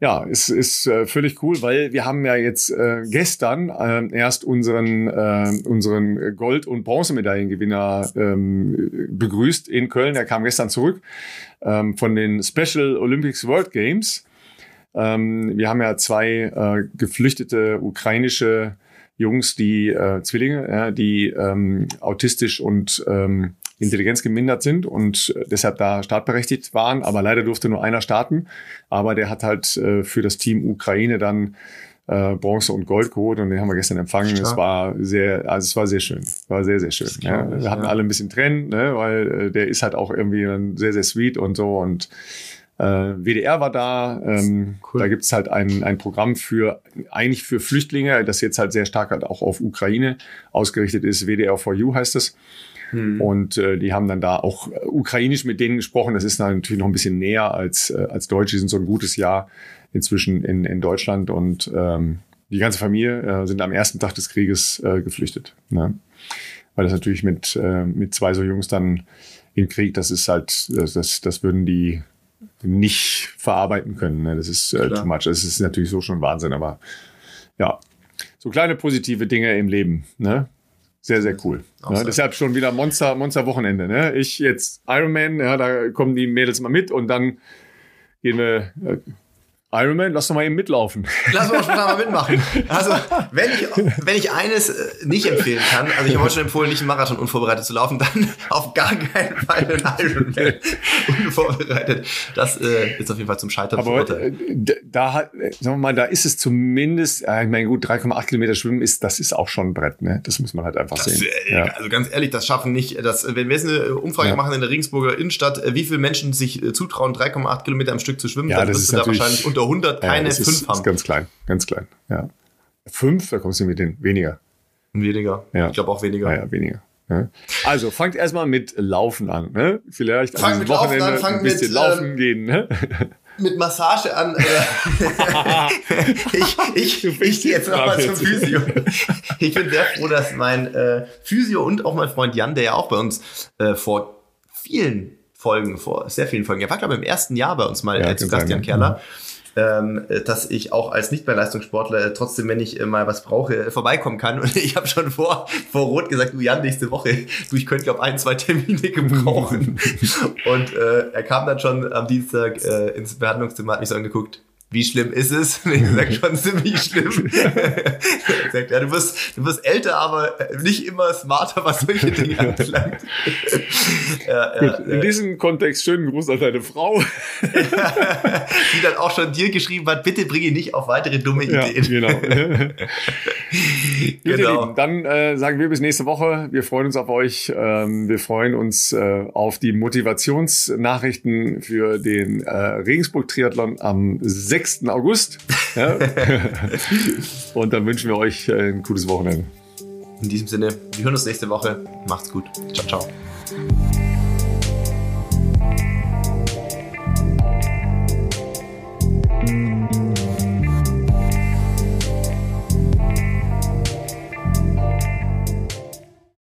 [SPEAKER 1] ja, ist, ist äh, völlig cool, weil wir haben ja jetzt äh, gestern äh, erst unseren, äh, unseren Gold- und Bronzemedaillengewinner ähm, begrüßt in Köln. Er kam gestern zurück ähm, von den Special Olympics World Games. Ähm, wir haben ja zwei äh, geflüchtete ukrainische Jungs, die äh, Zwillinge, ja, die ähm, autistisch und ähm, intelligenzgemindert sind und äh, deshalb da startberechtigt waren. Aber leider durfte nur einer starten. Aber der hat halt äh, für das Team Ukraine dann äh, Bronze und Gold geholt und den haben wir gestern empfangen. Es
[SPEAKER 2] Stark.
[SPEAKER 1] war sehr, also es war sehr schön. War sehr, sehr schön. Ja. Wir hatten
[SPEAKER 2] ja.
[SPEAKER 1] alle ein bisschen Tränen, ne, weil äh, der ist halt auch irgendwie sehr, sehr sweet und so und äh, WDR war da. Ähm,
[SPEAKER 2] Cool.
[SPEAKER 1] Da gibt's halt ein, ein Programm für eigentlich für Flüchtlinge, das jetzt halt sehr stark halt auch auf Ukraine ausgerichtet ist. WDR for You heißt es.
[SPEAKER 2] Hm.
[SPEAKER 1] Und äh, die haben dann da auch äh, ukrainisch mit denen gesprochen. Das ist dann natürlich noch ein bisschen näher als, äh, als Deutsch. Die sind so ein gutes Jahr inzwischen in, in Deutschland und ähm, die ganze Familie äh, sind am ersten Tag des Krieges äh, geflüchtet. Ne? Weil das natürlich mit, äh, mit zwei so Jungs dann im Krieg, das ist halt, das, das, das würden die nicht verarbeiten können. Ne? Das ist äh,
[SPEAKER 2] Klar.
[SPEAKER 1] too much. Das ist natürlich so schon Wahnsinn, aber ja, so kleine positive Dinge im Leben. Ne? Sehr, sehr cool.
[SPEAKER 2] Sehr.
[SPEAKER 1] Deshalb schon wieder Monster, Monster-Wochenende. Ne? Ich jetzt Ironman, ja, da kommen die Mädels mal mit und dann gehen wir äh, Ironman, lass doch mal eben mitlaufen.
[SPEAKER 2] Lass uns spontan mal mitmachen. Also, wenn ich, wenn ich eines äh, nicht empfehlen kann, also ich habe heute schon empfohlen, nicht einen Marathon unvorbereitet zu laufen, dann auf gar keinen Fall einen Ironman unvorbereitet. Das äh, ist auf jeden Fall zum Scheitern
[SPEAKER 1] Aber äh, da hat, äh, sagen wir mal, da ist es zumindest, ich meine, gut, 3,8 Kilometer schwimmen ist, das ist auch schon ein Brett, ne? Das muss man halt einfach
[SPEAKER 2] Das,
[SPEAKER 1] sehen.
[SPEAKER 2] äh,
[SPEAKER 1] Ja.
[SPEAKER 2] Also ganz ehrlich, das schaffen nicht. Das, wenn wir jetzt eine Umfrage
[SPEAKER 1] Ja.
[SPEAKER 2] machen in der Regensburger Innenstadt, wie viele Menschen sich zutrauen, 3,8 Kilometer am Stück zu schwimmen,
[SPEAKER 1] Ja,
[SPEAKER 2] dann
[SPEAKER 1] das
[SPEAKER 2] wirst
[SPEAKER 1] ist
[SPEAKER 2] du da wahrscheinlich unter 100
[SPEAKER 1] Ja,
[SPEAKER 2] keine
[SPEAKER 1] das ist,
[SPEAKER 2] 5
[SPEAKER 1] ist
[SPEAKER 2] haben.
[SPEAKER 1] ganz klein, ganz klein, ja. Fünf, da kommst du mit den weniger.
[SPEAKER 2] Weniger.
[SPEAKER 1] Ja.
[SPEAKER 2] Ich glaube auch weniger.
[SPEAKER 1] Ja, ja, weniger. Ja. Also fangt erstmal mit Laufen an. Ne? Vielleicht
[SPEAKER 2] Fang
[SPEAKER 1] an
[SPEAKER 2] mit
[SPEAKER 1] diesem
[SPEAKER 2] Laufen
[SPEAKER 1] Wochenende
[SPEAKER 2] an,
[SPEAKER 1] ein bisschen
[SPEAKER 2] mit,
[SPEAKER 1] laufen
[SPEAKER 2] ähm,
[SPEAKER 1] gehen. Ne?
[SPEAKER 2] Mit Massage an. Äh, ich ich, ich gehe jetzt nochmal zum. Physio. Ich bin sehr froh, dass mein äh, Physio und auch mein Freund Jan, der ja auch bei uns äh, vor vielen Folgen, vor sehr vielen Folgen, er war glaube ich im ersten Jahr bei uns mal
[SPEAKER 1] Ja,
[SPEAKER 2] äh, zu Gast, Jan
[SPEAKER 1] ja.
[SPEAKER 2] Kerler. Ähm, äh, dass ich auch als nicht mehr Leistungssportler trotzdem, wenn ich äh, mal was brauche, vorbeikommen kann. Und ich habe schon vor, vor Rot gesagt, du Jan, nächste Woche, du, ich könnte glaube ein, zwei Termine gebrauchen. Und äh, er kam dann schon am Dienstag äh, ins Behandlungszimmer, hat mich so angeguckt. Wie schlimm ist es? Ich sag schon ziemlich schlimm. sagt, ja, du wirst, du wirst älter, aber nicht immer smarter, was solche Dinge anbelangt. ja, ja,
[SPEAKER 1] in diesem Kontext schönen Gruß an deine Frau.
[SPEAKER 2] die dann auch schon dir geschrieben hat, bitte bring ihn nicht auf weitere dumme Ideen.
[SPEAKER 1] genau.
[SPEAKER 2] Genau.
[SPEAKER 1] Lieben, dann äh, sagen wir bis nächste Woche. Wir freuen uns auf euch. Ähm, wir freuen uns äh, auf die Motivationsnachrichten für den äh, Regensburg-Triathlon am 6. August. Ja? Und dann wünschen wir euch äh, ein gutes Wochenende.
[SPEAKER 2] In diesem Sinne, wir hören uns nächste Woche. Macht's gut. Ciao, ciao.